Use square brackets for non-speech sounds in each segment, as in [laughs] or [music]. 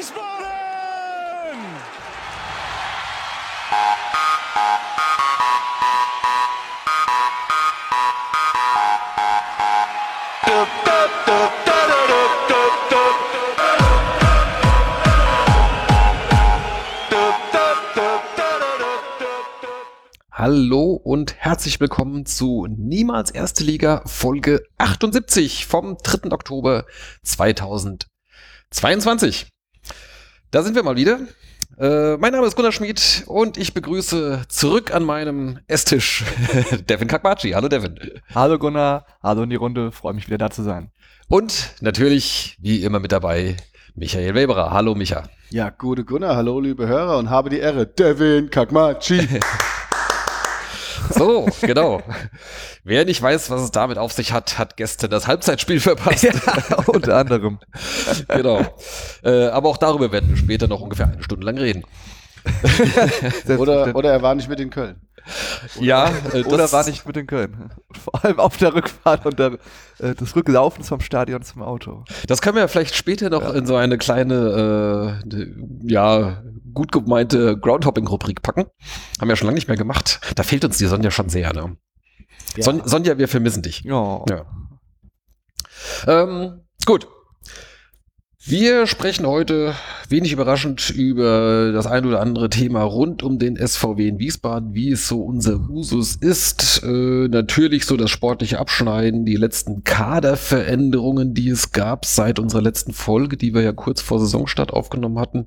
Wiesbaden! Hallo und herzlich willkommen zu Niemals Erste Liga Folge 78 vom 3. Oktober 2022. Da sind wir mal wieder. Äh, mein Name ist Gunnar Schmid und ich begrüße zurück an meinem Esstisch [laughs] Devin Kakmachi. Hallo Devin. Hallo Gunnar, hallo in die Runde, freue mich wieder da zu sein. Und natürlich, wie immer mit dabei, Michael Weberer. Hallo Micha. Ja, gute Gunnar, hallo liebe Hörer und habe die Ehre, Devin Kakmachi. [laughs] So, genau. Wer nicht weiß, was es damit auf sich hat, hat gestern das Halbzeitspiel verpasst. Ja, unter anderem. genau. Äh, aber auch darüber werden wir später noch ungefähr eine Stunde lang reden. [laughs] oder, oder er war nicht mit in Köln. Ja, äh, oder war nicht mit in Köln. [laughs] Vor allem auf der Rückfahrt und der, äh, des Rücklaufens vom Stadion zum Auto. Das können wir ja vielleicht später noch ja. in so eine kleine, äh, ja, gut gemeinte Groundhopping-Rubrik packen. Haben wir ja schon lange nicht mehr gemacht. Da fehlt uns die Sonja schon sehr, ne? Ja. Son Sonja, wir vermissen dich. Oh. Ja. Ähm, gut. Wir sprechen heute wenig überraschend über das ein oder andere Thema rund um den SVW in Wiesbaden, wie es so unser Usus ist. Äh, natürlich so das sportliche Abschneiden, die letzten Kaderveränderungen, die es gab seit unserer letzten Folge, die wir ja kurz vor Saisonstart aufgenommen hatten.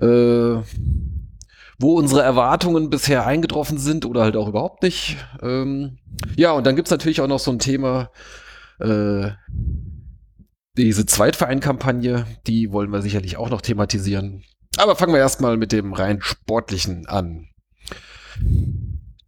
Äh, wo unsere Erwartungen bisher eingetroffen sind oder halt auch überhaupt nicht. Ähm, ja, und dann gibt's natürlich auch noch so ein Thema, äh, diese Zweitverein-Kampagne, die wollen wir sicherlich auch noch thematisieren. Aber fangen wir erstmal mit dem rein sportlichen an.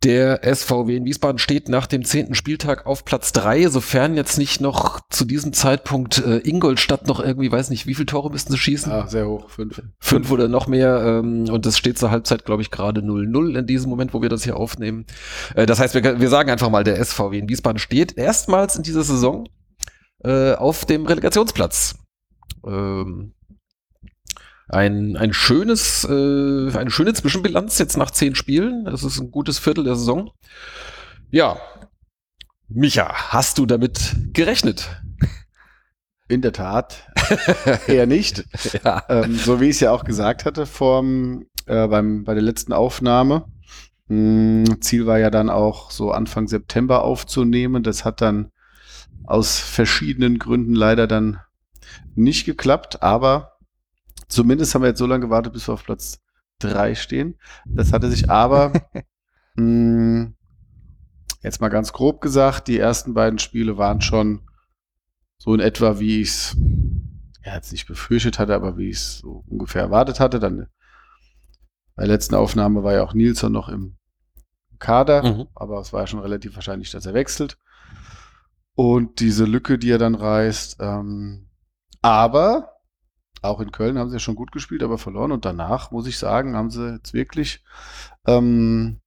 Der SVW in Wiesbaden steht nach dem zehnten Spieltag auf Platz drei, sofern jetzt nicht noch zu diesem Zeitpunkt äh, Ingolstadt noch irgendwie, weiß nicht, wie viele Tore müssten sie schießen? Ah, sehr hoch, fünf. Fünf oder noch mehr. Ähm, und es steht zur Halbzeit, glaube ich, gerade 0-0 in diesem Moment, wo wir das hier aufnehmen. Äh, das heißt, wir, wir sagen einfach mal, der SVW in Wiesbaden steht erstmals in dieser Saison äh, auf dem Relegationsplatz. Ähm, ein, ein schönes, äh, eine schöne Zwischenbilanz jetzt nach zehn Spielen. Das ist ein gutes Viertel der Saison. Ja. Micha, hast du damit gerechnet? In der Tat. Eher nicht. [laughs] ja. ähm, so wie ich es ja auch gesagt hatte vorm, äh, beim, bei der letzten Aufnahme. Mh, hm, Ziel war ja dann auch so Anfang September aufzunehmen. Das hat dann aus verschiedenen Gründen leider dann nicht geklappt, aber zumindest haben wir jetzt so lange gewartet, bis wir auf Platz drei stehen. Das hatte sich aber, mh, [laughs] hm, jetzt mal ganz grob gesagt, die ersten beiden Spiele waren schon so in etwa, wie ich es ja, jetzt nicht befürchtet hatte, aber wie ich es so ungefähr erwartet hatte. Dann bei der letzten Aufnahme war ja auch Nilsson noch im Kader, mhm. aber es war ja schon relativ wahrscheinlich, dass er wechselt und diese Lücke, die er dann reißt. Ähm, aber auch in Köln haben sie ja schon gut gespielt, aber verloren. Und danach, muss ich sagen, haben sie jetzt wirklich. Ähm,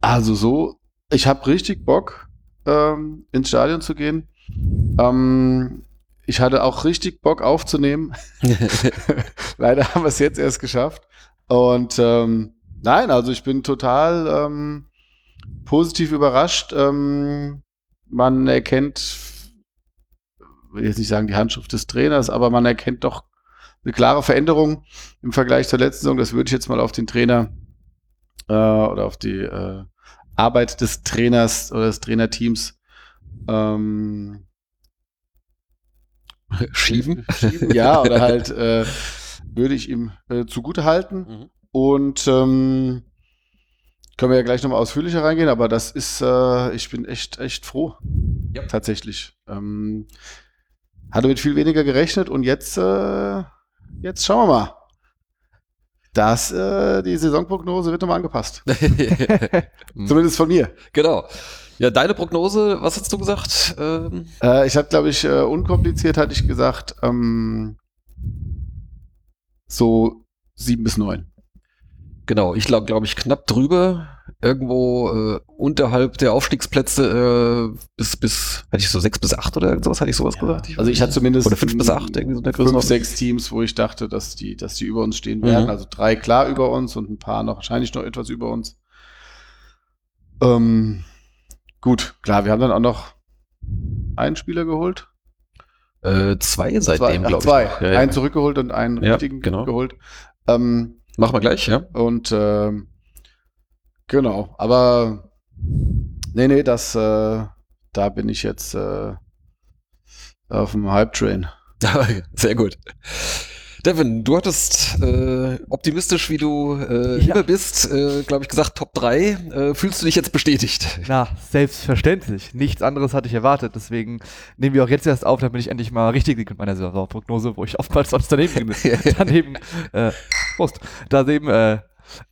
also so, ich habe richtig Bock, ähm, ins Stadion zu gehen. Ähm, ich hatte auch richtig Bock aufzunehmen. [laughs] [laughs] Leider haben wir es jetzt erst geschafft. Und ähm, nein, also ich bin total ähm, positiv überrascht. Ähm, man erkennt, will jetzt nicht sagen die Handschrift des Trainers, aber man erkennt doch eine klare Veränderung im Vergleich zur letzten Saison. Das würde ich jetzt mal auf den Trainer äh, oder auf die äh, Arbeit des Trainers oder des Trainerteams ähm, [laughs] schieben. schieben. Ja, oder halt äh, würde ich ihm äh, zugute halten. Mhm. Und ähm, können wir ja gleich nochmal ausführlicher reingehen, aber das ist, äh, ich bin echt, echt froh. Ja. Tatsächlich. Ähm, hatte mit viel weniger gerechnet und jetzt, äh, jetzt schauen wir mal. Das, äh, die Saisonprognose wird nochmal angepasst. [laughs] [laughs] Zumindest von mir. Genau. Ja, deine Prognose, was hast du gesagt? Ähm äh, ich hatte, glaube ich, äh, unkompliziert hatte ich gesagt, ähm, so sieben bis neun. Genau, ich glaube, glaub ich, knapp drüber. Irgendwo äh, unterhalb der Aufstiegsplätze äh, bis, bis, hatte ich so sechs bis acht oder sowas, hatte ich sowas Ja, gesagt? also ich hatte zumindest Oder fünf bis acht, irgendwie so in der fünf, Größenordnung. sechs Teams, wo ich dachte, dass die, dass die über uns stehen Mhm. werden. Also drei klar über uns und ein paar noch wahrscheinlich noch etwas über uns. Ähm, gut, klar, wir haben dann auch noch einen Spieler geholt. Äh, zwei seitdem, glaube ich. zwei. Ja, ja. Einen zurückgeholt und einen Ja, richtigen genau. geholt. Ähm, Machen wir gleich, ja? und ähm, genau, aber nee, nee, das, äh, da bin ich jetzt äh, auf dem Hype-Train. [laughs] Sehr gut. Devin, du hattest äh, optimistisch, wie du äh, Ja. immer bist, äh, glaube ich, gesagt Top 3. Äh, fühlst du dich jetzt bestätigt? Na, selbstverständlich. Nichts anderes hatte ich erwartet. Deswegen nehmen wir auch jetzt erst auf, damit ich endlich mal richtig liege mit meiner Saisonprognose, wo ich oftmals sonst daneben, [laughs] daneben, äh, Prost, daneben äh,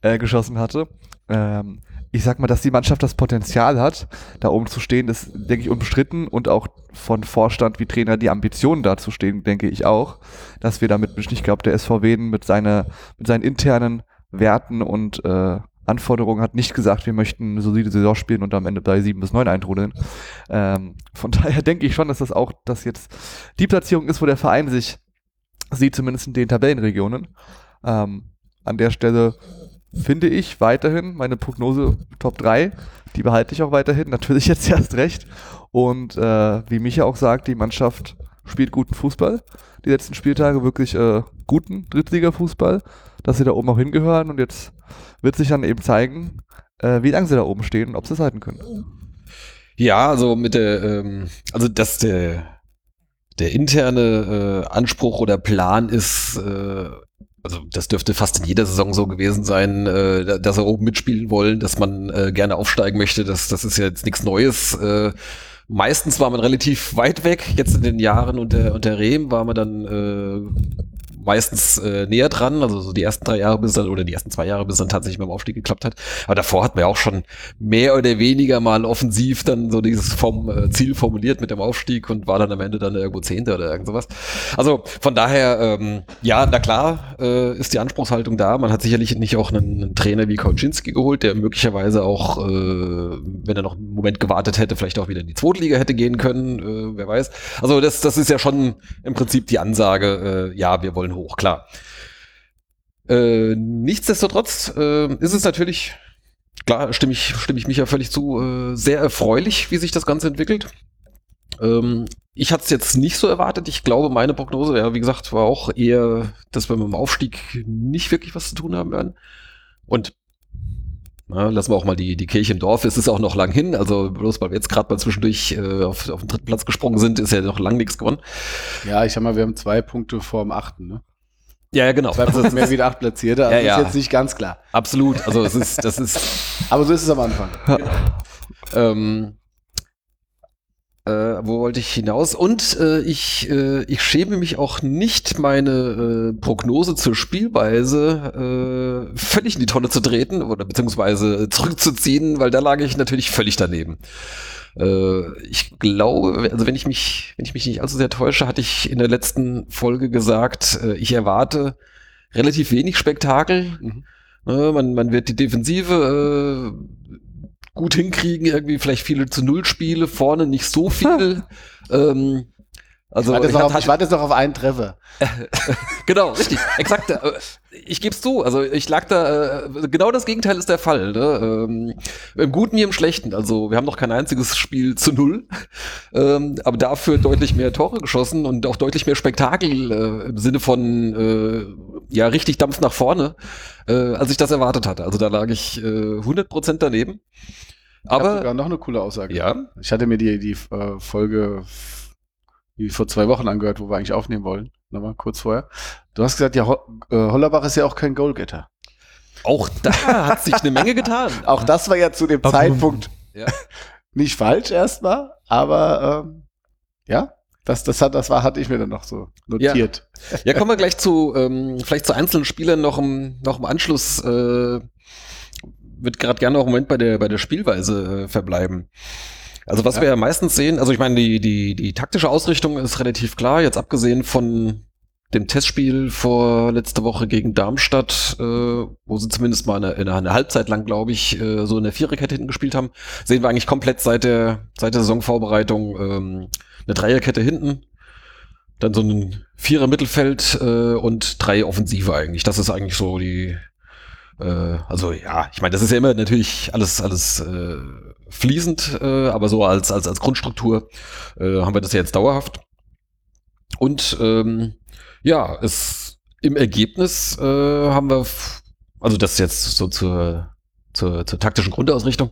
äh, geschossen hatte. Ähm, ich sag mal, dass die Mannschaft das Potenzial hat, da oben zu stehen, ist, denke ich, unbestritten und auch von Vorstand wie Trainer die Ambitionen da zu stehen, denke ich auch, dass wir damit, ich glaube, der SVW mit, seine, mit seinen internen Werten und äh, Anforderungen hat nicht gesagt, wir möchten eine solide Saison spielen und am Ende bei 7 bis 9 eintrudeln. Ähm, von [laughs] daher denke ich schon, dass das auch das jetzt die Platzierung ist, wo der Verein sich sieht, zumindest in den Tabellenregionen. Ähm, an der Stelle finde ich weiterhin meine Prognose Top 3. Die behalte ich auch weiterhin. [laughs] Natürlich jetzt erst recht. Und äh, wie Micha auch sagt, die Mannschaft spielt guten Fußball. Die letzten Spieltage wirklich äh, guten Drittliga-Fußball, dass sie da oben auch hingehören. Und jetzt wird sich dann eben zeigen, äh, wie lange sie da oben stehen und ob sie es halten können. Ja, also mit der, ähm, also dass der, der interne äh, Anspruch oder Plan ist, äh, also das dürfte fast in jeder Saison so gewesen sein, äh, da- dass er oben mitspielen wollen, dass man äh, gerne aufsteigen möchte. Das, das ist ja jetzt nichts Neues. Äh, meistens war man relativ weit weg. Jetzt in den Jahren unter, unter Rehm war man dann äh, meistens äh, näher dran, also so die ersten drei Jahre bis dann, oder die ersten zwei Jahre, bis dann tatsächlich beim Aufstieg geklappt hat. Aber davor hat man ja auch schon mehr oder weniger mal offensiv dann so dieses vom äh, Ziel formuliert mit dem Aufstieg und war dann am Ende dann irgendwo Zehnter oder irgend sowas. Also von daher, ähm, ja, na klar, äh, ist die Anspruchshaltung da. Man hat sicherlich nicht auch einen, einen Trainer wie Kauczynski geholt, der möglicherweise auch, äh, wenn er noch einen Moment gewartet hätte, vielleicht auch wieder in die Zweitliga hätte gehen können, äh, wer weiß. Also das, das ist ja schon im Prinzip die Ansage, äh, ja, wir wollen hoch, klar. Äh, nichtsdestotrotz äh, ist es natürlich, klar, stimme ich, stimme ich mich ja völlig zu, äh, sehr erfreulich, wie sich das Ganze entwickelt. Ähm, ich hatte es jetzt nicht so erwartet. Ich glaube, meine Prognose, ja, wie gesagt, war auch eher, dass wir mit dem Aufstieg nicht wirklich was zu tun haben werden. Und na, lassen wir auch mal die, die Kirche im Dorf. Es ist auch noch lang hin. Also bloß weil wir jetzt gerade mal zwischendurch äh, auf, auf den dritten Platz gesprungen sind, ist ja noch lang nichts gewonnen. Ja, ich sag mal, wir haben zwei Punkte vor dem achten, ne? Ja, ja, genau. Zwei Punkte mehr wie der acht Platzierte, also Ja, ja. ist jetzt nicht ganz klar. Absolut. Also es ist, das ist Aber so ist es am Anfang. [laughs] Ähm, äh, wo wollte ich hinaus? Und äh, ich, äh, ich schäme mich auch nicht, meine äh, Prognose zur Spielweise äh, völlig in die Tonne zu treten oder beziehungsweise zurückzuziehen, weil da lag ich natürlich völlig daneben. Äh, ich glaube, also wenn ich mich, wenn ich mich nicht allzu sehr täusche, hatte ich in der letzten Folge gesagt, äh, ich erwarte relativ wenig Spektakel. Mhm. Ne, man, man wird die Defensive äh, gut hinkriegen, irgendwie vielleicht viele zu Null Spiele, vorne nicht so viel. ähm, also ich warte jetzt, noch auf, ich warte jetzt noch auf einen Treffer. [laughs] Genau, richtig, exakt. äh, Ich gebe es zu, also ich lag da, äh, genau das Gegenteil ist der Fall. Ne? Ähm, Im Guten wie im Schlechten. Also wir haben noch kein einziges Spiel zu null, ähm, aber dafür deutlich mehr Tore geschossen und auch deutlich mehr Spektakel äh, im Sinne von ja richtig Dampf nach vorne, äh, als ich das erwartet hatte. Also da lag ich äh, 100% daneben. Ich habe Aber sogar noch eine coole Aussage. ja, Ich hatte mir die, die äh, Folge die vor zwei Wochen angehört, wo wir eigentlich aufnehmen wollen. Nochmal kurz vorher. Du hast gesagt, ja, Ho äh, Hollerbach ist ja auch kein Goalgetter. auch da hat sich eine Menge getan. [laughs] Auch das war ja zu dem? Zeitpunkt Ja. [laughs] nicht falsch erstmal, aber ähm, ja, das, das, hat, das war, hatte ich mir dann noch so notiert. Ja, kommen wir gleich zu, ähm, vielleicht zu einzelnen Spielern noch im, noch im Anschluss. Äh, wird gerade gerne auch im Moment bei der, bei der Spielweise äh, verbleiben. Also was Ja. wir ja meistens sehen, also ich meine, die, die, die taktische Ausrichtung ist relativ klar, jetzt abgesehen von dem Testspiel vor letzte Woche gegen Darmstadt, äh, wo sie zumindest mal eine, eine, eine Halbzeit lang, glaube ich, äh, so eine Viererkette hinten gespielt haben, sehen wir eigentlich komplett seit der, seit der Saisonvorbereitung ähm, eine Dreierkette hinten, dann so ein Vierer Mittelfeld äh, und drei Offensive eigentlich. Das ist eigentlich so die, äh, also ja, ich meine, das ist ja immer natürlich alles, alles äh, fließend, äh, aber so als, als, als Grundstruktur äh, haben wir das ja jetzt dauerhaft. Und ähm, ja, es im Ergebnis äh, haben wir, also das jetzt so zur, zur, zur taktischen Grundausrichtung.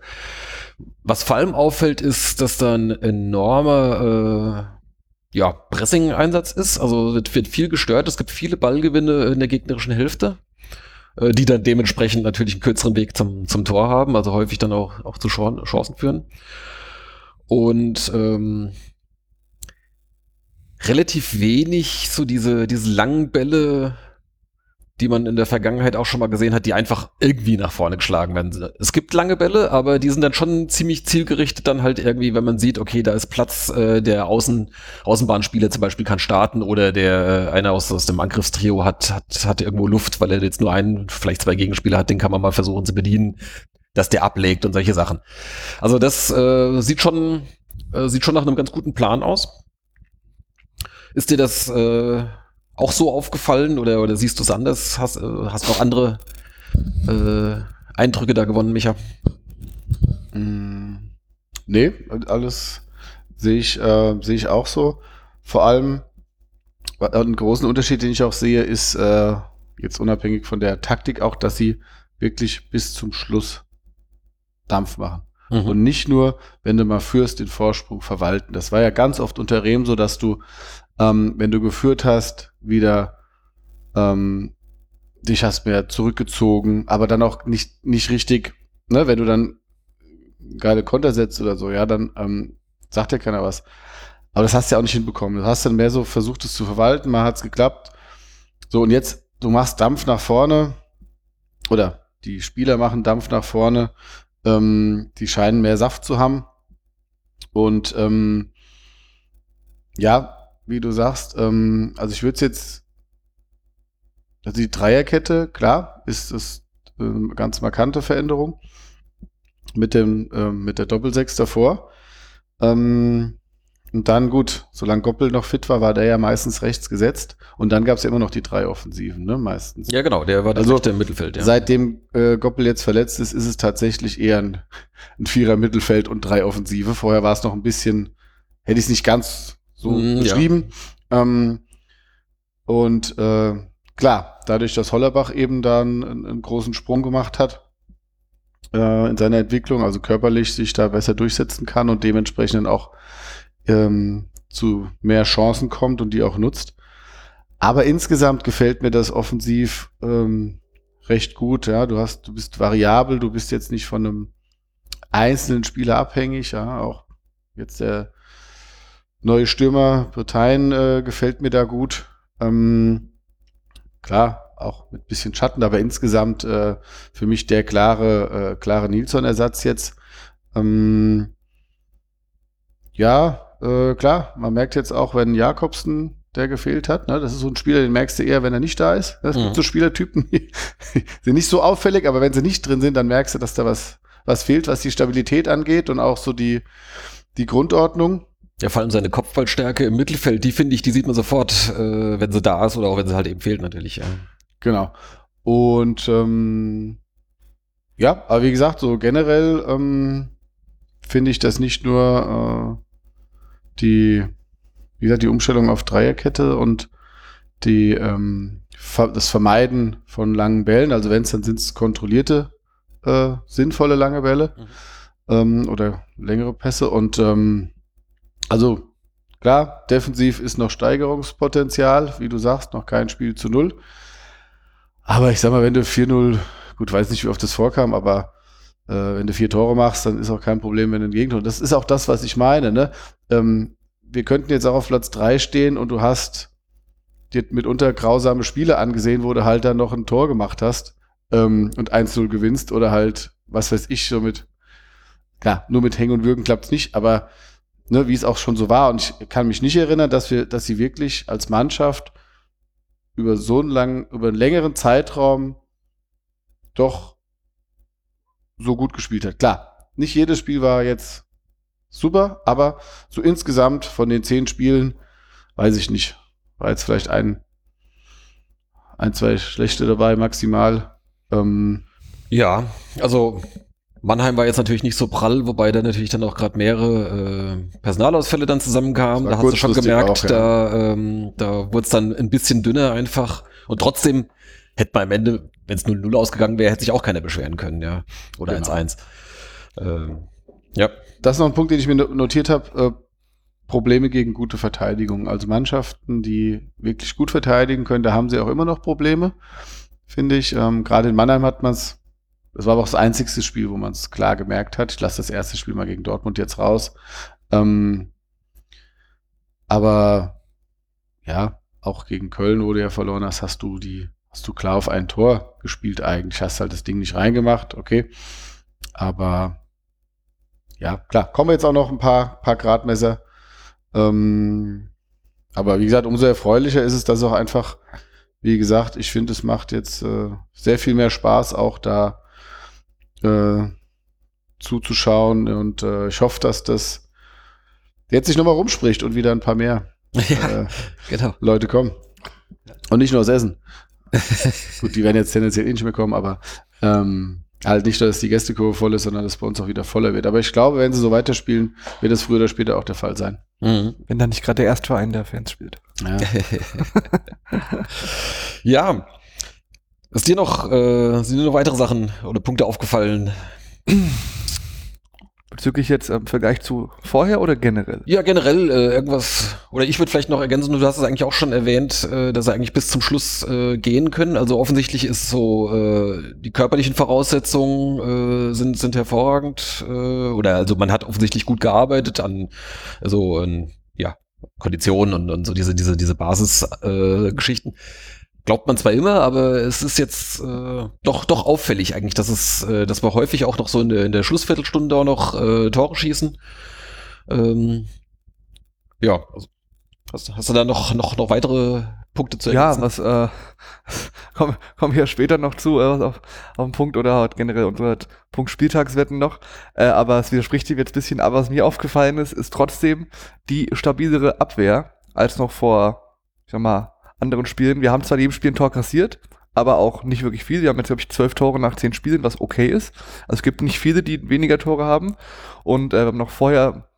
Was vor allem auffällt, ist, dass da ein enormer äh, ja, Pressing-Einsatz ist. Also es wird viel gestört. Es gibt viele Ballgewinne in der gegnerischen Hälfte, äh, die dann dementsprechend natürlich einen kürzeren Weg zum, zum Tor haben, also häufig dann auch, auch zu Chancen führen. Und ähm, relativ wenig so diese, diese langen Bälle, die man in der Vergangenheit auch schon mal gesehen hat, die einfach irgendwie nach vorne geschlagen werden. Es gibt lange Bälle, aber die sind dann schon ziemlich zielgerichtet dann halt irgendwie, wenn man sieht, okay, da ist Platz, äh, der Außen, Außenbahnspieler zum Beispiel kann starten oder der äh, einer aus, aus dem Angriffstrio hat, hat, hat irgendwo Luft, weil er jetzt nur einen, vielleicht zwei Gegenspieler hat, den kann man mal versuchen zu bedienen, dass der ablegt und solche Sachen. Also das äh, sieht schon, äh, sieht schon nach einem ganz guten Plan aus. Ist dir das äh, auch so aufgefallen oder, oder siehst du es anders? Hast, äh, hast noch andere äh, Eindrücke da gewonnen, Micha? Mm, nee, alles sehe ich, äh, sehe ich auch so. Vor allem, einen großen Unterschied, den ich auch sehe, ist äh, jetzt unabhängig von der Taktik auch, dass sie wirklich bis zum Schluss Dampf machen. Mhm. Und nicht nur, wenn du mal führst, den Vorsprung verwalten. Das war ja ganz oft unter Rehm so, dass du ähm, wenn du geführt hast, wieder ähm, dich hast mehr zurückgezogen, aber dann auch nicht, nicht richtig, ne, wenn du dann geile Konter setzt oder so, ja, dann ähm, sagt ja keiner was. Aber das hast du ja auch nicht hinbekommen. Du hast dann mehr so versucht, es zu verwalten, mal hat es geklappt. So, und jetzt, du machst Dampf nach vorne, oder die Spieler machen Dampf nach vorne, ähm, die scheinen mehr Saft zu haben. Und ähm, ja, wie du sagst. Ähm, also ich würde es jetzt, also die Dreierkette, klar, ist das äh, ganz markante Veränderung mit dem äh, mit der Doppelsechs davor. Ähm, und dann gut, solange Goppel noch fit war, war der ja meistens rechts gesetzt. Und dann gab es ja immer noch die drei Offensiven, ne, meistens. Ja, genau, der war also, im Mittelfeld, ja. Seitdem äh, Goppel jetzt verletzt ist, ist es tatsächlich eher ein, ein Vierer Mittelfeld und drei Offensive. Vorher war es noch ein bisschen, hätte ich es nicht ganz so mm, beschrieben. Ja. Ähm, und äh, klar, dadurch, dass Hollerbach eben dann einen, einen großen Sprung gemacht hat äh, in seiner Entwicklung, also körperlich sich da besser durchsetzen kann und dementsprechend auch ähm, zu mehr Chancen kommt und die auch nutzt. Aber insgesamt gefällt mir das offensiv ähm, recht gut. Ja, du hast, du bist variabel, du bist jetzt nicht von einem einzelnen Spieler abhängig. Ja, auch jetzt der neue Stürmer, Parteien äh, gefällt mir da gut. Ähm, klar, auch mit bisschen Schatten, aber insgesamt äh, für mich der klare, äh, klare Nilsson-Ersatz jetzt. Ähm, ja, äh, klar, man merkt jetzt auch, wenn Jakobsen der gefehlt hat. Ne? Das ist so ein Spieler, den merkst du eher, wenn er nicht da ist. Das mhm. sind so Spielertypen, die [laughs] sind nicht so auffällig, aber wenn sie nicht drin sind, dann merkst du, dass da was, was fehlt, was die Stabilität angeht und auch so die, die Grundordnung. Ja, vor allem seine Kopfballstärke im Mittelfeld, die finde ich, die sieht man sofort, äh, wenn sie da ist oder auch wenn sie halt eben fehlt natürlich, ja. Genau. Und ähm, ja, aber wie gesagt, so generell ähm, finde ich das nicht nur äh, die, wie gesagt, die Umstellung auf Dreierkette und die ähm, das Vermeiden von langen Bällen, also wenn es dann sind es kontrollierte, äh, sinnvolle lange Bälle mhm. ähm, oder längere Pässe und ähm, also klar, defensiv ist noch Steigerungspotenzial, wie du sagst, noch kein Spiel zu null. Aber ich sag mal, wenn du 4-0, gut, weiß nicht, wie oft das vorkam, aber äh, wenn du vier Tore machst, dann ist auch kein Problem, wenn du ein Gegentor. Das ist auch das, was ich meine. Ne? Ähm, wir könnten jetzt auch auf Platz 3 stehen und du hast dir mitunter grausame Spiele angesehen, wo du halt dann noch ein Tor gemacht hast ähm, und 1-0 gewinnst oder halt, was weiß ich, so mit, ja, nur mit Hängen und Würgen klappt es nicht, aber ne, wie es auch schon so war. Und ich kann mich nicht erinnern, dass wir, dass sie wirklich als Mannschaft über so einen langen, über einen längeren Zeitraum doch so gut gespielt hat. Klar, nicht jedes Spiel war jetzt super, aber so insgesamt von den zehn Spielen, weiß ich nicht, war jetzt vielleicht ein, ein, zwei schlechte dabei maximal. Ähm, ja, also Mannheim war jetzt natürlich nicht so prall, wobei da natürlich dann auch gerade mehrere äh, Personalausfälle dann zusammenkamen. Da hast du schon gemerkt, auch, ja. da, ähm, da wurde es dann ein bisschen dünner einfach. Und trotzdem hätte man am Ende, wenn es 0-0 ausgegangen wäre, hätte sich auch keiner beschweren können, ja. Oder 1-1. Genau. Ähm, ja. Das ist noch ein Punkt, den ich mir notiert habe. Äh, Probleme gegen gute Verteidigung. Also Mannschaften, die wirklich gut verteidigen können, da haben sie auch immer noch Probleme, finde ich. Ähm, Gerade in Mannheim hat man es das war aber auch das einzigste Spiel, wo man es klar gemerkt hat. Ich lasse das erste Spiel mal gegen Dortmund jetzt raus. Ähm, aber ja, auch gegen Köln, wo du ja verloren hast, hast du die, hast du klar auf ein Tor gespielt eigentlich. Hast halt das Ding nicht reingemacht, okay. Aber ja, klar, kommen jetzt auch noch ein paar, paar Gradmesser. Ähm, aber wie gesagt, umso erfreulicher ist es, dass auch einfach, wie gesagt, ich finde, es macht jetzt äh, sehr viel mehr Spaß, auch da äh, zuzuschauen. Und äh, ich hoffe, dass das jetzt sich nochmal rumspricht und wieder ein paar mehr [laughs] ja, äh, genau. Leute kommen. Und nicht nur das Essen. [laughs] Gut, die werden jetzt tendenziell eh nicht mehr kommen, aber ähm, halt nicht, dass die Gästekurve voll ist, sondern dass bei uns auch wieder voller wird. Aber ich glaube, wenn sie so weiterspielen, wird das früher oder später auch der Fall sein. Mhm. Wenn dann nicht gerade der Erstverein der Fans spielt. Ja. [laughs] ja. Ist dir noch, äh, sind dir noch weitere Sachen oder Punkte aufgefallen? Bezüglich jetzt im Vergleich zu vorher oder generell? Ja, generell äh, irgendwas, oder ich würde vielleicht noch ergänzen, du hast es eigentlich auch schon erwähnt, äh, dass sie eigentlich bis zum Schluss äh, gehen können. Also offensichtlich ist so, äh, die körperlichen Voraussetzungen äh, sind, sind hervorragend, äh, oder also man hat offensichtlich gut gearbeitet an, also, an, ja, Konditionen und, und so diese, diese, diese Basisgeschichten. Äh, Geschichten glaubt man zwar immer, aber es ist jetzt äh, doch doch auffällig eigentlich, dass es, äh, dass wir häufig auch noch so in der, in der Schlussviertelstunde auch noch äh, Tore schießen. Ähm, ja, also, hast, hast du da noch noch noch weitere Punkte zu ergänzen? Ja, was äh, [laughs] kommen komm hier später noch zu äh, auf, auf den Punkt oder halt generell unsere Punkt Spieltagswetten noch. Äh, aber es widerspricht dir jetzt ein bisschen. Aber was mir aufgefallen ist, ist trotzdem die stabilere Abwehr als noch vor, ich sag mal anderen Spielen. Wir haben zwar in jedem Spiel ein Tor kassiert, aber auch nicht wirklich viel. Wir haben jetzt, glaube ich, zwölf Tore nach zehn Spielen, was okay ist. Also es gibt nicht viele, die weniger Tore haben. Und äh, noch vorher,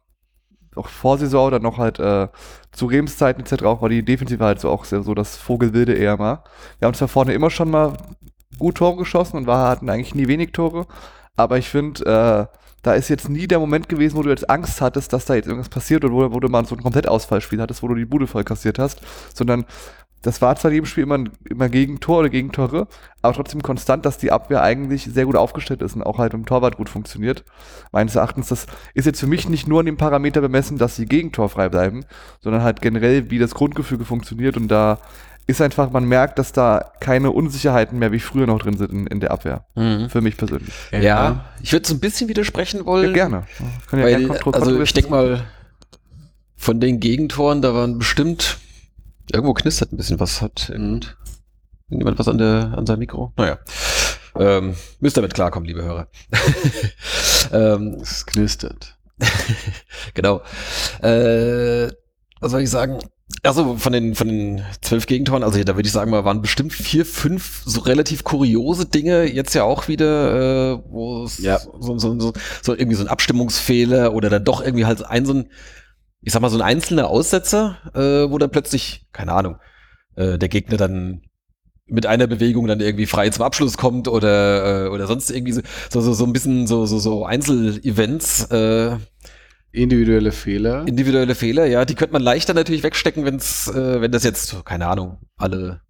auch Vorsaison oder noch halt äh, zu Rems etc. auch war die Defensive halt so auch sehr, so das Vogelwilde eher mal. Wir haben zwar vorne immer schon mal gut Tore geschossen und war, hatten eigentlich nie wenig Tore. Aber ich finde, äh, da ist jetzt nie der Moment gewesen, wo du jetzt Angst hattest, dass da jetzt irgendwas passiert oder wo, wo du mal so ein Komplettausfallspiel hattest, wo du die Bude voll kassiert hast, sondern das war zwar in jedem Spiel immer, immer Gegentor oder Gegentore, aber trotzdem konstant, dass die Abwehr eigentlich sehr gut aufgestellt ist und auch halt im Torwart gut funktioniert. Meines Erachtens, das ist jetzt für mich nicht nur an dem Parameter bemessen, dass sie gegentorfrei bleiben, sondern halt generell, wie das Grundgefüge funktioniert und da ist einfach, man merkt, dass da keine Unsicherheiten mehr wie früher noch drin sind in, in der Abwehr. Mhm. Für mich persönlich. Ja, ja. ich würde so ein bisschen widersprechen wollen. Ja, gerne. Ja weil, gerne also ich denke mal, von den Gegentoren, da waren bestimmt Irgendwo knistert ein bisschen was. Hat irgend, jemand was an, der, an seinem Mikro? Naja. Ähm, müsst damit klarkommen, liebe Hörer. [laughs] ähm, es knistert. [laughs] genau. Äh, was soll ich sagen? Also von den von den zwölf Gegentoren, also da würde ich sagen, mal waren bestimmt vier, fünf so relativ kuriose Dinge jetzt ja auch wieder, äh, wo es ja. so, so, so, so irgendwie so ein Abstimmungsfehler oder dann doch irgendwie halt ein so ein ich sag mal, so ein einzelner Aussetzer, äh, wo dann plötzlich, keine Ahnung, äh, der Gegner dann mit einer Bewegung dann irgendwie frei zum Abschluss kommt oder, äh, oder sonst irgendwie so, so, so, ein bisschen so, so, so Einzelevents. Äh, Individuelle Fehler. Individuelle Fehler, ja, die könnte man leichter natürlich wegstecken, wenn's, äh, wenn das jetzt, keine Ahnung, alle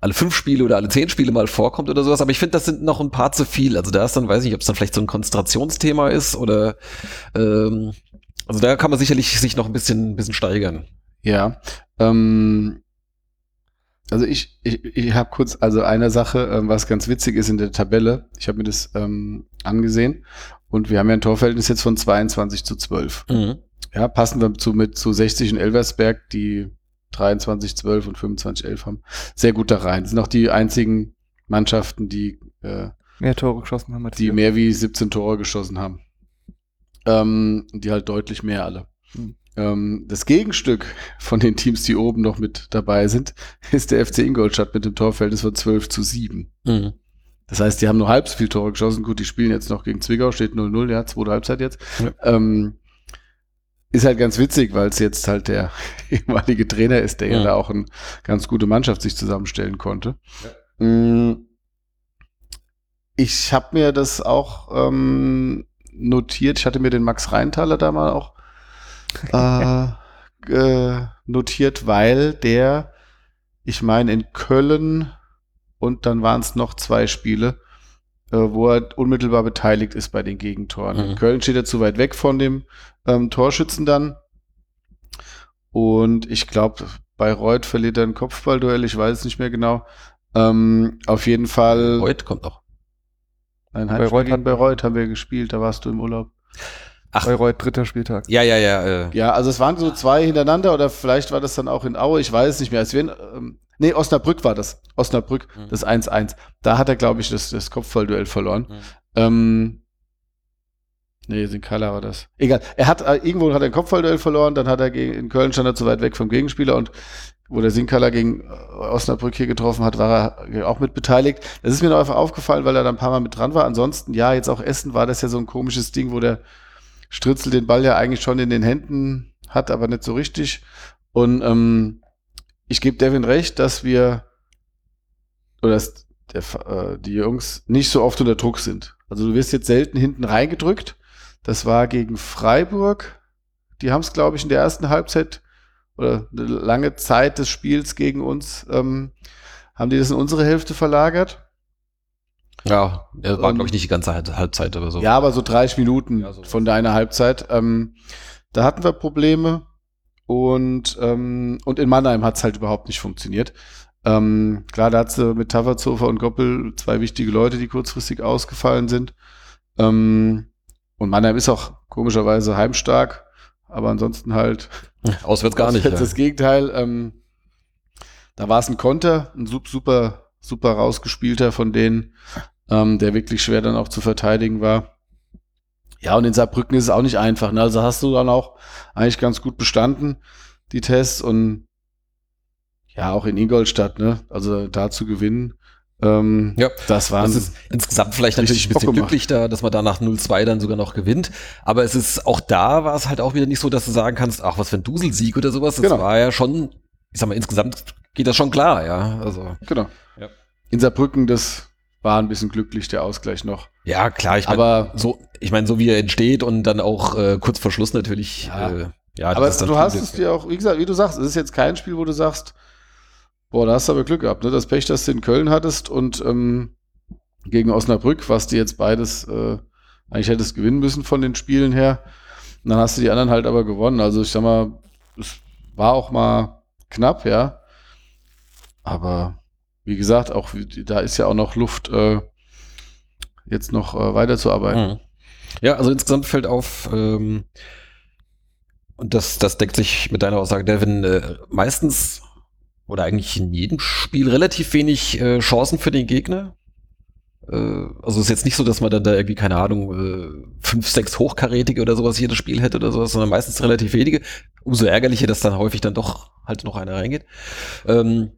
alle fünf Spiele oder alle zehn Spiele mal vorkommt oder sowas, aber ich finde, das sind noch ein paar zu viel. Also da ist dann, weiß ich, ob es dann vielleicht so ein Konzentrationsthema ist oder ähm, also da kann man sicherlich sich noch ein bisschen, ein bisschen steigern. Ja. Ähm, also ich, ich, ich habe kurz, also eine Sache, ähm, was ganz witzig ist in der Tabelle, ich habe mir das ähm, angesehen und wir haben ja ein Torverhältnis jetzt von 22 zu 12. Mhm. Ja, passen wir zu mit zu 60 in Elversberg, die 23-12 und 25-11 haben. Sehr gut da rein. Sind auch die einzigen Mannschaften, die, äh, Mehr Tore geschossen haben als die wir. mehr wie 17 Tore geschossen haben. Ähm, die halt deutlich mehr alle. Hm. Ähm, das Gegenstück von den Teams, die oben noch mit dabei sind, [laughs] ist der FC Ingolstadt mit dem Torverhältnis von 12 zu 7. Mhm. Das heißt, die haben nur halb so viel Tore geschossen. Gut, die spielen jetzt noch gegen Zwickau, steht 0-0, ja, zweite Halbzeit jetzt. Ja. Ähm, ist halt ganz witzig, weil es jetzt halt der [laughs] ehemalige Trainer ist, der ja Mhm. da auch eine ganz gute Mannschaft sich zusammenstellen konnte. Mm, Ich habe mir das auch ähm, notiert. Ich hatte mir den Max Reintaler da mal auch äh, äh, notiert, weil der, ich meine, in Köln und dann waren es noch zwei Spiele, äh, wo er unmittelbar beteiligt ist bei den Gegentoren. Mhm. In Köln steht er zu weit weg von dem ähm, Torschützen dann. Und ich glaube, Bayreuth verliert er ein Kopfballduell, ich weiß es nicht mehr genau. Ähm, auf jeden Fall. Heute kommt noch. Ein Bayreuth Heimspiel gegen hat- Bayreuth haben wir gespielt, da warst du im Urlaub. Ach, Bayreuth, dritter Spieltag. ja, ja, ja. Äh, Ja, also es waren so zwei hintereinander oder vielleicht war das dann auch in Aue, ich weiß es nicht mehr. Es wären, ähm, nee, Osnabrück war das. Osnabrück, Mhm. das 1-1. Da hat er, glaube ich, das, das Kopfballduell verloren. Mhm. Ähm, nee, Sinkala war das. Egal. Er hat, äh, irgendwo hat er ein Kopfballduell verloren, dann hat er gegen, in Köln stand er zu weit weg vom Gegenspieler und wo der Sinkala gegen äh, Osnabrück hier getroffen hat, war er auch mit beteiligt. Das ist mir noch einfach aufgefallen, weil er da ein paar Mal mit dran war. Ansonsten, ja, jetzt auch Essen war das ja so ein komisches Ding, wo der Stritzel den Ball ja eigentlich schon in den Händen hat, aber nicht so richtig. Und ähm, ich gebe Devin recht, dass wir oder dass der, äh, die Jungs nicht so oft unter Druck sind. Also du wirst jetzt selten hinten reingedrückt. Das war gegen Freiburg. Die haben es, glaube ich, in der ersten Halbzeit oder eine lange Zeit des Spiels gegen uns, ähm, haben die das in unsere Hälfte verlagert. ja, er war, glaube ich, nicht die ganze Halb- Halbzeit oder so. Ja, aber so 30 Minuten Ja, so. von deiner Halbzeit. Ähm, da hatten wir Probleme und, ähm, und in Mannheim hat es halt überhaupt nicht funktioniert. Ähm, klar, da hat sie mit Tavazofer und Goppel zwei wichtige Leute, die kurzfristig ausgefallen sind. Ähm, und Mannheim ist auch komischerweise heimstark, aber ansonsten halt Auswärts gar nicht. das Ja. das Gegenteil. Ähm, da war es ein Konter, ein sup- super, super rausgespielter von denen, ähm, der wirklich schwer dann auch zu verteidigen war. Ja, und in Saarbrücken ist es auch nicht einfach. Ne? Also hast du dann auch eigentlich ganz gut bestanden, die Tests. Und ja, auch in Ingolstadt, ne? Also da zu gewinnen. Ähm, Ja, das war Das ist insgesamt vielleicht natürlich ein bisschen glücklich da, dass man da nach 0-2 dann sogar noch gewinnt. Aber es ist auch da war es halt auch wieder nicht so, dass du sagen kannst, ach, was für ein Duselsieg oder sowas. Das Genau. war ja schon, ich sag mal, insgesamt geht das schon klar, ja. Also, genau. Ja. In Saarbrücken, das war ein bisschen glücklich, der Ausgleich noch. ja, klar, ich meine, Aber so, ich meine, so wie er entsteht und dann auch äh, kurz vor Schluss natürlich, Ja. äh, ja, aber das ist dann du hast es dir auch, wie gesagt, wie du sagst, es ist jetzt kein Spiel, wo du sagst, boah, da hast du aber Glück gehabt, ne? Das Pech, das du in Köln hattest und ähm, gegen Osnabrück, was du jetzt beides äh, eigentlich hättest gewinnen müssen von den Spielen her. Und dann hast du die anderen halt aber gewonnen. Also ich sag mal, es war auch mal knapp, ja. Aber wie gesagt, auch da ist ja auch noch Luft, äh, jetzt noch äh, weiterzuarbeiten. Mhm. Ja, also insgesamt fällt auf, ähm, und das, das deckt sich mit deiner Aussage, Devin, äh, meistens oder eigentlich in jedem Spiel relativ wenig äh, Chancen für den Gegner. Äh, also es ist jetzt nicht so, dass man dann da irgendwie, keine Ahnung, äh, fünf, sechs Hochkarätige oder sowas jedes Spiel hätte oder sowas, sondern meistens relativ wenige. Umso ärgerlicher, dass dann häufig dann doch halt noch einer reingeht. Ähm,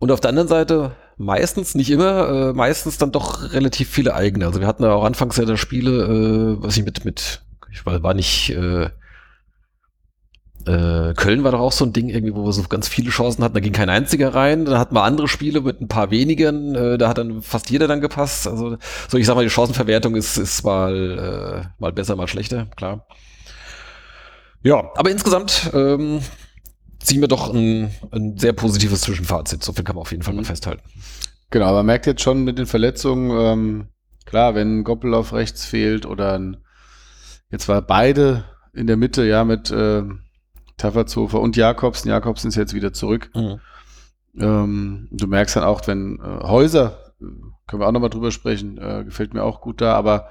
und auf der anderen Seite meistens, nicht immer, äh, meistens dann doch relativ viele eigene. Also wir hatten ja auch anfangs ja da Spiele, äh, was ich mit, mit, ich war, war nicht, äh, äh, Köln war doch auch so ein Ding irgendwie, wo wir so ganz viele Chancen hatten, da ging kein einziger rein. Dann hatten wir andere Spiele mit ein paar wenigen, äh, da hat dann fast jeder dann gepasst. Also so, ich sag mal, die Chancenverwertung ist, ist mal, äh, mal besser, mal schlechter, klar. Ja, aber insgesamt ähm, ziehen wir doch ein, ein sehr positives Zwischenfazit. So viel kann man auf jeden Fall mal Mhm. festhalten. Genau, man merkt jetzt schon mit den Verletzungen, ähm, klar, wenn ein Goppel auf rechts fehlt oder ein, jetzt war beide in der Mitte, ja, mit äh, Tafferzofer und Jakobsen. Jakobsen ist jetzt wieder zurück. Mhm. Ähm, du merkst dann auch, wenn äh, Häuser, äh, können wir auch nochmal drüber sprechen, äh, gefällt mir auch gut da, aber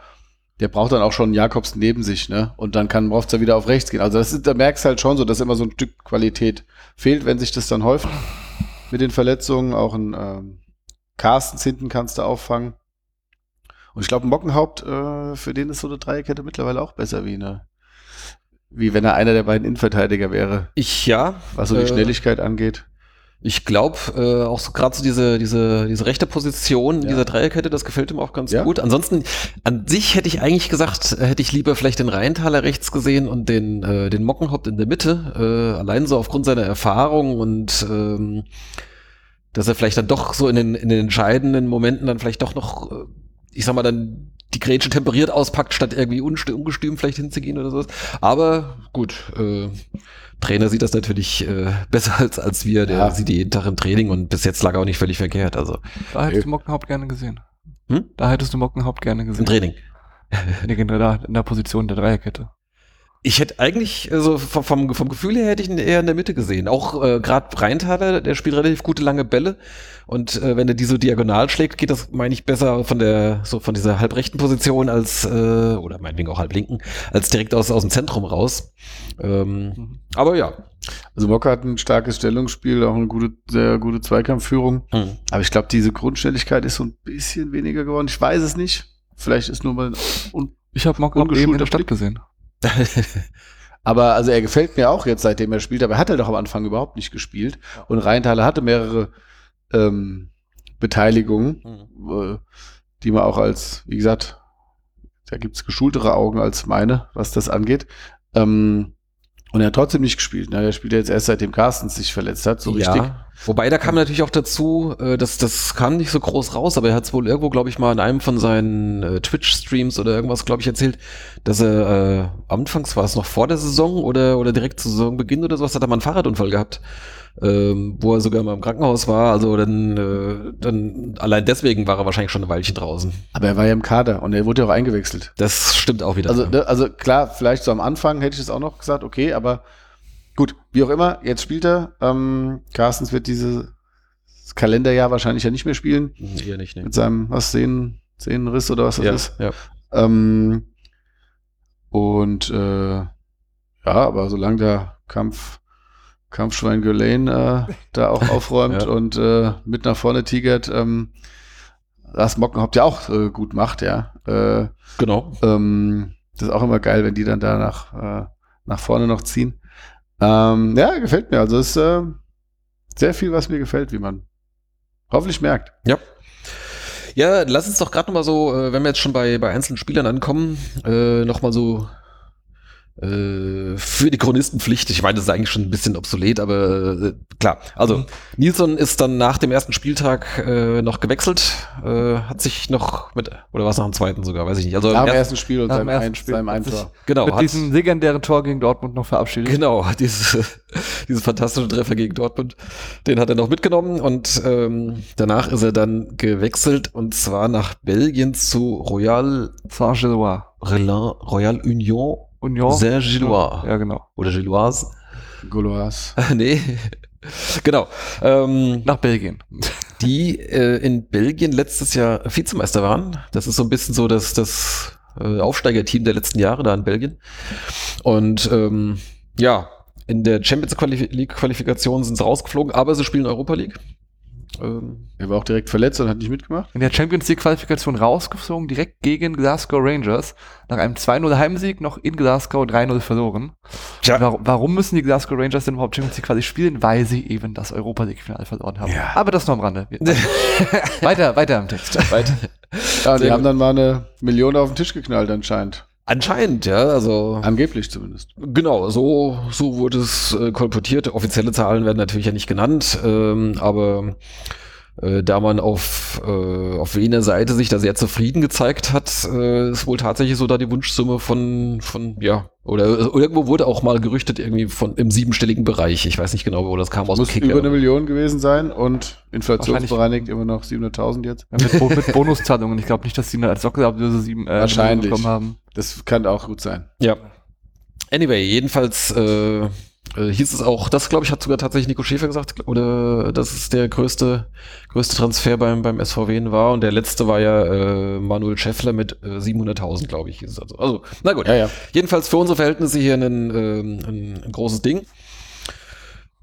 der braucht dann auch schon Jakobs neben sich, ne? Und dann kann Mrovza wieder auf rechts gehen. Also das ist, da merkst du halt schon so, dass immer so ein Stück Qualität fehlt, wenn sich das dann häuft mit den Verletzungen. Auch ein ähm, Carstens hinten kannst du auffangen. Und ich glaube, Mockenhaupt, äh, für den ist so eine Dreierkette mittlerweile auch besser wie eine, wie wenn er einer der beiden Innenverteidiger wäre, Ich ja. was so die Äh, Schnelligkeit angeht. Ich glaube, äh, auch so gerade so diese, diese, diese rechte Position in Ja. dieser Dreierkette, das gefällt ihm auch ganz Ja. gut. Ansonsten, an sich hätte ich eigentlich gesagt, hätte ich lieber vielleicht den Rheintaler rechts gesehen und den, äh, den Mockenhaupt in der Mitte. Äh, allein so aufgrund seiner Erfahrung und ähm, dass er vielleicht dann doch so in den, in den entscheidenden Momenten dann vielleicht doch noch, äh, ich sag mal, dann die Grätsche temperiert auspackt, statt irgendwie ungestüm vielleicht hinzugehen oder sowas. Aber gut, äh, Trainer sieht das natürlich äh, besser als, als wir. Der Ja. sieht die jeden Tag im Training und bis jetzt lag er auch nicht völlig verkehrt. Also Da hättest du Mockenhaupt gerne gesehen. Hm? Da hättest du Mockenhaupt gerne im gesehen. Training. [laughs] Nee, genau da, in der Position der Dreierkette. Ich hätte eigentlich, also vom, vom, vom Gefühl her hätte ich ihn eher in der Mitte gesehen. Auch äh, gerade Rheintaler, der spielt relativ gute lange Bälle. Und äh, wenn er die so diagonal schlägt, geht das, meine ich, besser von der, so von dieser halbrechten Position als, äh, oder meinetwegen auch halblinken, als direkt aus, aus dem Zentrum raus. Ähm, Mhm. aber ja. Also Mocker hat ein starkes Stellungsspiel, auch eine gute, sehr gute Zweikampfführung. Hm. Aber ich glaube, diese Grundschnelligkeit ist so ein bisschen weniger geworden. Ich weiß es nicht. Vielleicht ist nur mal un Ich habe Mockenhaupt eben in der Stadt Blick. gesehen. [laughs] Aber also er gefällt mir auch jetzt, seitdem er spielt, aber er hat er doch am Anfang überhaupt nicht gespielt. Und Rheintaler hatte mehrere ähm, Beteiligungen, Hm. äh, die man auch als, wie gesagt, da gibt's geschultere Augen als meine, was das angeht. Ähm, und er hat trotzdem nicht gespielt. Ne? Er spielt ja jetzt erst seitdem Carstens sich verletzt hat, so richtig. Ja, wobei da kam natürlich auch dazu, äh, dass das kam nicht so groß raus, aber er hat es wohl irgendwo, glaube ich, mal in einem von seinen äh, Twitch-Streams oder irgendwas, glaube ich, erzählt, dass er äh, anfangs war es noch vor der Saison oder oder direkt zu Saisonbeginn oder sowas, hat er mal einen Fahrradunfall gehabt, ähm, wo er sogar mal im Krankenhaus war. Also dann, äh, dann allein deswegen war er wahrscheinlich schon ein Weilchen draußen. Aber er war ja im Kader und er wurde ja auch eingewechselt. Das stimmt auch wieder. Also, ne, also klar, vielleicht so am Anfang hätte ich das auch noch gesagt, okay, aber gut, wie auch immer, jetzt spielt er. Ähm, Carstens wird dieses Kalenderjahr wahrscheinlich ja nicht mehr spielen. Hm, Eher nicht, ne? Mit seinem, was, Sehnen, Sehnenriss oder was das Ja, ist. ja. Ähm, und äh, ja, aber solange der Kampf, Kampfschwein Gülane äh, da auch [laughs] aufräumt Ja. und äh, mit nach vorne tigert, ähm, was Mockenhaupt ja auch äh, gut macht, ja. Äh, Genau. ähm, das ist auch immer geil, wenn die dann da nach, äh, nach vorne noch ziehen. Ähm, ja, gefällt mir. Also es ist äh, sehr viel, was mir gefällt, wie man hoffentlich merkt. Ja. Ja, lass uns doch gerade noch mal so, wenn wir jetzt schon bei, bei einzelnen Spielern ankommen, äh, noch mal so für die Chronistenpflicht. Ich meine, das ist eigentlich schon ein bisschen obsolet, aber äh, klar. Also Mhm. Nilsson ist dann nach dem ersten Spieltag äh, noch gewechselt, äh, hat sich noch mit, oder war es nach dem zweiten sogar, weiß ich nicht. Also Nach dem erst- ersten Spiel und seinem, ersten ein, Spiel seinem Eintor. genau, Mit hat, diesem legendären Tor gegen Dortmund noch verabschiedet. Genau, [laughs] dieses, diesen fantastischen Treffer gegen Dortmund, den hat er noch mitgenommen und ähm, danach ist er dann gewechselt und zwar nach Belgien zu Royal, Saint-Gillois. Royal, Royal Union Union. Saint-Gillois Ja, genau. oder Gilloise. Gaulois. [laughs] nee, genau. Ähm, Nach Belgien. die äh, in Belgien letztes Jahr Vizemeister waren. Das ist so ein bisschen so das, das äh, Aufsteigerteam der letzten Jahre da in Belgien. Und ähm, ja, in der Champions League Qualifikation sind sie rausgeflogen, aber sie spielen Europa League. Ähm, Er war auch direkt verletzt und hat nicht mitgemacht. In der Champions League Qualifikation rausgeflogen, direkt gegen Glasgow Rangers. Nach einem 2-0 Heimsieg noch in Glasgow 3-0 verloren. Tja. Warum, warum müssen die Glasgow Rangers denn überhaupt Champions League quasi spielen? Weil sie eben das Europa League Finale verloren haben. Ja. Aber das nur am Rande. [laughs] Weiter, weiter im Text. Weiter. Ja, die haben dann mal eine Million auf den Tisch geknallt anscheinend. Anscheinend, ja, also Angeblich zumindest. Genau, so, so wurde es äh, kolportiert. Offizielle Zahlen werden natürlich ja nicht genannt, ähm, aber äh, da man auf, äh, auf Wiener Seite sich da sehr zufrieden gezeigt hat, äh, ist wohl tatsächlich so da die Wunschsumme von, von ja, oder äh, irgendwo wurde auch mal gerüchtet, irgendwie von im siebenstelligen Bereich. Ich weiß nicht genau, wo das kam aus dem Muss Kicker. über eine Million gewesen sein und inflationsbereinigt immer noch 700.000 jetzt. Ja, mit, mit Bonuszahlungen. Ich glaube nicht, dass sie eine als Sockelablöse sieben äh, Wahrscheinlich. bekommen haben. Das kann auch gut sein. Ja. Anyway, jedenfalls äh, äh, hieß es auch, das glaube ich hat sogar tatsächlich Nico Schäfer gesagt, oder dass es der größte, größte Transfer beim, beim SVW war und der letzte war ja äh, Manuel Schäffler mit äh, 700.000, glaube ich, hieß es also. Also, na gut. Ja, ja. Jedenfalls für unsere Verhältnisse hier ein, ähm, ein, großes Ding.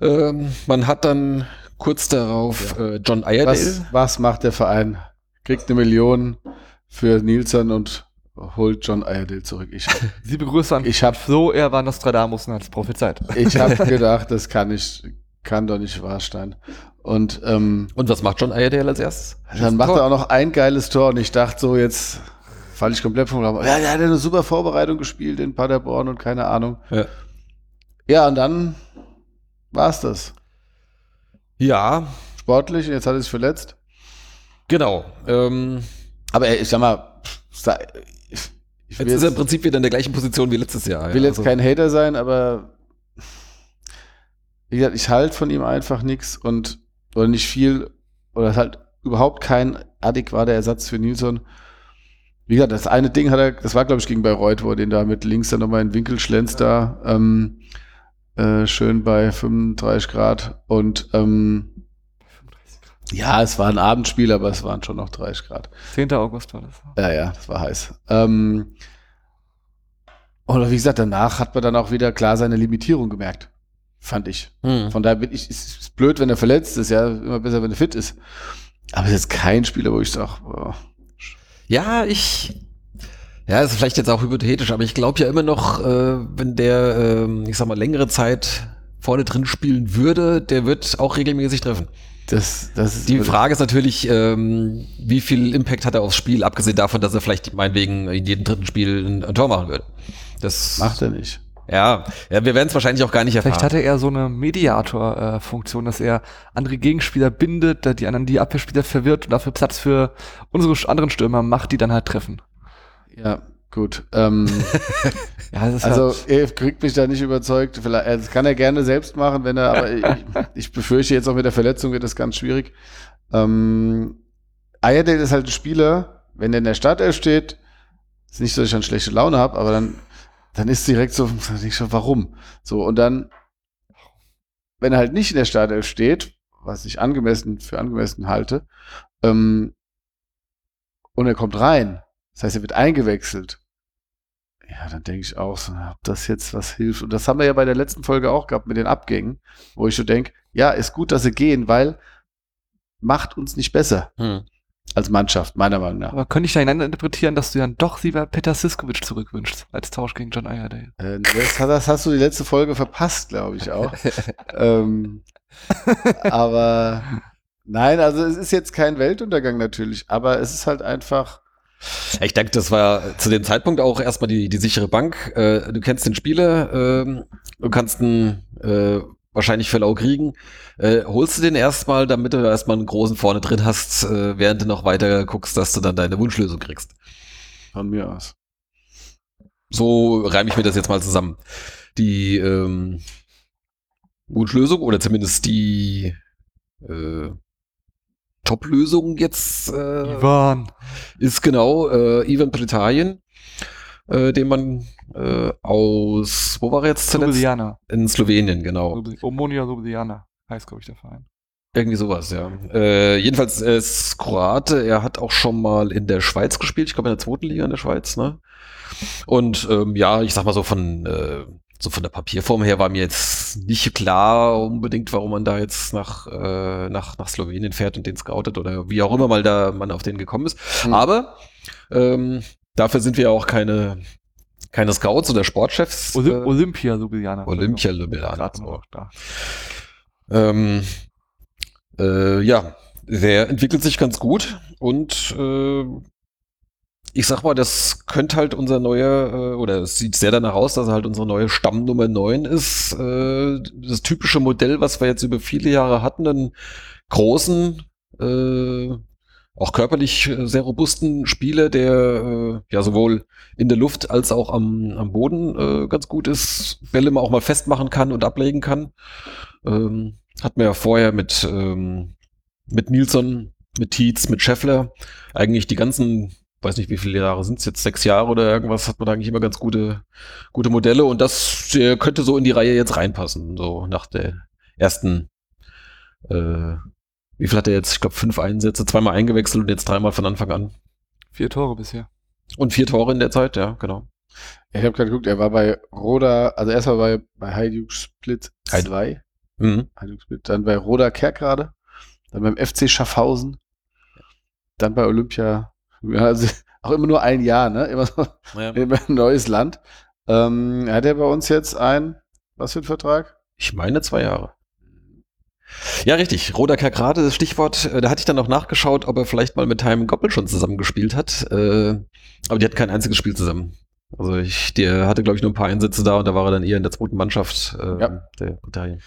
Ähm, man hat dann kurz darauf äh, John Iredale. Was, was macht der Verein? Kriegt eine Million für Nielsen und holt John Iredale zurück. Ich, [laughs] Sie begrüßen ich habe so, er war Nostradamus und hat es prophezeit. ich hab [laughs] gedacht, das kann nicht, kann doch nicht wahr sein. Und ähm, Und was macht John Iredale als erstes? dann macht er auch noch ein geiles Tor und ich dachte so, jetzt falle ich komplett vom Glauben. Ja, der hat eine super Vorbereitung gespielt in Paderborn und keine Ahnung. Ja. Ja, und dann war's das. Ja, Sportlich, jetzt hat er sich verletzt. genau. Ähm, Aber ich sag mal, ich, ich jetzt ist er im Prinzip wieder in der gleichen Position wie letztes Jahr. will ja. jetzt Also- kein Hater sein, aber wie gesagt, ich halte von ihm einfach nichts und oder nicht viel oder halt überhaupt kein adäquater Ersatz für Nilsson. Wie gesagt, das eine Ding hat er, das war glaube ich gegen Bayreuth, wo er den da mit links dann nochmal in den Winkel schlänzt da, ähm, äh, schön bei 35 Grad und ähm, ja, es war ein Abendspiel, aber es waren schon noch 30 Grad. 10. August war das. Ja, ja, das war heiß. Ähm, oder wie gesagt, danach hat man dann auch wieder klar seine Limitierung gemerkt. Fand ich. Hm. Von daher bin ich, es ist blöd, wenn er verletzt ist, ja, immer besser, wenn er fit ist. Aber es ist kein Spieler, wo ich sage, boah, Ja, ich. Ja, ist vielleicht jetzt auch hypothetisch, aber ich glaube ja immer noch, äh, wenn der, ähm, ich sag mal, längere Zeit vorne drin spielen würde, der wird auch regelmäßig treffen. Das, das Die Frage ist natürlich, ähm, wie viel Impact hat er aufs Spiel, abgesehen davon, dass er vielleicht meinetwegen in jedem dritten Spiel ein, ein Tor machen würde. Das macht er nicht. Ja, ja wir werden es wahrscheinlich auch gar nicht erfahren. Vielleicht hat er eher so eine Mediator-Funktion, dass er andere Gegenspieler bindet, da die anderen die Abwehrspieler verwirrt und dafür Platz für unsere anderen Stürmer macht, die dann halt treffen. Ja, gut. Ähm, [laughs] Ja, also halt, er kriegt mich da nicht überzeugt. Vielleicht, das kann er gerne selbst machen, wenn er, aber [laughs] ich, ich befürchte jetzt auch mit der Verletzung wird das ganz schwierig. Ähm, Ayerdale ist halt ein Spieler, wenn der in der Startelf steht, ist nicht so, dass ich dann schlechte Laune habe, aber dann, dann ist direkt so, schon, warum? So, und dann, wenn er halt nicht in der Startelf steht, was ich angemessen für angemessen halte, ähm, und er kommt rein, das heißt, er wird eingewechselt, ja, dann denke ich auch so, ob das jetzt was hilft. Und das haben wir ja bei der letzten Folge auch gehabt mit den Abgängen, wo ich so denke, ja, ist gut, dass sie gehen, weil macht uns nicht besser Hm. als Mannschaft, meiner Meinung nach. aber könnte ich da hinein interpretieren, dass du dann doch lieber Peter Siskovic zurückwünschst, als Tausch gegen John Iredale? Äh, das, das hast du die letzte Folge verpasst, glaube ich auch. [laughs] ähm, [laughs] aber nein, also es ist jetzt kein Weltuntergang natürlich, aber es ist halt einfach, Ich denke, das war zu dem Zeitpunkt auch erstmal die, die sichere Bank. Äh, du kennst den Spieler, ähm, du kannst ihn äh, wahrscheinlich für lau kriegen. Äh, holst du den erstmal, damit du erstmal einen großen vorne drin hast, äh, während du noch weiter guckst, dass du dann deine Wunschlösung kriegst. von mir aus. So reime ich mir das jetzt mal zusammen. Die ähm, Wunschlösung oder zumindest die äh, Top-Lösung jetzt äh, Ivan. ist genau äh, Ivan Britanien, äh, den man äh, aus, wo war er jetzt zuletzt? Ljubljana. In Slowenien, genau. Omonia Ljubljana heißt, glaube ich, der Verein. Irgendwie sowas, ja. Äh, jedenfalls er ist Kroate, er hat auch schon mal in der Schweiz gespielt, ich glaube in der zweiten Liga in der Schweiz, ne? Und ähm, ja, ich sag mal so von äh, so von der Papierform her war mir jetzt nicht klar unbedingt, warum man da jetzt nach, äh, nach, nach Slowenien fährt und den scoutet oder wie auch immer mal da man auf den gekommen ist. Hm. Aber ähm, dafür sind wir ja auch keine, keine Scouts oder Sportchefs. Olym äh, Olympia Ljubljana. Olympia Ljubljana, so. da. Ähm, äh, ja, der entwickelt sich ganz gut und äh, ich sag mal, das könnte halt unser neuer, äh, oder es sieht sehr danach aus, dass er halt unsere neue Stammnummer 9 ist. Äh, das typische Modell, was wir jetzt über viele Jahre hatten, einen großen, äh, auch körperlich sehr robusten Spieler, der äh, ja sowohl in der Luft als auch am, am Boden äh, ganz gut ist, Bälle auch mal festmachen kann und ablegen kann. Ähm, hat man ja vorher mit, ähm, mit Nilsson, mit Tietz, mit Scheffler eigentlich die ganzen weiß nicht, wie viele Jahre sind es jetzt, sechs Jahre oder irgendwas, hat man eigentlich immer ganz gute, gute Modelle und das äh, könnte so in die Reihe jetzt reinpassen, so nach der ersten, äh, wie viel hat er jetzt? Ich glaube, fünf Einsätze, zweimal eingewechselt und jetzt dreimal von Anfang an. Vier Tore bisher. Und vier Tore in der Zeit, ja, genau. Ich habe gerade geguckt, er war bei Roda, also erstmal bei, bei Hajduk Split 2, Mhm. Hajduk Split, dann bei Roda Kerkrade, dann beim FC Schaffhausen, dann bei Olympia, ja, also [laughs] auch immer nur ein Jahr, ne? Immer so Ja. [laughs] immer ein neues Land. Ähm, hat er bei uns jetzt ein, was für ein Vertrag? Ich meine zwei Jahre. Ja, richtig. Roda Kerkrade, das Stichwort. Äh, Da hatte ich dann noch nachgeschaut, ob er vielleicht mal mit Time Goppel schon zusammengespielt hat. Äh, aber die hatten kein einziges Spiel zusammen. Also ich, der hatte, glaube ich, nur ein paar Einsätze da und da war er dann eher in der zweiten Mannschaft äh, Ja. der Italien.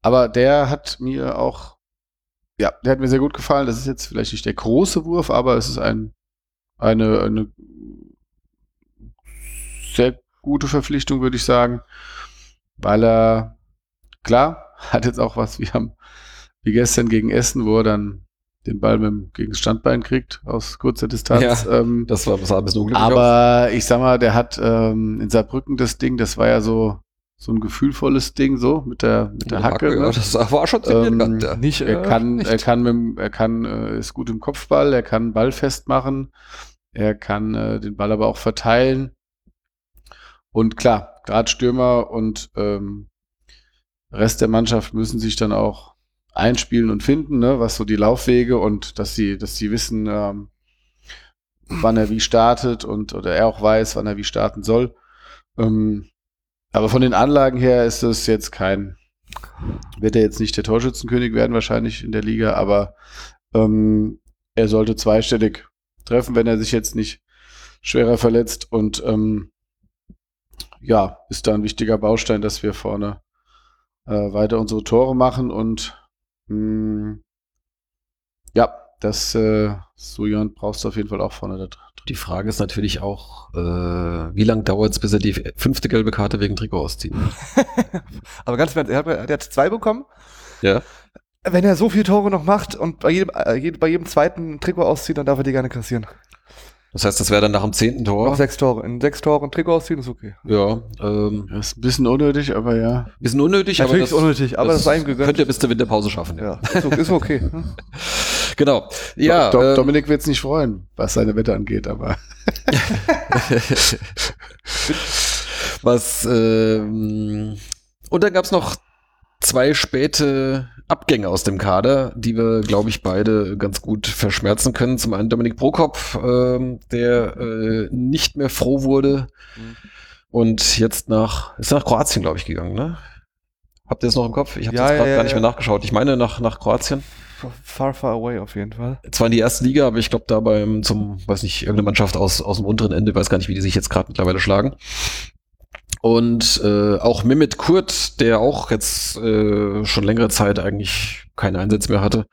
Aber der hat mir auch, ja, der hat mir sehr gut gefallen. Das ist jetzt vielleicht nicht der große Wurf, aber es ist ein, eine, eine sehr gute Verpflichtung, würde ich sagen, weil er, klar, [laughs] hat jetzt auch was wie, am, wie gestern gegen Essen, wo er dann den Ball mit dem, gegen das Standbein kriegt aus kurzer Distanz. ähm, Das war, war ein bisschen unglücklich. aus. aber ich sag mal, der hat ähm, in Saarbrücken das Ding, das war ja so, so ein gefühlvolles Ding, so mit der, mit der Hacke. ja, ne? das war schon Ähm, ja. Nicht, Er äh, kann, nicht. er kann, mit, er kann, äh, ist gut im Kopfball, er kann Ball festmachen, er kann äh, den Ball aber auch verteilen. Und klar, gerade Stürmer und ähm, Rest der Mannschaft müssen sich dann auch einspielen und finden, ne, was so die Laufwege und dass sie, dass sie wissen, ähm, wann er wie startet und oder er auch weiß, wann er wie starten soll. Ähm, aber von den Anlagen her ist es jetzt kein, wird er jetzt nicht der Torschützenkönig werden wahrscheinlich in der Liga, aber ähm, er sollte zweistellig treffen, wenn er sich jetzt nicht schwerer verletzt und ähm, ja, ist da ein wichtiger Baustein, dass wir vorne äh, weiter unsere Tore machen und mh, ja, das äh, so jemand brauchst du auf jeden Fall auch vorne da drin. Die Frage ist natürlich auch, äh, wie lange dauert es, bis er die fünfte gelbe Karte wegen Trikot auszieht? [laughs] Aber ganz Ernst, er hat, er hat zwei bekommen. Ja. Wenn er so viele Tore noch macht und bei jedem, äh, jedem- bei jedem zweiten Trikot auszieht, dann darf er die gerne kassieren. Das heißt, das wäre dann nach dem zehnten Noch Tor. sechs Tore. In sechs Toren Trikot ausziehen ist okay. Ja, ähm, Das ist ein bisschen unnötig, aber ja. bisschen unnötig, Natürlich aber ist unnötig, aber das sei ihm gegönnt. Könnt ihr bis zur Winterpause schaffen. Ja, ist, okay- ist okay. [laughs] Genau. Ja, Do ähm, Dominik wird es nicht freuen, was seine Wette angeht, aber [laughs] was ähm, und dann gab's noch zwei späte Abgänge aus dem Kader, die wir, glaube ich, beide ganz gut verschmerzen können. Zum einen Dominik Prokop, ähm, der äh, nicht mehr froh wurde Mhm. und jetzt nach ist nach Kroatien, glaube ich, gegangen. Ne? Habt ihr es noch im Kopf? Ich habe Ja, jetzt ja, gerade ja, gar nicht ja. mehr nachgeschaut. Ich meine nach nach Kroatien. Far, far away auf jeden Fall. Zwar in die erste Liga, aber ich glaube da beim zum, weiß nicht, irgendeine Mannschaft aus, aus dem unteren Ende, weiß gar nicht, wie die sich jetzt gerade mittlerweile schlagen. Und äh, auch Mehmet Kurt, der auch jetzt äh, schon längere Zeit eigentlich keinen Einsatz mehr hatte,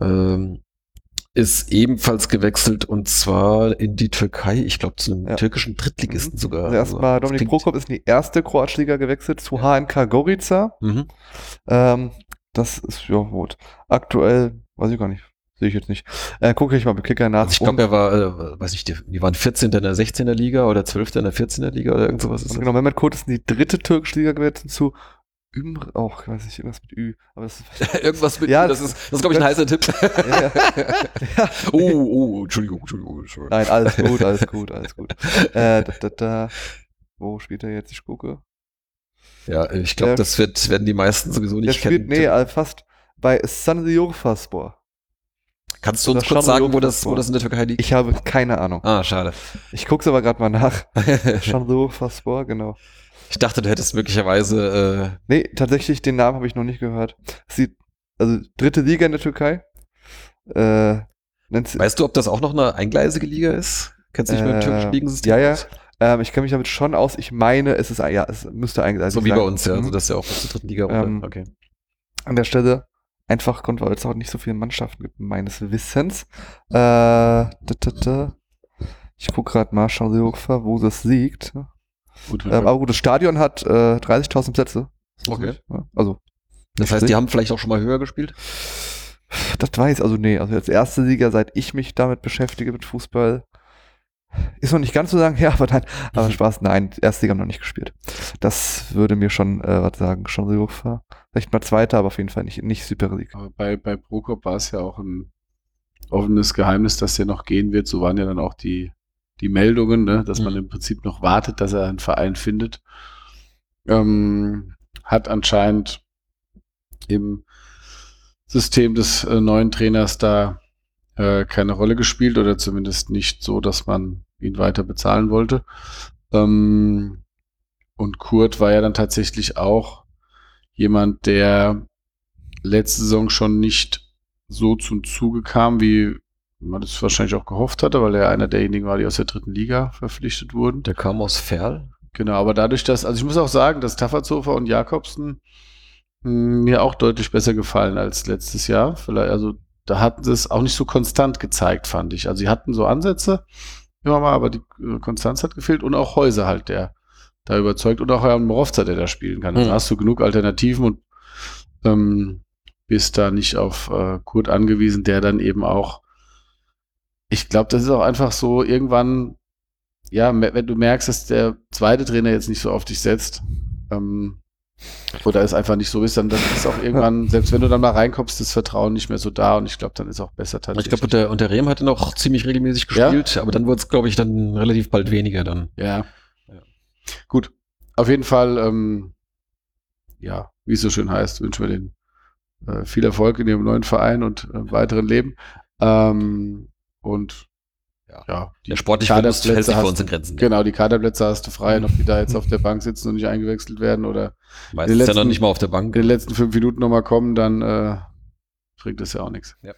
ähm, ist ebenfalls gewechselt und zwar in die Türkei, ich glaube zu einem Ja. türkischen Drittligisten Mhm. sogar. Also erstmal, das Dominik Prokop ist in die erste kroatische Liga gewechselt zu HNK Gorica. Mhm. Ähm, das ist, ja, gut. Aktuell, weiß ich gar nicht. Sehe ich jetzt nicht. Äh, gucke ich mal bei Kicker nach. Also ich glaube, er war, äh, weiß nicht, die, die waren 14. in der 16. Liga oder 12. in der 14. Liga oder irgend sowas. Ist genau, Mehmet Kurt ist in die dritte türkische Liga gewechselt zu Ümr, auch, ich weiß nicht, irgendwas mit Ü, aber das ist, [laughs] Irgendwas mit, Ja, das ist, das ist glaube ich, ein heißer Tipp. [laughs] ja, ja. [laughs] Oh, oh, Entschuldigung, Entschuldigung. Entschuldigung. Nein, alles gut, alles gut, alles gut. Äh, da, da, da. Wo spielt er jetzt? Ich gucke. Ja, ich glaube, Der- das wird, werden die meisten sowieso Der nicht spielt, kennen. nee, äh, fast bei Sanliurfaspor. Kannst du uns kurz sagen, wo das, wo das in der Türkei liegt? Ich habe keine Ahnung. ah, schade. Ich gucke es aber gerade mal nach. [laughs] Sanliurfaspor, genau. ich dachte, du hättest möglicherweise, Nee, tatsächlich, den Namen habe ich noch nicht gehört. Sie, also dritte Liga in der Türkei. Äh, äh, weißt du, ob das auch noch eine eingleisige Liga ist? Kennst du dich mit dem Äh, türkischen Ligensystem ja, ja. aus? ähm, ich kenne mich damit schon aus. Ich meine, es ist, ja, es müsste eigentlich So wie bei uns, ja. Mhm. Also das ist ja auch bis zur dritten Liga. Ähm, okay. an der Stelle einfach Grund, weil es auch nicht so viele Mannschaften gibt, meines Wissens. Äh, da, da, da. Ich gucke gerade mal, schau wo das liegt. gut, Ähm, aber gut, das Stadion hat äh, 30.000 Plätze. Okay. Ja, also, Das heißt, die haben vielleicht auch schon mal höher gespielt? das weiß, also nee, also als erste Liga, seit ich mich damit beschäftige mit Fußball, ist noch nicht ganz so lang her, [laughs] aber nein, aber Spaß, nein, Erstliga haben noch nicht gespielt. Das würde mir schon, äh, was sagen, schon so war. Vielleicht mal Zweiter, aber auf jeden Fall nicht, nicht Super League. Aber bei, bei Prokop war es ja auch ein offenes Geheimnis, dass der noch gehen wird. So waren ja dann auch die, die Meldungen, ne? dass man Mhm. im Prinzip noch wartet, dass er einen Verein findet. Ähm, hat anscheinend im System des äh, neuen Trainers da äh, keine Rolle gespielt oder zumindest nicht so, dass man ihn weiter bezahlen wollte. Ähm, und Kurt war ja dann tatsächlich auch jemand, der letzte Saison schon nicht so zum Zuge kam, wie man das wahrscheinlich auch gehofft hatte, weil er einer derjenigen war, die aus der dritten Liga verpflichtet wurden. Der kam aus Ferl. Genau, aber dadurch, dass, also ich muss auch sagen, dass Tafferzofer und Jakobsen mh, mir auch deutlich besser gefallen als letztes Jahr. Vielleicht, also da hatten sie es auch nicht so konstant gezeigt, fand ich. Also sie hatten so Ansätze immer mal, aber die äh, Konstanz hat gefehlt und auch Häuser halt, der da überzeugt und auch Jan Morovza, der da spielen kann. Also Mhm. hast du genug Alternativen und ähm, bist da nicht auf äh, Kurt angewiesen, der dann eben auch, ich glaube, das ist auch einfach so irgendwann, ja, wenn du merkst, dass der zweite Trainer jetzt nicht so auf dich setzt, ähm, oder es einfach nicht so ist, dann, dann ist auch irgendwann, selbst wenn du dann mal reinkommst, das Vertrauen nicht mehr so da und ich glaube, dann ist auch besser Ich tatsächlich. glaube, unter, unter Rehm hatte noch ziemlich regelmäßig Ja? gespielt, aber dann wurde es, glaube ich, dann relativ bald weniger dann. Ja. Gut. Auf jeden Fall, ähm, ja, wie es so schön heißt, wünschen wir den äh, viel Erfolg in ihrem neuen Verein und äh, weiteren Leben. Ähm, und Ja. ja, die Der sportliche Verlust hält Kaderplätze sich hast- uns in Grenzen. Genau, die Kaderplätze hast du frei, ob die da jetzt auf der Bank sitzen und nicht eingewechselt werden oder Meistens die ja noch letzten- nicht mal auf der Bank. in den letzten fünf Minuten nochmal kommen, dann äh, bringt das ja auch nichts. Ja,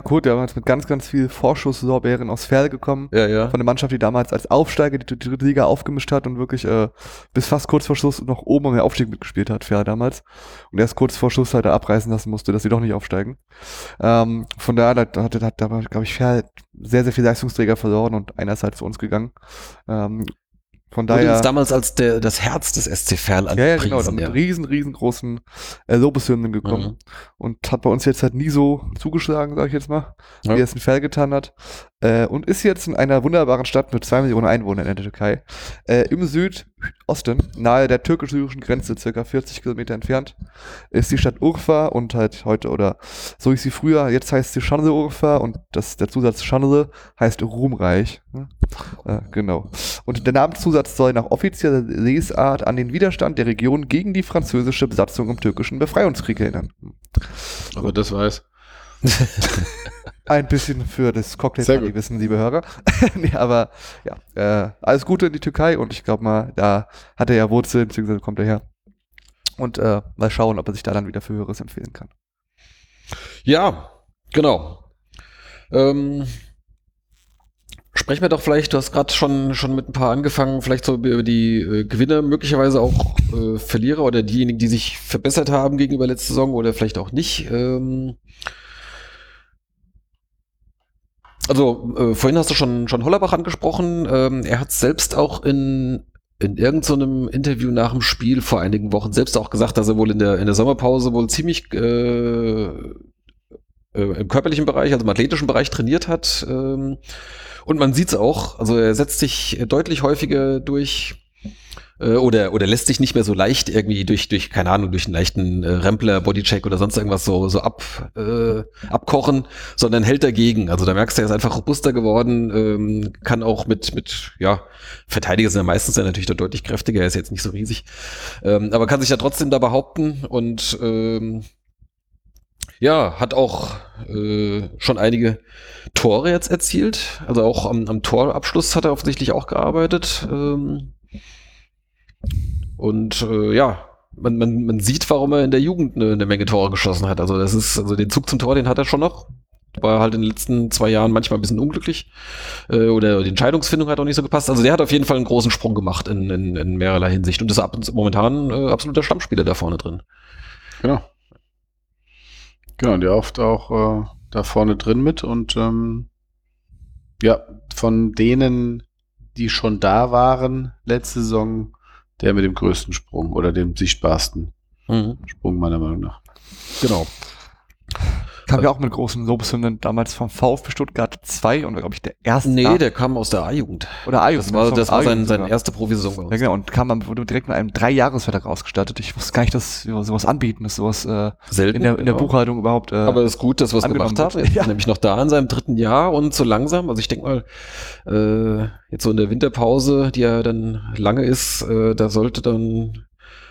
gut, der war jetzt mit ganz, ganz viel Vorschusslorbeeren aus Ferl gekommen. Ja, ja. Von der Mannschaft, die damals als Aufsteiger die dritte Liga aufgemischt hat und wirklich äh, bis fast kurz vor Schluss noch oben den Aufstieg mitgespielt hat, Ferl damals. Und erst kurz vor Schluss halt abreißen lassen musste, dass sie doch nicht aufsteigen. Ähm, von daher hat, hat, hat da, glaube ich, Ferl sehr, sehr viel Leistungsträger verloren und einer ist halt zu uns gegangen. Ähm, von daher. uns damals als der, das Herz des SC Verl Ja, ja, genau, mit ja. riesen, riesengroßen äh, Lobeshymnen gekommen Mhm. und hat bei uns jetzt halt nie so zugeschlagen, sag ich jetzt mal, Ja. wie er es in Fell getan hat. Äh, und ist jetzt in einer wunderbaren Stadt mit zwei Millionen Einwohnern in der Türkei, äh, im Südosten, nahe der türkisch-syrischen Grenze, circa 40 Kilometer entfernt, ist die Stadt Urfa und halt heute, oder so hieß sie früher, jetzt heißt sie Schanle Urfa und das, der Zusatz Schanle heißt ruhmreich. Äh, genau. Und der Namenszusatz soll nach offizieller Lesart an den Widerstand der Region gegen die französische Besatzung im türkischen Befreiungskrieg erinnern. Aber das weiß. [laughs] Ein bisschen für das Cocktail gut. wissen, liebe Hörer. [laughs] nee, aber ja, äh, alles Gute in die Türkei und ich glaube mal, da hat er ja Wurzeln, beziehungsweise kommt er her. Und äh, mal schauen, ob er sich da dann wieder für Höheres empfehlen kann. Ja, genau. Ähm, sprechen wir doch vielleicht, du hast gerade schon, schon mit ein paar angefangen, vielleicht so über die äh, Gewinner, möglicherweise auch äh, Verlierer oder diejenigen, die sich verbessert haben gegenüber letzter Saison oder vielleicht auch nicht. Ähm, also, äh, vorhin hast du schon, schon Hollerbach angesprochen. Ähm, er hat selbst auch in, in irgendeinem so Interview nach dem Spiel vor einigen Wochen selbst auch gesagt, dass er wohl in der, in der Sommerpause wohl ziemlich äh, äh, im körperlichen Bereich, also im athletischen Bereich trainiert hat. Ähm, und man sieht es auch, also er setzt sich deutlich häufiger durch äh, oder, oder lässt sich nicht mehr so leicht irgendwie durch, durch keine Ahnung, durch einen leichten äh, Rempler, Bodycheck oder sonst irgendwas so, so ab, äh, abkochen, sondern hält dagegen. Also da merkst du, er ist einfach robuster geworden, ähm, kann auch mit, mit, ja, Verteidiger sind ja meistens ja natürlich da deutlich kräftiger, er ist jetzt nicht so riesig, ähm, aber kann sich ja trotzdem da behaupten und ähm, ja, hat auch äh, schon einige Tore jetzt erzielt. Also auch am, am Torabschluss hat er offensichtlich auch gearbeitet. Ähm, und äh, ja, man, man, man sieht, warum er in der Jugend eine, eine Menge Tore geschossen hat. Also das ist, also den Zug zum Tor, den hat er schon noch. War halt in den letzten zwei Jahren manchmal ein bisschen unglücklich. Äh, oder die Entscheidungsfindung hat auch nicht so gepasst. Also der hat auf jeden Fall einen großen Sprung gemacht in, in, in mehrerlei Hinsicht und ist ab, momentan äh, absoluter Stammspieler da vorne drin. Genau. Genau, der oft auch äh, da vorne drin mit und ähm, ja, von denen, die schon da waren, letzte Saison, der mit dem größten Sprung oder dem sichtbarsten Mhm. Sprung meiner Meinung nach. Genau. Kam ja auch mit großen Lobeshymnen damals vom VfB Stuttgart 2 und glaube ich der erste. Nee, der kam aus der A-Jugend. Oder A-Jugend. Das war, das war sein, seine erste Profisaison uns. Ja, genau, und kam dann wurde direkt mit einem Dreijahresvertrag ausgestattet. Ich wusste gar nicht, dass wir sowas anbieten, dass sowas äh, Selten. in, der, in der genau. Buchhaltung überhaupt. Äh, Aber es ist gut, dass wir es gemacht haben. Jetzt [laughs] Ja. ist Nämlich noch da in seinem dritten Jahr und so langsam. Also ich denke mal, äh, jetzt so in der Winterpause, die ja dann lange ist, äh, da sollte dann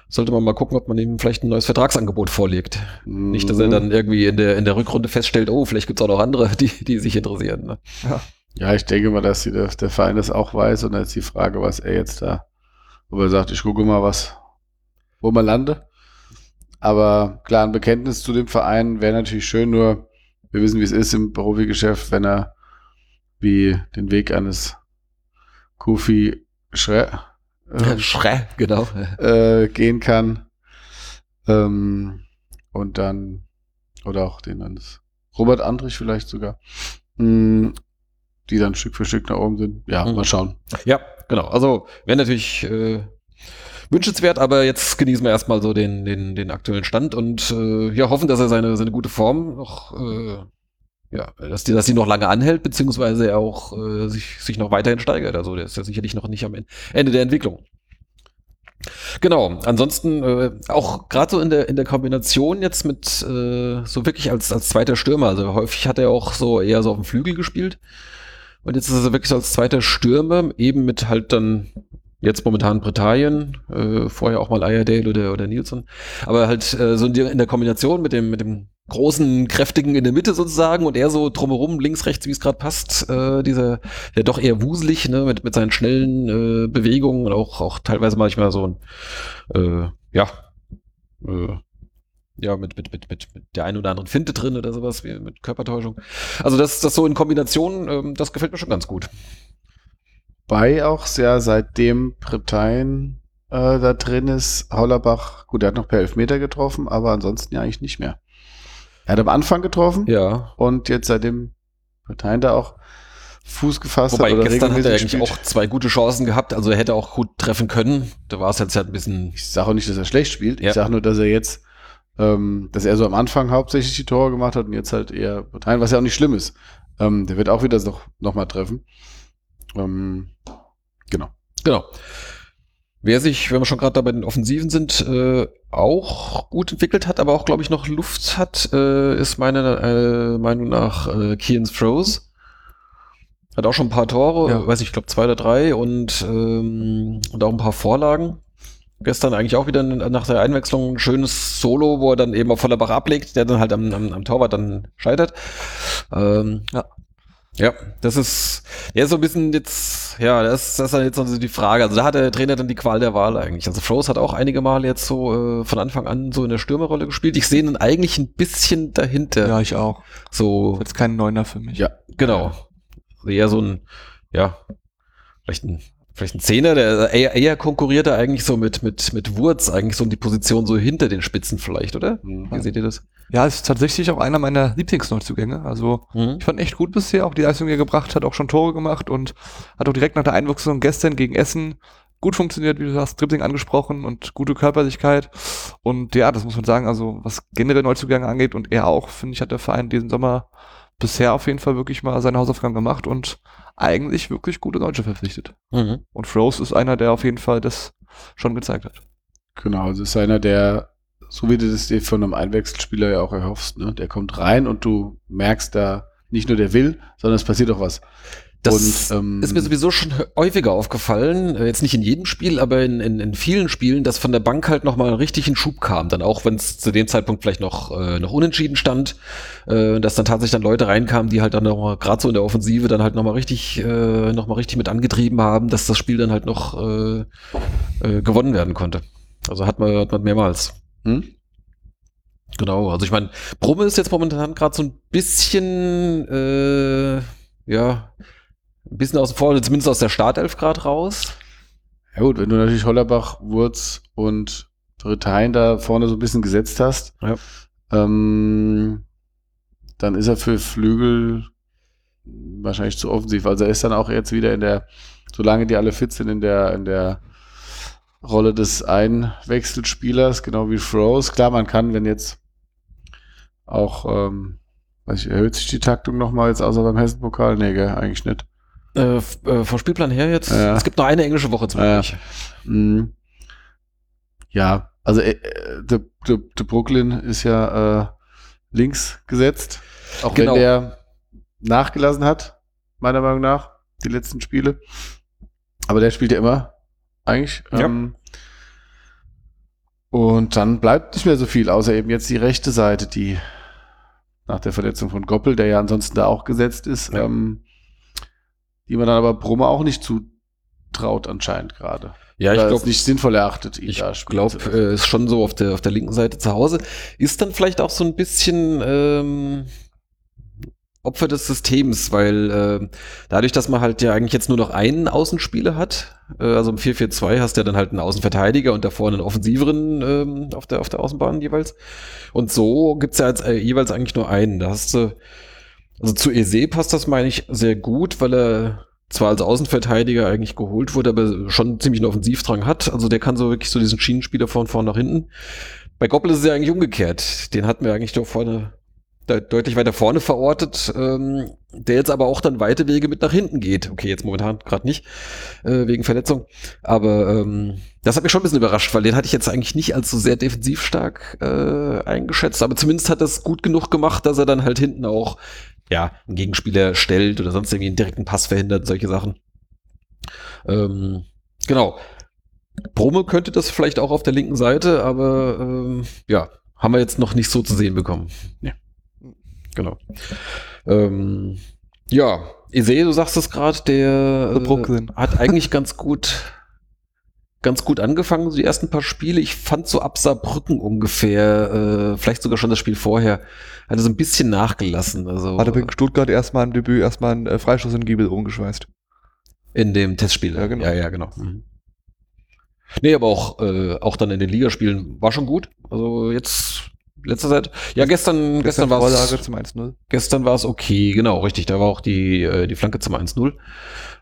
sollte man mal gucken, ob man ihm vielleicht ein neues Vertragsangebot vorlegt. Nicht, dass er Mhm. dann irgendwie in der, in der Rückrunde feststellt, oh, vielleicht gibt's auch noch andere, die, die sich interessieren. Ne? Ja, ich denke mal, dass die, der, der Verein das auch weiß und dann ist die Frage, was er jetzt da, ob er sagt, ich gucke mal, was, wo man lande. Aber klar, ein Bekenntnis zu dem Verein wäre natürlich schön, nur wir wissen, wie es ist im Profigeschäft, wenn er wie den Weg eines Kofi Schre äh, [laughs] Schrä, genau. äh, gehen kann. Ähm, und dann, oder auch den eines Robert Andrich vielleicht sogar, mh, die dann Stück für Stück nach oben sind. Ja, Mhm. mal schauen. Ja, genau. Also wäre natürlich äh, wünschenswert, aber jetzt genießen wir erstmal so den, den, den aktuellen Stand und äh, ja, hoffen, dass er seine, seine gute Form noch, äh, ja, dass die, dass die noch lange anhält, beziehungsweise auch äh, sich, sich noch weiterhin steigert. Also der ist ja sicherlich noch nicht am En- Ende der Entwicklung. Genau, ansonsten äh, auch gerade so in der in der Kombination jetzt mit äh, so wirklich als als zweiter Stürmer, also häufig hat er auch so eher so auf dem Flügel gespielt und jetzt ist er wirklich so als zweiter Stürmer, eben mit halt dann jetzt momentan Britannien, äh, vorher auch mal Ayerdale oder, oder Nielsen. Aber halt äh, so in der, in der Kombination mit dem, mit dem großen, kräftigen in der Mitte sozusagen und er so drumherum, links, rechts, wie es gerade passt, äh, dieser, der doch eher wuselig, ne, mit, mit seinen schnellen äh, Bewegungen und auch, auch teilweise manchmal so ein, äh, ja, äh, ja, mit, mit, mit, mit, mit der einen oder anderen Finte drin oder sowas, wie mit Körpertäuschung. Also das, das so in Kombination, ähm, das gefällt mir schon ganz gut. Bei auch sehr seitdem Britannien äh, da drin ist, Haulerbach, gut, er hat noch per Elfmeter getroffen, aber ansonsten ja eigentlich nicht mehr. Er hat am Anfang getroffen Ja. und jetzt seitdem Britannien da auch Fuß gefasst Wobei hat oder gestern hat er eigentlich spielt. auch zwei gute Chancen gehabt, also er hätte auch gut treffen können. Da war es jetzt halt ein bisschen. Ich sage auch nicht, dass er schlecht spielt. Ja. Ich sage nur, dass er jetzt, ähm, dass er so am Anfang hauptsächlich die Tore gemacht hat und jetzt halt eher Britannien, was ja auch nicht schlimm ist. Ähm, der wird auch wieder noch, noch mal treffen. Ähm, genau. Genau. Wer sich, wenn wir schon gerade da bei den Offensiven sind, äh, auch gut entwickelt hat, aber auch, glaube ich, noch Luft hat, äh, ist meiner äh, Meinung nach äh, Kian Froze. Hat auch schon ein paar Tore, Ja. weiß ich, ich glaube zwei oder drei und, ähm, und auch ein paar Vorlagen. Gestern eigentlich auch wieder nach der Einwechslung ein schönes Solo, wo er dann eben auf Vollerbach ablegt, der dann halt am, am, am Torwart dann scheitert. Ähm, Ja. Ja, das ist, ist so ein bisschen jetzt, ja, das, das ist dann jetzt so die Frage. Also da hat der Trainer dann die Qual der Wahl eigentlich. Also Froze hat auch einige Male jetzt so äh, von Anfang an so in der Stürmerrolle gespielt. Ich sehe ihn eigentlich ein bisschen dahinter. ja, ich auch. So, Jetzt kein Neuner für mich. Ja. genau. Also eher so ein, ja, vielleicht ein, vielleicht ein Zehner, der eher, eher konkurriert er eigentlich so mit, mit, mit Wurz, eigentlich so um die Position so hinter den Spitzen vielleicht, oder? Mhm. Wie seht ihr das? Ja, ist tatsächlich auch einer meiner Lieblingsneuzugänge. Also Mhm. ich fand echt gut bisher, auch die Leistung, die er gebracht hat, auch schon Tore gemacht und hat auch direkt nach der Einwechslung gestern gegen Essen gut funktioniert, wie du hast, Dribbling angesprochen und gute Körperlichkeit. Und ja, das muss man sagen, also was generell Neuzugänge angeht und er auch, finde ich, hat der Verein diesen Sommer bisher auf jeden Fall wirklich mal seine Hausaufgaben gemacht und eigentlich wirklich gute Deutsche verpflichtet. Mhm. Und Froze ist einer, der auf jeden Fall das schon gezeigt hat. Genau, also ist einer, der, so wie du das dir von einem Einwechselspieler ja auch erhoffst, ne? der kommt rein und du merkst da nicht nur der will, sondern es passiert auch was. Das Und, ähm, ist mir sowieso schon häufiger aufgefallen, äh, jetzt nicht in jedem Spiel, aber in, in, in vielen Spielen, dass von der Bank halt nochmal richtig ein Schub kam, dann auch wenn es zu dem Zeitpunkt vielleicht noch, äh, noch unentschieden stand, äh, dass dann tatsächlich dann Leute reinkamen, die halt dann nochmal, gerade so in der Offensive, dann halt nochmal richtig, äh, noch mal richtig mit angetrieben haben, dass das Spiel dann halt noch äh, äh, gewonnen werden konnte. Also hat man, hat man mehrmals. Hm? Genau, also ich meine, Brumme ist jetzt momentan gerade so ein bisschen, äh, ja, ein bisschen aus dem Vor, zumindest aus der Startelf gerade raus. Ja gut, wenn du natürlich Hollerbach, Wurz und Drithein da vorne so ein bisschen gesetzt hast, Ja. ähm, dann ist er für Flügel wahrscheinlich zu offensiv. Also er ist dann auch jetzt wieder in der, solange die alle fit sind, in der, in der Rolle des Einwechselspielers, genau wie Froze. Klar, man kann, wenn jetzt auch ähm, weiß ich, erhöht sich die Taktung nochmal jetzt außer beim Hessen-Pokal? Nee, gell, eigentlich nicht. Äh, äh, vom Spielplan her jetzt, Ja. es gibt noch eine englische Woche zum. Beispiel. Mhm. Ja, also äh, der de, de Brooklyn ist ja äh, links gesetzt, auch Genau. wenn der nachgelassen hat, meiner Meinung nach, die letzten Spiele. Aber der spielt ja immer, eigentlich. Ja. Ähm, und dann bleibt nicht mehr so viel, außer eben jetzt die rechte Seite, die nach der Verletzung von Goppel, der ja ansonsten da auch gesetzt ist, Ja. ähm, die man dann aber Brumme auch nicht zutraut anscheinend gerade. Ja, ich es glaube, nicht sinnvoll erachtet, Ich glaube, äh, ist schon so auf der, auf der linken Seite zu Hause. Ist dann vielleicht auch so ein bisschen ähm, Opfer des Systems, weil äh, dadurch, dass man halt ja eigentlich jetzt nur noch einen Außenspieler hat, äh, also im 4-4-2 hast du ja dann halt einen Außenverteidiger und davor einen offensiveren ähm, auf, der, auf der Außenbahn jeweils. Und so gibt's ja jetzt äh, jeweils eigentlich nur einen. Da hast du, also zu Eze passt das, meine ich, sehr gut, weil er zwar als Außenverteidiger eigentlich geholt wurde, aber schon ziemlich einen Offensivdrang hat. Also der kann so wirklich so diesen Schienenspieler von vorn nach hinten. Bei Goppel ist es ja eigentlich umgekehrt. Den hatten wir eigentlich doch vorne de deutlich weiter vorne verortet, ähm, der jetzt aber auch dann weite Wege mit nach hinten geht. Okay, jetzt momentan gerade nicht, äh, wegen Verletzung. Aber ähm, das hat mich schon ein bisschen überrascht, weil den hatte ich jetzt eigentlich nicht als so sehr defensiv stark äh, eingeschätzt. Aber zumindest hat es gut genug gemacht, dass er dann halt hinten auch ja, einen Gegenspieler stellt oder sonst irgendwie einen direkten Pass verhindert, solche Sachen. Ähm, genau. Brumme könnte das vielleicht auch auf der linken Seite, aber ähm, ja, haben wir jetzt noch nicht so zu sehen bekommen. Ja. Genau. Ähm, ja, Ise, du sagst es gerade, der Brooklyn. hat eigentlich ganz gut ganz gut angefangen, so die ersten paar Spiele. Ich fand so ab Saarbrücken ungefähr, äh, vielleicht sogar schon das Spiel vorher, hat er so ein bisschen nachgelassen. Also Hat er gegen Stuttgart erstmal im Debüt erstmal einen äh, Freistoß in den Giebel rumgeschweißt. In dem Testspiel. Ja, genau. Ja, ja, genau. Mhm. Nee, aber auch, äh, auch dann in den Ligaspielen war schon gut. Also jetzt letzter Zeit. Ja, gestern, gestern, war Vorlage es zum 1-0. gestern war es okay, genau, richtig. Da war auch die, äh, die Flanke zum 1-0.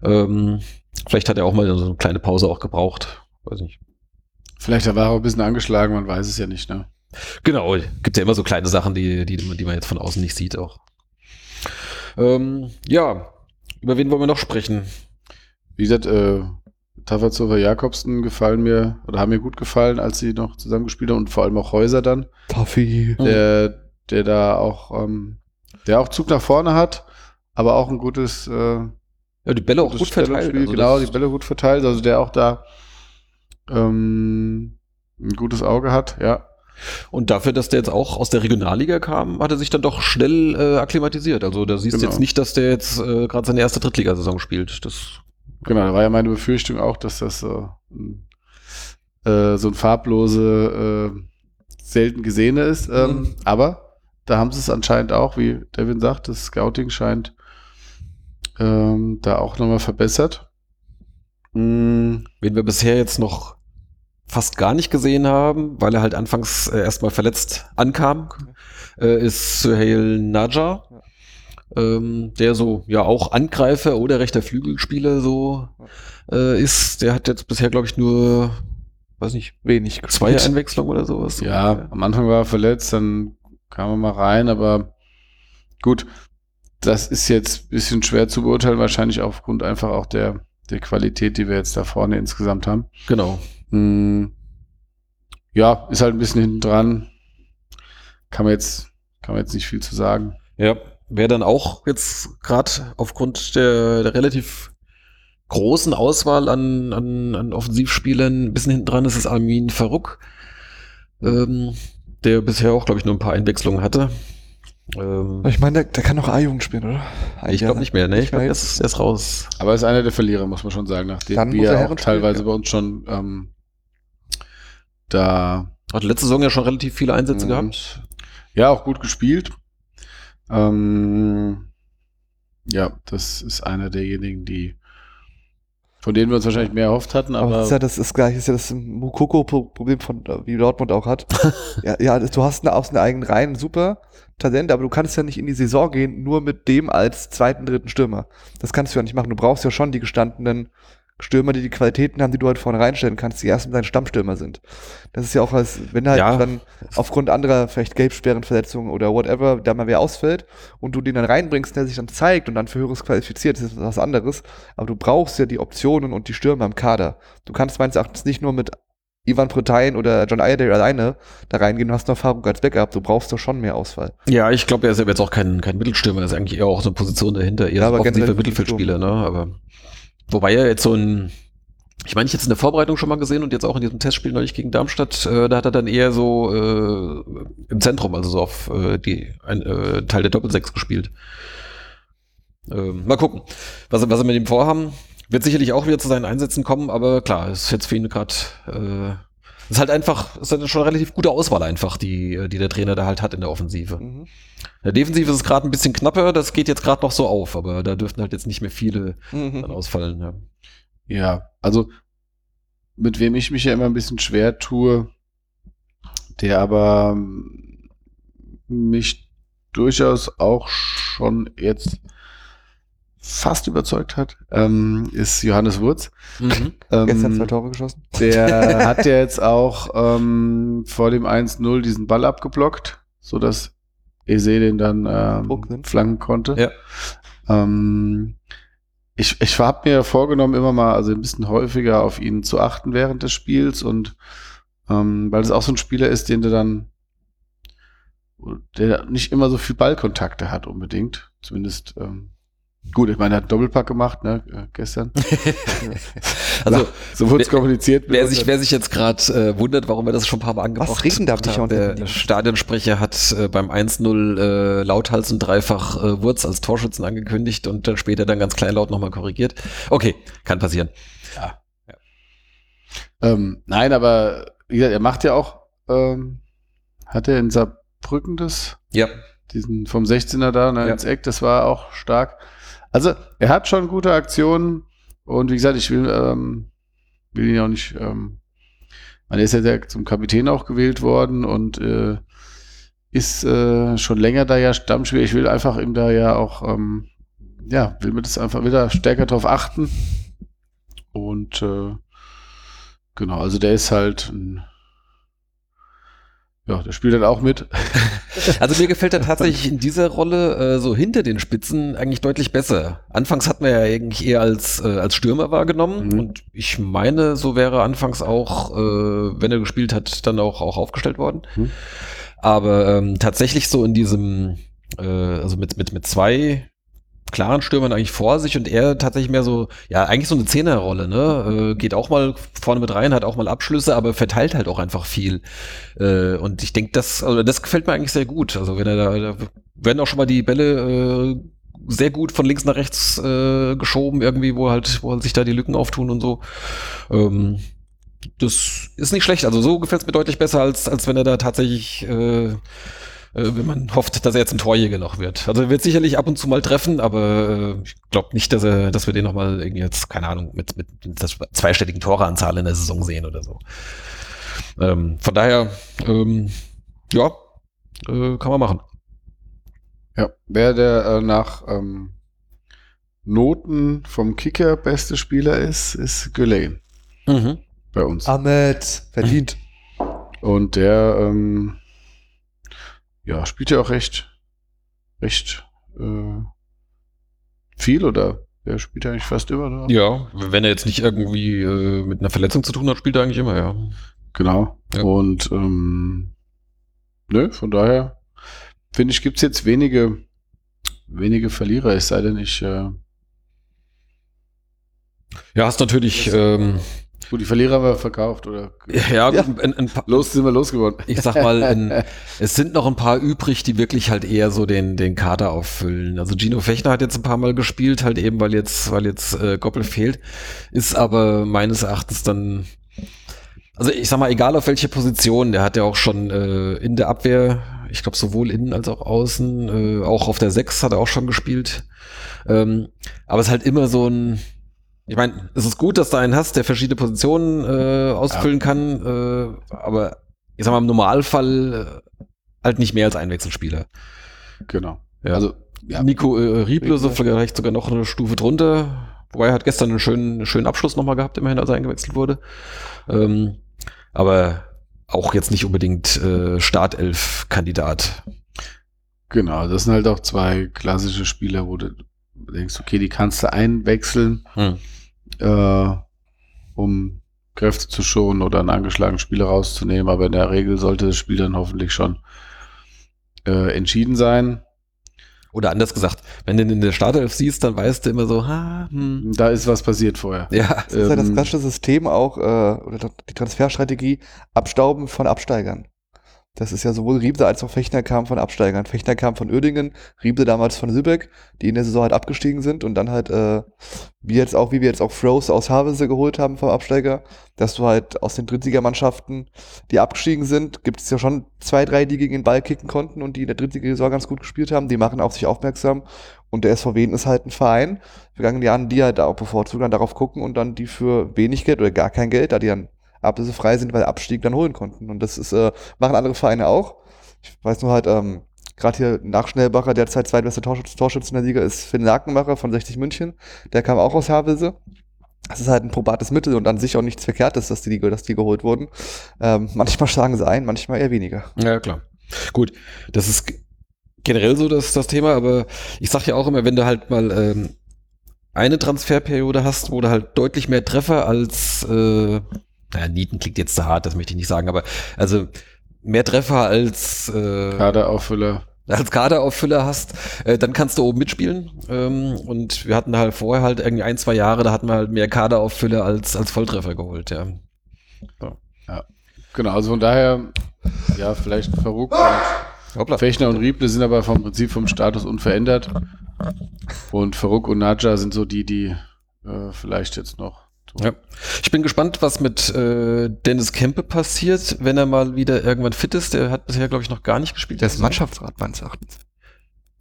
Ähm, vielleicht hat er auch mal so eine kleine Pause auch gebraucht. Weiß nicht. Vielleicht war er auch ein bisschen angeschlagen, man weiß es ja nicht, ne? Genau, gibt ja immer so kleine Sachen, die, die, die man jetzt von außen nicht sieht auch. Ähm, ja, über wen wollen wir noch sprechen? Wie gesagt, äh, Tafazova Jakobsen gefallen mir oder haben mir gut gefallen, als sie noch zusammengespielt haben und vor allem auch Häuser dann, Taffi. Der, der da auch, ähm, der auch Zug nach vorne hat, aber auch ein gutes, äh, Ja, die Bälle auch gut verteilt. Also genau, die Bälle gut verteilt, also der auch da ähm, ein gutes Auge hat, ja. Und dafür, dass der jetzt auch aus der Regionalliga kam, hat er sich dann doch schnell äh, akklimatisiert. Also da siehst du Genau. jetzt nicht, dass der jetzt äh, gerade seine erste Drittligasaison spielt. Das Genau, da war ja meine Befürchtung auch, dass das so, ein- äh, so ein farblose, äh, selten gesehene ist. Ähm, Mhm. Aber da haben sie es anscheinend auch, wie Devin sagt, das Scouting scheint ähm, da auch nochmal verbessert. Mm, wen wir bisher jetzt noch fast gar nicht gesehen haben, weil er halt anfangs äh, erstmal verletzt ankam, äh, ist Suhail Najar. Ähm, der so ja auch Angreifer oder rechter Flügelspieler so äh, ist. Der hat jetzt bisher, glaube ich, nur, weiß nicht, Wenig. zwei. Einwechslungen oder sowas. ja, am Anfang war er verletzt, dann kam er mal rein, aber gut, das ist jetzt ein bisschen schwer zu beurteilen, wahrscheinlich aufgrund einfach auch der, der Qualität, die wir jetzt da vorne insgesamt haben. Genau. Mm, Ja, ist halt ein bisschen hinten dran. Kann man jetzt, kann man jetzt nicht viel zu sagen. Ja, wer dann auch jetzt gerade aufgrund der, der relativ großen Auswahl an, an, an Offensivspielern ein bisschen hinten dran ist, ist Armin Faruk, ähm, der bisher auch, glaube ich, nur ein paar Einwechslungen hatte. Ähm, Ich meine, der, der kann noch A-Jugend spielen, oder? ich glaube nicht mehr, ne? Ich glaube, er ist, ist raus. Aber er ist einer der Verlierer, muss man schon sagen, nachdem wir er auch spielen, teilweise ja. bei uns schon ähm, da Hat letzte Saison ja schon relativ viele Einsätze Mhm. gehabt. ja auch gut gespielt. Ähm, ja, das ist einer derjenigen, die von denen wir uns wahrscheinlich mehr erhofft hatten, Aber, aber, das ist ja das ist gleich, ist ja das Mukoko-Problem von äh, wie Dortmund auch hat. [laughs] ja, ja, du hast eine, aus den eigenen Reihen super Talent, aber du kannst ja nicht in die Saison gehen, nur mit dem als zweiten, dritten Stürmer. Das kannst du ja nicht machen. Du brauchst ja schon die gestandenen Stürmer, die die Qualitäten haben, die du halt vorne reinstellen kannst, die ersten deine Stammstürmer sind. Das ist ja auch als, wenn halt Ja. dann aufgrund anderer vielleicht Gelbsperrenverletzungen oder whatever, da mal wer ausfällt und du den dann reinbringst, der sich dann zeigt und dann für Höheres qualifiziert, das ist was anderes. Aber du brauchst ja die Optionen und die Stürmer im Kader. Du kannst meines Erachtens nicht nur mit Ivan Protein oder John Iredale alleine da reingehen, du hast noch Faruk als Backup, du brauchst doch schon mehr Auswahl. Ja, ich glaube, er ist ja jetzt auch kein, kein Mittelstürmer, er ist eigentlich eher auch so eine Position dahinter, eher Ja, so aber offensiver Mittelfeldspieler, ne? Aber wobei er jetzt so ein, ich meine, ich jetzt in der Vorbereitung schon mal gesehen und jetzt auch in diesem Testspiel neulich gegen Darmstadt, äh, da hat er dann eher so äh, im Zentrum, also so auf äh, die ein äh, Teil der Doppelsechs gespielt. Ähm, mal gucken, was, was sie mit ihm vorhaben. Wird sicherlich auch wieder zu seinen Einsätzen kommen, aber klar, ist jetzt für ihn gerade äh, ist halt einfach, ist halt schon eine relativ gute Auswahl einfach, die, die der Trainer da halt hat in der Offensive. Mhm. Der Defensive ist es gerade ein bisschen knapper, das geht jetzt gerade noch so auf, aber da dürften halt jetzt nicht mehr viele Mhm. dann ausfallen. Ja. Ja, also mit wem ich mich ja immer ein bisschen schwer tue, der aber ähm, mich durchaus auch schon jetzt fast überzeugt hat, ähm, ist Johannes Wurz. Mhm. Ähm, Gestern zwei Tore geschossen. Der [laughs] hat ja jetzt auch ähm, vor dem 1-0 diesen Ball abgeblockt, so dass Ese den dann ähm, flanken konnte. Ja. Ähm, ich ich habe mir vorgenommen, immer mal also ein bisschen häufiger auf ihn zu achten während des Spiels und ähm, weil es auch so ein Spieler ist, den du dann der nicht immer so viel Ballkontakte hat unbedingt, zumindest ähm, gut, ich meine, er hat einen Doppelpack gemacht, ne, äh, gestern. [laughs] Also, so wurde es kommuniziert. wer sich, wer sich jetzt gerade äh, wundert, warum wir das schon ein paar Mal angebracht haben, der? Stadionsprecher hat äh, beim 1-0 äh, lauthals und dreifach äh, Wurz als Torschützen angekündigt und dann später dann ganz kleinlaut nochmal korrigiert. Okay, kann passieren. Ähm, nein, aber wie gesagt, er macht ja auch, ähm, hat er in Saarbrücken das, Ja, diesen vom 16er da ne, Ja. ins Eck, das war auch stark. Also er hat schon gute Aktionen und wie gesagt, ich will, ähm, will ihn auch nicht, ähm, man ist ja zum Kapitän auch gewählt worden und äh, ist äh, schon länger da ja Stammspieler. Ich will einfach ihm da ja auch, ähm, ja, will mir das einfach wieder stärker drauf achten. Und äh, genau, also der ist halt ein, ja, der spielt dann auch mit. [laughs] Also mir gefällt er tatsächlich in dieser Rolle äh, so hinter den Spitzen eigentlich deutlich besser. Anfangs hat man ja eigentlich eher als, äh, als Stürmer wahrgenommen Mhm. und ich meine, so wäre anfangs auch, äh, wenn er gespielt hat, dann auch, auch aufgestellt worden. Mhm. Aber ähm, tatsächlich so in diesem, äh, also mit, mit, mit zwei klaren Stürmern eigentlich vor sich und er tatsächlich mehr so, ja, eigentlich so eine Zehnerrolle, ne? Äh, geht auch mal vorne mit rein, hat auch mal Abschlüsse, aber verteilt halt auch einfach viel. Äh, und ich denke, das, also das gefällt mir eigentlich sehr gut. Also wenn er da, da werden auch schon mal die Bälle äh, sehr gut von links nach rechts äh, geschoben, irgendwie, wo halt, wo sich da die Lücken auftun und so. Ähm, das ist nicht schlecht. Also so gefällt es mir deutlich besser, als, als wenn er da tatsächlich äh, wenn man hofft, dass er jetzt ein Torjäger noch wird. Also er wird sicherlich ab und zu mal treffen, aber äh, ich glaube nicht, dass er, dass wir den noch mal irgendwie jetzt, keine Ahnung, mit, mit, mit der zweistelligen Toreanzahl in der Saison sehen oder so. Ähm, von daher, ähm, ja, äh, kann man machen. Ja, wer der äh, nach ähm, Noten vom Kicker beste Spieler ist, ist Gülane Mhm. bei uns. Ahmed, verdient. Und der ähm, ja, spielt ja auch recht, recht äh, viel oder der spielt ja eigentlich fast immer. Ne? Ja, wenn er jetzt nicht irgendwie äh, mit einer Verletzung zu tun hat, spielt er eigentlich immer, ja. Genau. Ja. Und ähm, ne, von daher finde ich, gibt's jetzt wenige, wenige Verlierer, es sei denn, ich äh, Ja, hast natürlich, ähm, gut, die Verlierer haben wir verkauft oder ja, Ja. ein, ein paar, los sind wir losgeworden. ich sag mal, ein, [laughs] es sind noch ein paar übrig, die wirklich halt eher so den, den Kader auffüllen. Also Gino Fechner hat jetzt ein paar Mal gespielt, halt eben, weil jetzt, weil jetzt äh, Goppel fehlt, ist aber meines Erachtens dann, also ich sag mal, egal auf welche Position, der hat ja auch schon äh, in der Abwehr, ich glaube sowohl innen als auch außen, äh, auch auf der 6 hat er auch schon gespielt. Ähm, aber es ist halt immer so ein, ich meine, es ist gut, dass du einen hast, der verschiedene Positionen äh, ausfüllen kann, äh, aber ich sag mal, im Normalfall äh, halt nicht mehr als ein Wechselspieler. Genau. Ja. Also ja, Nico äh, Rieble, so vielleicht sogar noch eine Stufe drunter. Wobei er hat gestern einen schönen, schönen Abschluss nochmal gehabt, immerhin, als er eingewechselt wurde. Ähm, aber auch jetzt nicht unbedingt äh, Startelf-Kandidat. Genau, das sind halt auch zwei klassische Spieler, wo du denkst, okay, die kannst du einwechseln, hm. Äh, um Kräfte zu schonen oder einen angeschlagenen Spieler rauszunehmen, aber in der Regel sollte das Spiel dann hoffentlich schon äh, entschieden sein. Oder anders gesagt, wenn du ihn in der Startelf siehst, dann weißt du immer so, ha, hm. Da ist was passiert vorher. Ja. Das ist ja das ähm, klassische System auch, äh, oder die Transferstrategie, Abstauben von Absteigern. Das ist ja sowohl Riebse als auch Fechner kam von Absteigern. Fechner kam von Uerdingen, Riebse damals von Lübeck, die in der Saison halt abgestiegen sind und dann halt, äh, wie jetzt auch, wie wir jetzt auch Froze aus Havelse geholt haben vom Absteiger, dass du halt aus den Drittligamannschaften, die abgestiegen sind, gibt es ja schon zwei, drei, die gegen den Ball kicken konnten und die in der Drittliga-Saison ganz gut gespielt haben, die machen auf sich aufmerksam und der SVW ist halt ein Verein, vergangenen Jahren, die halt auch bevorzugt dann darauf gucken und dann die für wenig Geld oder gar kein Geld, da die dann frei sind, weil Abstieg dann holen konnten. Und das ist, äh, machen andere Vereine auch. Ich weiß nur halt, ähm, gerade hier nach Schnellbacher, derzeit zweitbester Torschütze, Torschütze in der Liga, ist Finn Lakenmacher von 60 München. Der kam auch aus Havelse. Das ist halt ein probates Mittel und an sich auch nichts Verkehrtes, dass die, dass die geholt wurden. Ähm, manchmal schlagen sie ein, manchmal eher weniger. Ja, klar. Gut, das ist generell so das, das Thema, aber ich sag ja auch immer, wenn du halt mal ähm, eine Transferperiode hast, wo du halt deutlich mehr Treffer als äh, naja, Nieten klingt jetzt zu hart, das möchte ich nicht sagen, aber also mehr Treffer als äh, Kaderauffüller. Als Kaderauffüller hast, äh, dann kannst du oben mitspielen. Ähm, und wir hatten halt vorher halt irgendwie ein, zwei Jahre, da hatten wir halt mehr Kaderauffüller als, als Volltreffer geholt, ja. So. Ja. Genau, also von daher, ja, vielleicht verrückt. Hoppla. Fechner und Rieble sind aber vom Prinzip vom Status unverändert. Und Faruk und Nadja sind so die, die äh, vielleicht jetzt noch ja. Ich bin gespannt, was mit äh, Dennis Kempe passiert, wenn er mal wieder irgendwann fit ist. Der hat bisher, glaube ich, noch gar nicht gespielt. Der ist Mannschaftsrat meines Erachtens.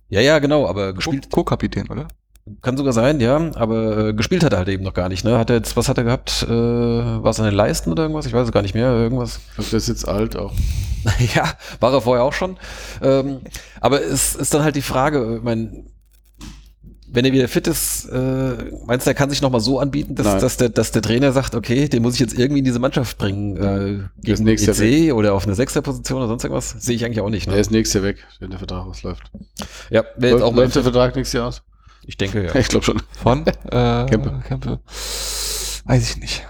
Ja, ja, genau, aber gespielt. Co-Kapitän, oder? Kann sogar sein, ja, aber äh, gespielt hat er halt eben noch gar nicht, ne? Hat er jetzt, was hat er gehabt? Äh, war es an den Leisten oder irgendwas? Ich weiß es gar nicht mehr, irgendwas. Ich der ist jetzt alt auch. [laughs] ja, war er vorher auch schon. Ähm, aber es ist dann halt die Frage, ich meine, wenn er wieder fit ist, äh, meinst du, er kann sich nochmal so anbieten, dass, dass, der, dass der Trainer sagt, okay, den muss ich jetzt irgendwie in diese Mannschaft bringen, äh, gegen EC oder auf eine Sechserposition oder sonst irgendwas? Sehe ich eigentlich auch nicht. Ne? Er ist nächstes Jahr weg, wenn der Vertrag ausläuft. Ja, wer jetzt auch läuft der Vertrag nächstes Jahr aus? Ich denke, ja. [laughs] Ich glaube schon. Von? Äh, Kempe. Kempe. Weiß ich nicht.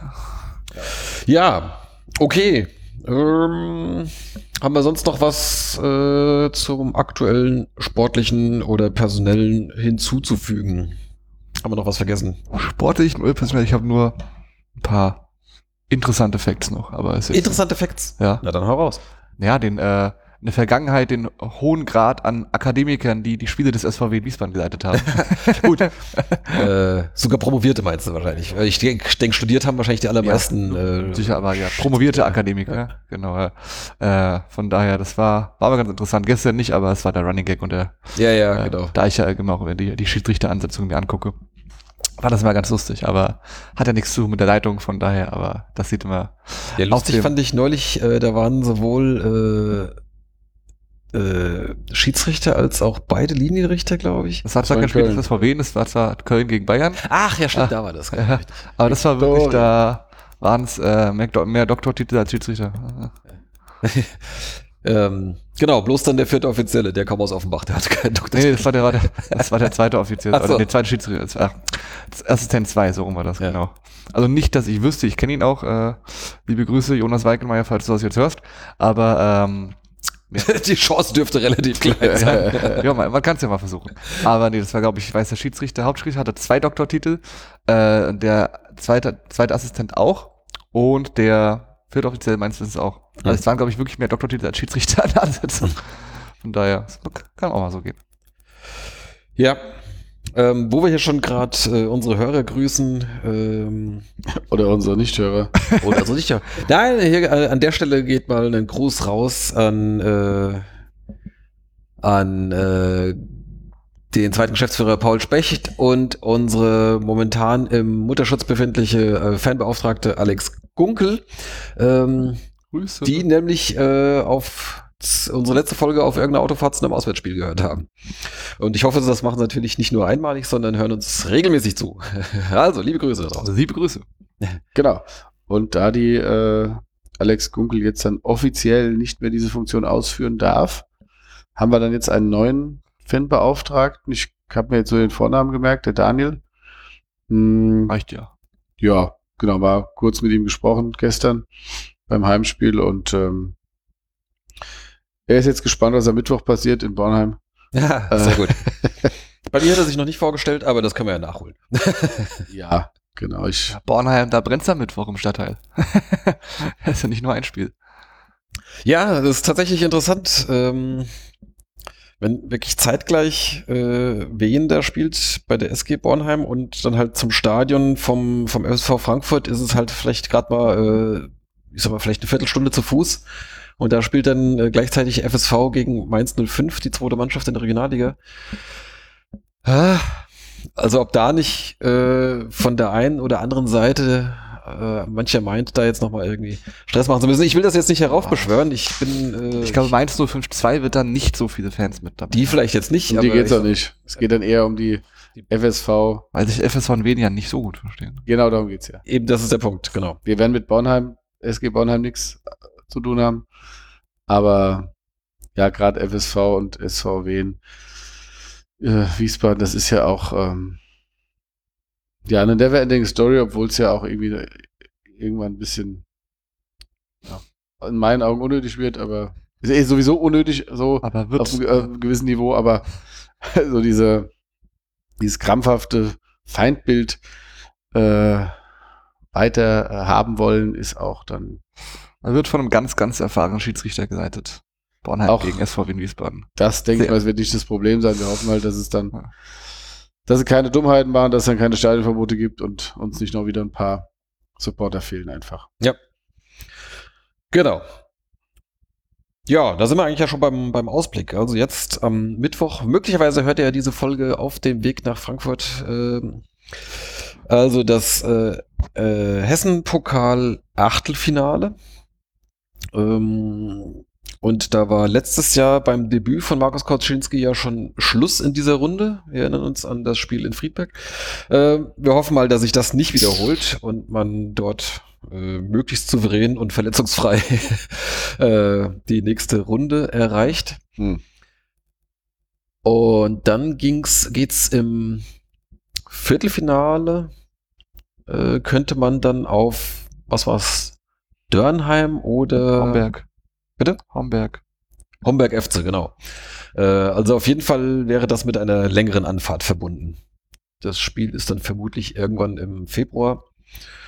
Ja, okay. Ähm, haben wir sonst noch was äh, zum aktuellen sportlichen oder personellen hinzuzufügen? Haben wir noch was vergessen? Sportlich oder personell? Ich habe nur ein paar interessante Facts noch. Aber es ist interessante Facts? Ja. Na dann hau raus. Ja, den äh, in der Vergangenheit den hohen Grad an Akademikern, die die Spiele des SVW Wiesbaden geleitet haben. [laughs] Gut. äh, sogar Promovierte meinst du wahrscheinlich. Ich denke, denk, studiert haben wahrscheinlich die allermeisten. Ja, äh, sicher, aber ja, promovierte Akademiker, ja. genau. Äh, von daher, das war, war aber ganz interessant. Gestern nicht, aber es war der Running Gag und der, ja, ja, äh, genau. da ich ja immer auch die, die Schiedsrichteransetzung mir angucke war das mal ganz lustig, aber hat ja nichts zu mit der Leitung, von daher, aber das sieht immer. Ja, lustig fand ich neulich, äh, da waren sowohl äh, äh, Schiedsrichter als auch beide Linienrichter, glaube ich. Das war zwar kein Spiel des SVW, das war zwar Köln gegen Bayern. Ach ja, stimmt, ah, da war das. Ja, aber das war wirklich, da waren es äh, mehr, mehr Doktortitel als Schiedsrichter. [laughs] ähm, genau, bloß dann der vierte Offizielle, der kam aus Offenbach, der hatte keinen Doktor. Nee, das war der, das war der zweite Offizielle, also der zweite Schiedsrichter. Das war, Assistent 2, so rum war das, ja. genau. Also nicht, dass ich wüsste, ich kenne ihn auch. Äh, liebe Grüße, Jonas Weikelmeier, falls du das jetzt hörst. Aber ähm, [laughs] Die Chance dürfte relativ klein sein. ja, man, man kann es ja mal versuchen. Aber nee, das war, glaube ich, ich weiß, der Schiedsrichter, Hauptschiedsrichter hatte zwei Doktortitel, äh, der zweite, zweite Assistent auch und der vierte Offiziell meines Wissens auch. Also es waren, glaube ich, wirklich mehr Doktortitel als Schiedsrichter an der Ansetzung. Von daher, kann auch mal so gehen. Ja, ähm, wo wir hier schon gerade äh, unsere Hörer grüßen. Ähm, oder unsere Nichthörer. [laughs] Oder unsere Nichthörer. Nein, hier äh, an der Stelle geht mal ein Gruß raus an, äh, an äh, den zweiten Geschäftsführer Paul Specht und unsere momentan im Mutterschutz befindliche äh, Fanbeauftragte Alex Gunkel. Ähm, Grüße. Die nämlich äh, auf unsere letzte Folge auf irgendeiner Autofahrt zu einem Auswärtsspiel gehört haben. Und ich hoffe, das machen sie natürlich nicht nur einmalig, sondern hören uns regelmäßig zu. [laughs] Also, liebe Grüße da draußen. Liebe Grüße. Genau. Und da die äh, Alex Gunkel jetzt dann offiziell nicht mehr diese Funktion ausführen darf, haben wir dann jetzt einen neuen Fanbeauftragten. Ich habe mir jetzt so den Vornamen gemerkt, der Daniel. Hm, Reicht ja. ja, genau, war kurz mit ihm gesprochen gestern beim Heimspiel und ähm, er ist jetzt gespannt, was am Mittwoch passiert in Bornheim. Ja, sehr gut. [laughs] Bei mir hat er sich noch nicht vorgestellt, aber das können wir ja nachholen. [laughs] Ja, genau. Ich, Ja, Bornheim, da brennt's am Mittwoch im Stadtteil. [laughs] das ist ja nicht nur ein Spiel. Ja, das ist tatsächlich interessant. Ähm, wenn wirklich zeitgleich äh, Wien da spielt bei der SG Bornheim und dann halt zum Stadion vom, vom FSV Frankfurt ist es halt vielleicht gerade mal, äh, ich sag mal, vielleicht eine Viertelstunde zu Fuß. Und da spielt dann äh, gleichzeitig FSV gegen Mainz 05, die zweite Mannschaft in der Regionalliga. Ah, Also ob da nicht äh, von der einen oder anderen Seite äh, mancher meint, da jetzt nochmal irgendwie Stress machen zu müssen. Ich will das jetzt nicht heraufbeschwören. Ich bin. Äh, Ich glaube, Mainz 052 wird dann nicht so viele Fans mit dabei. die vielleicht jetzt nicht. um die geht's auch nicht. Es geht dann eher um die FSV. Weil sich FSV und Wien ja nicht so gut verstehen. Genau darum geht's ja. Eben, das ist der Punkt, genau. Wir werden mit Bornheim, SG Bornheim nichts zu tun haben. Aber ja, gerade FSV und SV Wien, äh, Wiesbaden, das ist ja auch ähm, ja eine never-ending Story, obwohl es ja auch irgendwie irgendwann ein bisschen ja, in meinen Augen unnötig wird, aber ist eh sowieso unnötig, so auf einem, äh, einem gewissen Niveau, aber [laughs] so diese, dieses krampfhafte Feindbild äh, weiter äh, haben wollen, ist auch dann Man wird von einem ganz, ganz erfahrenen Schiedsrichter geleitet. Bornheim Auch- gegen SV Wien Wiesbaden. das, denke ich mal, es wird nicht das Problem sein. Wir hoffen halt, dass es dann, Ja. dass sie keine Dummheiten machen, dass es dann keine Stadionverbote gibt und uns nicht noch wieder ein paar Supporter fehlen einfach. Genau. Ja, da sind wir eigentlich ja schon beim, beim Ausblick. Also jetzt am Mittwoch, möglicherweise hört ihr ja diese Folge auf dem Weg nach Frankfurt. Ähm, also das äh, äh, Hessen-Pokal-Achtelfinale. Ähm, und da war letztes Jahr beim Debüt von Markus Koczynski ja schon Schluss in dieser Runde. Wir erinnern uns an das Spiel in Friedberg. Äh, wir hoffen mal, dass sich das nicht wiederholt und man dort äh, möglichst souverän und verletzungsfrei [laughs] äh, die nächste Runde erreicht. Hm. Und dann ging's, geht's im Viertelfinale, äh, könnte man dann auf, was war's, Dörnheim oder Homberg. Bitte? Homberg. Homberg FC, genau. Äh, also auf jeden Fall wäre das mit einer längeren Anfahrt verbunden. Das Spiel ist dann vermutlich irgendwann im Februar.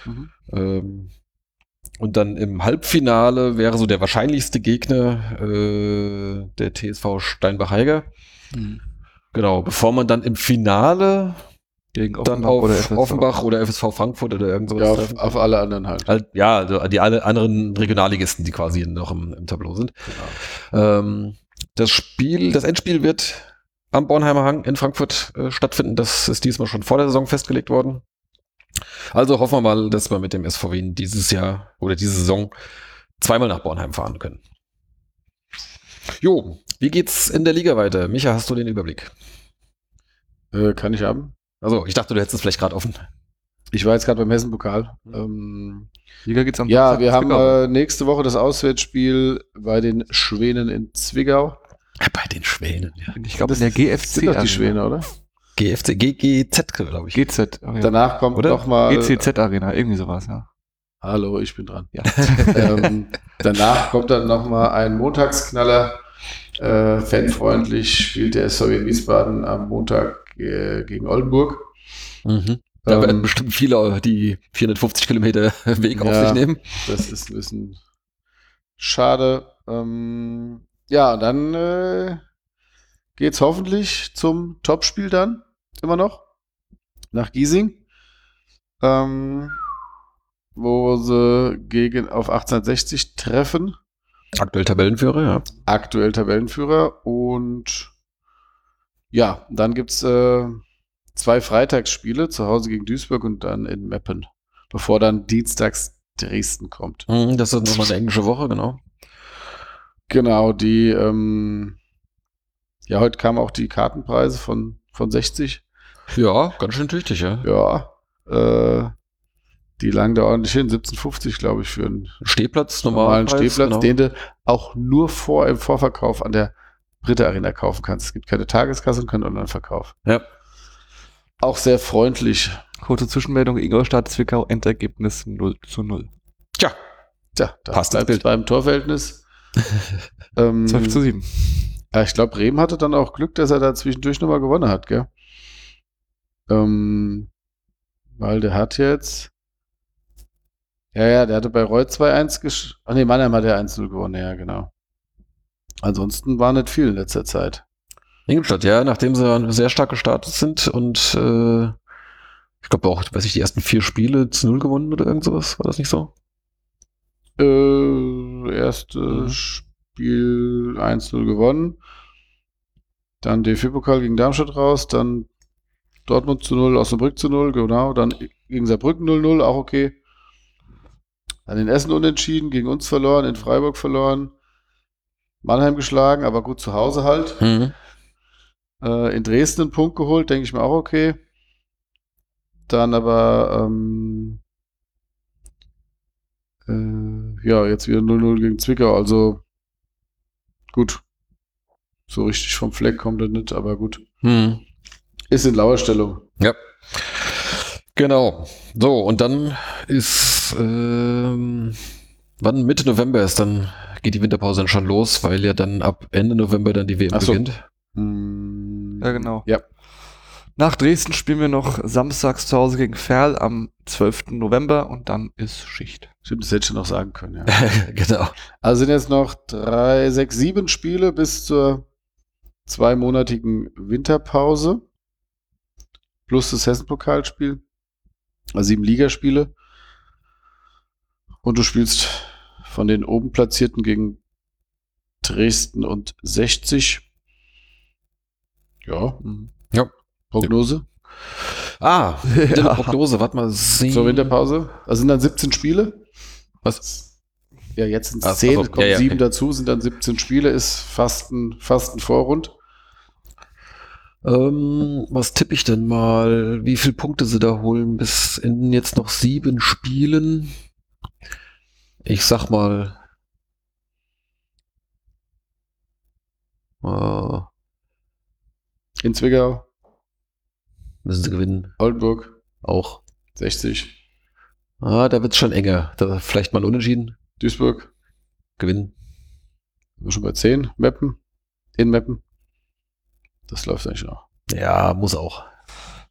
Mhm. Ähm, und dann im Halbfinale wäre so der wahrscheinlichste Gegner äh, der TSV Steinbach-Heiger. Mhm. Genau, bevor man dann im Finale Gegen dann Offenbach auf oder FSV. Offenbach oder FSV Frankfurt oder irgend sowas Ja, auf, auf alle anderen halt. Halt, ja, also die alle anderen Regionalligisten, die quasi noch im, im Tableau sind. Ähm, das Spiel, das Endspiel wird am Bornheimer Hang in Frankfurt äh, stattfinden. Das ist diesmal schon vor der Saison festgelegt worden. Also hoffen wir mal, dass wir mit dem SVW dieses Jahr oder diese Saison zweimal nach Bornheim fahren können. Jo, wie geht's in der Liga weiter? Micha, hast du den Überblick? Äh, kann ich haben. Also, ich dachte, du hättest es vielleicht gerade offen. Ich war jetzt gerade beim Hessen-Pokal. Ähm, Liga geht's am ja, Samstag wir haben äh, nächste Woche das Auswärtsspiel bei den Schwänen in Zwickau. Bei den Schwänen, ja. ich glaube, in Das der GFC. sind doch die. Schwäne, oder? GFC, GGZ, glaube ich. GZ. Arena. Danach kommt Oder? noch mal. GCZ Arena, irgendwie sowas, ja. Hallo, ich bin dran. ja. [laughs] ähm, danach kommt dann noch mal ein Montagsknaller. Äh, fanfreundlich spielt der SVW Wiesbaden am Montag äh, gegen Oldenburg. Mhm. Da werden Ähm, bestimmt viele die 450 Kilometer [laughs] Weg auf Ja. sich nehmen. Das ist ein bisschen schade. Ähm, ja, dann äh, geht's hoffentlich zum Topspiel dann immer noch nach Giesing, ähm, wo sie gegen auf 1860 treffen. Aktuell Tabellenführer, ja. Aktuell Tabellenführer und ja, dann gibt's äh, zwei Freitagsspiele zu Hause gegen Duisburg und dann in Meppen, bevor dann dienstags Dresden kommt. Mhm, Das ist nochmal eine englische Woche, genau. Genau, die, ähm, ja, heute kamen auch die Kartenpreise von, von 60. Ja, ganz schön tüchtig, ja. Ja, äh, die lagen da ordentlich hin, 17,50, glaube ich, für einen Stehplatz, normalen normalen Stehplatz, genau. den du auch nur vor im Vorverkauf an der Arena kaufen kannst. Es gibt keine Tageskasse und keinen Online-Verkauf. Ja. Auch sehr freundlich. Kurze Zwischenmeldung, Ingolstadt, Zwickau, Endergebnis 0 zu 0. Tja, Tja, da Passt bleibt Bild. beim Torverhältnis. [laughs] ähm, 12 zu 7. Ja, ich glaube, Bremen hatte dann auch Glück, dass er da zwischendurch nochmal gewonnen hat, gell? Ähm, weil der hat jetzt. Ja, ja, der hatte bei Roy 2-1 gesch. Ach nee, Mannheim hat er 1-0 gewonnen, ja, genau. Ansonsten war nicht viel in letzter Zeit. Ingolstadt, ja, nachdem sie sehr stark gestartet sind und äh, ich glaube auch, weiß ich, die ersten vier Spiele zu null gewonnen oder irgend sowas, war das nicht so? Äh, erste Mhm. Spiel 1-0 gewonnen. Dann DFB-Pokal gegen Darmstadt raus, dann Dortmund zu 0, Osnabrück zu 0, genau. Dann gegen Saarbrücken 0-0, auch okay. Dann in Essen unentschieden, gegen uns verloren, in Freiburg verloren. Mannheim geschlagen, aber gut zu Hause halt. Mhm. Äh, in Dresden einen Punkt geholt, denke ich mir auch okay. Dann aber, ähm, äh, ja, jetzt wieder 0-0 gegen Zwickau, also gut. So richtig vom Fleck kommt er nicht, aber gut. Mhm. Ist in Lauerstellung. Ja. Genau. So, und dann ist, ähm, wann Mitte November ist dann, geht die Winterpause dann schon los, weil ja dann ab Ende November dann die WM Ach so. beginnt. Hm, Ja, genau. Ja. Nach Dresden spielen wir noch samstags zu Hause gegen Ferl am 12. November und dann ist Schicht. Stimmt, das hätte ich noch sagen können, ja. [laughs] genau. Also sind jetzt noch drei, sechs, sieben Spiele bis zur zweimonatigen Winterpause. Plus das Hessen-Pokalspiel. Also sieben Ligaspiele. Und du spielst von den oben Platzierten gegen Dresden und 60. Ja. Ja. Prognose Ah, [laughs] Ja. Prognose, warte mal. Sie zur Winterpause. Also sind dann 17 Spiele. Was? Ja, jetzt sind es 10, ach so, es kommen ja, ja, sieben okay. dazu, sind dann 17 Spiele, ist fast ein, fast ein Vorrund. Ähm, was tippe ich denn mal? Wie viele Punkte sie da holen bis in jetzt noch sieben Spielen? Ich sag mal. Äh, In Zwickau, müssen sie gewinnen. Oldenburg, Auch. 60, Ah, da wird's schon enger. Da vielleicht mal unentschieden. Duisburg, Gewinnen. sind wir schon bei 10, Meppen, in Meppen. Das läuft eigentlich noch. Ja, muss auch.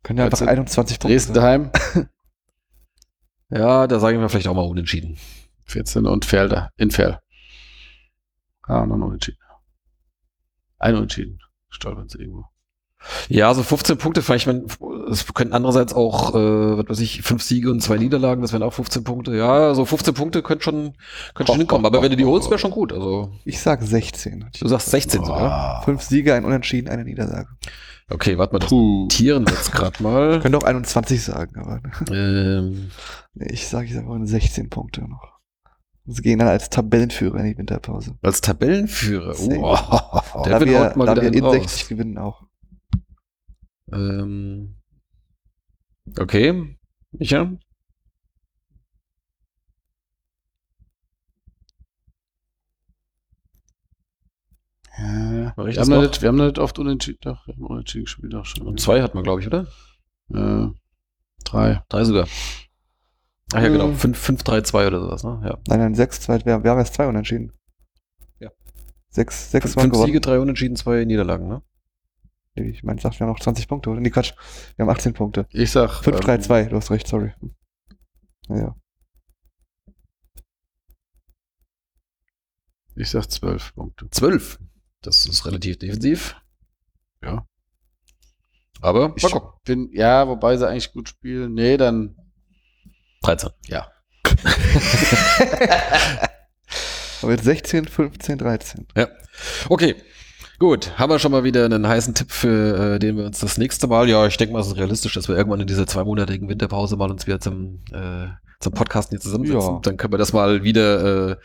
Können ja einfach 13. 21 Punkte Dresden daheim, [laughs] Ja, da sagen wir vielleicht auch mal unentschieden. 14 und Ferl da, in Ferl. Ah, noch ein Unentschieden. Ein Unentschieden. Stolpern sie irgendwo. Ja, so 15 Punkte, vielleicht, wenn, es könnten andererseits auch, äh, was weiß ich, fünf Siege und zwei Niederlagen, das wären auch 15 Punkte. Ja, so 15 Punkte könnten schon, könnten schon hinkommen. Aber wenn du die holst, wäre schon gut. Also, Ich sag 16. du sagst 16 sogar. Ah. Fünf Siege, ein Unentschieden, eine Niederlage. Okay, warte mal, das Puh. wir jetzt gerade mal. Könnte auch 21 sagen, aber Ähm, nee, ich sage, ich sage auch 16 Punkte noch. Sie gehen dann als Tabellenführer in die Winterpause. als Tabellenführer. Oh, der da wird wir, mal da wieder wir in raus. 60 gewinnen auch. Ähm, okay. Micha? Ja, Mach ich wir, haben noch nicht, wir haben nicht oft unentschieden. Doch, wir haben unentschieden gespielt auch schon. Und zwei hat man, glaube ich, oder? Äh, drei. Drei sogar. Ach ja, Mhm. genau. 5, 5, 3, 2 oder sowas, ne? Ja. Nein, nein, 6, 2, wir, wir haben erst zwei Unentschieden. Ja. 6, 6 Fünf, gewonnen. Siege, drei Unentschieden, zwei Niederlagen, ne? Ich meine, sagt, wir haben noch 20 Punkte, oder? Nee, Quatsch. Wir haben 18 Punkte. Ich sag. 5, 3, ähm, 2, du hast recht, sorry. Naja. Ich sag zwölf Punkte. 12. Das ist relativ defensiv. Ja. Aber Ich bin, ja, wobei sie eigentlich gut spielen. Nee, dann 13. ja. [laughs] Aber jetzt 16, 15, 13. Okay. Gut, haben wir schon mal wieder einen heißen Tipp, für äh, den wir uns das nächste Mal, ja, ich denke mal, es ist realistisch, dass wir irgendwann in dieser zweimonatigen Winterpause mal uns wieder zum, äh, zum Podcasten hier zusammensetzen. Ja. Dann können wir das mal wieder äh,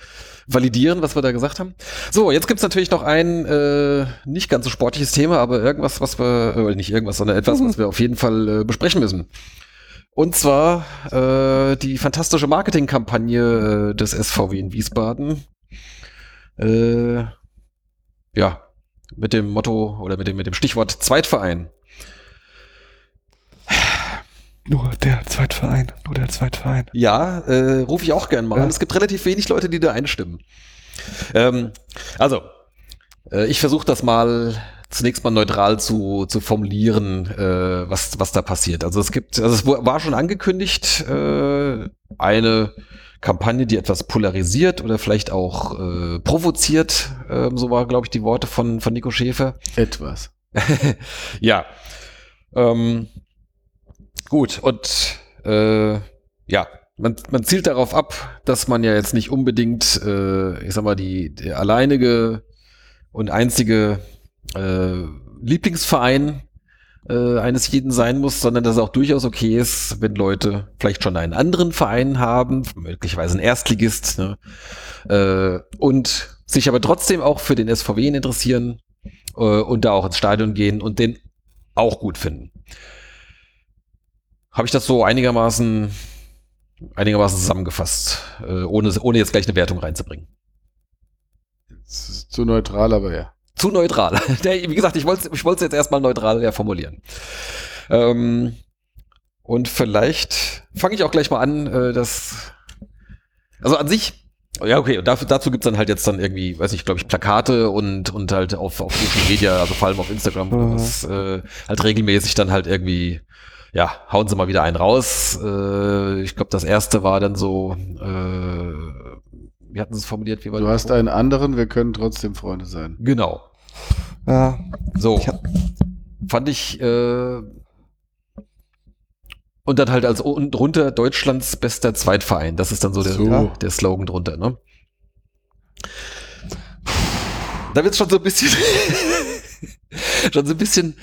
validieren, was wir da gesagt haben. So, jetzt gibt's natürlich noch ein äh, nicht ganz so sportliches Thema, aber irgendwas, was wir, äh, nicht irgendwas, sondern etwas, was wir auf jeden Fall äh, besprechen müssen. Und zwar äh, die fantastische Marketingkampagne äh, des SVW in Wiesbaden. Äh, ja, mit dem Motto oder mit dem, mit dem Stichwort Zweitverein. Nur der Zweitverein, nur der Zweitverein. Ja, äh, rufe ich auch gern mal. Ja. an. Es gibt relativ wenig Leute, die da einstimmen. Ähm, also, äh, ich versuche das mal zunächst mal neutral zu, zu formulieren, äh, was, was da passiert. Also es gibt, also es war schon angekündigt, äh, eine Kampagne, die etwas polarisiert oder vielleicht auch äh, provoziert, ähm, so war, glaube ich, die Worte von, von Nico Schäfer. Etwas. [laughs] ja. Ähm, gut, und äh, ja, man, man zielt darauf ab, dass man ja jetzt nicht unbedingt, äh, ich sag mal, die, die alleinige und einzige äh, Lieblingsverein äh, eines jeden sein muss, sondern dass es auch durchaus okay ist, wenn Leute vielleicht schon einen anderen Verein haben, möglicherweise einen Erstligist, ne, äh, und sich aber trotzdem auch für den SVW interessieren äh, und da auch ins Stadion gehen und den auch gut finden. Habe ich das so einigermaßen einigermaßen zusammengefasst, äh, ohne, ohne jetzt gleich eine Wertung reinzubringen. Das ist zu neutral, aber ja. Zu neutral. [laughs] Wie gesagt, ich wollte ich wollte es jetzt erstmal neutral ja, formulieren. Ähm, und vielleicht fange ich auch gleich mal an, äh, dass also an sich ja, okay, und dafür, dazu gibt's dann halt jetzt dann irgendwie, weiß nicht, glaube ich, Plakate und, und halt auf, auf Social Media, also vor allem auf Instagram, Mhm. was, äh, halt regelmäßig dann halt irgendwie, ja, hauen sie mal wieder einen raus. Äh, ich glaube, das erste war dann so, äh, wie hatten sie es formuliert? Wie war Du das? hast einen anderen, wir können trotzdem Freunde sein. Genau. Ja, So. Ich hab- Fand ich, äh, und dann halt als unten drunter Deutschlands bester Zweitverein. Das ist dann so der, So. der Slogan drunter, ne? Da wird's schon so ein bisschen, [laughs] schon so ein bisschen,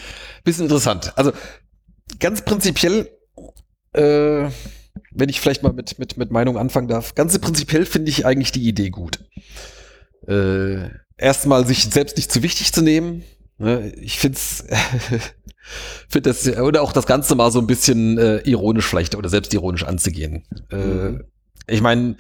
bisschen interessant. Also, ganz prinzipiell, äh, wenn ich vielleicht mal mit, mit, mit Meinung anfangen darf, ganz prinzipiell finde ich eigentlich die Idee gut. Äh, erstmal sich selbst nicht zu wichtig zu nehmen. Ne? Ich find's, [laughs] find das, oder auch das Ganze mal so ein bisschen äh, ironisch vielleicht oder selbstironisch anzugehen. Äh, Mhm. ich meine,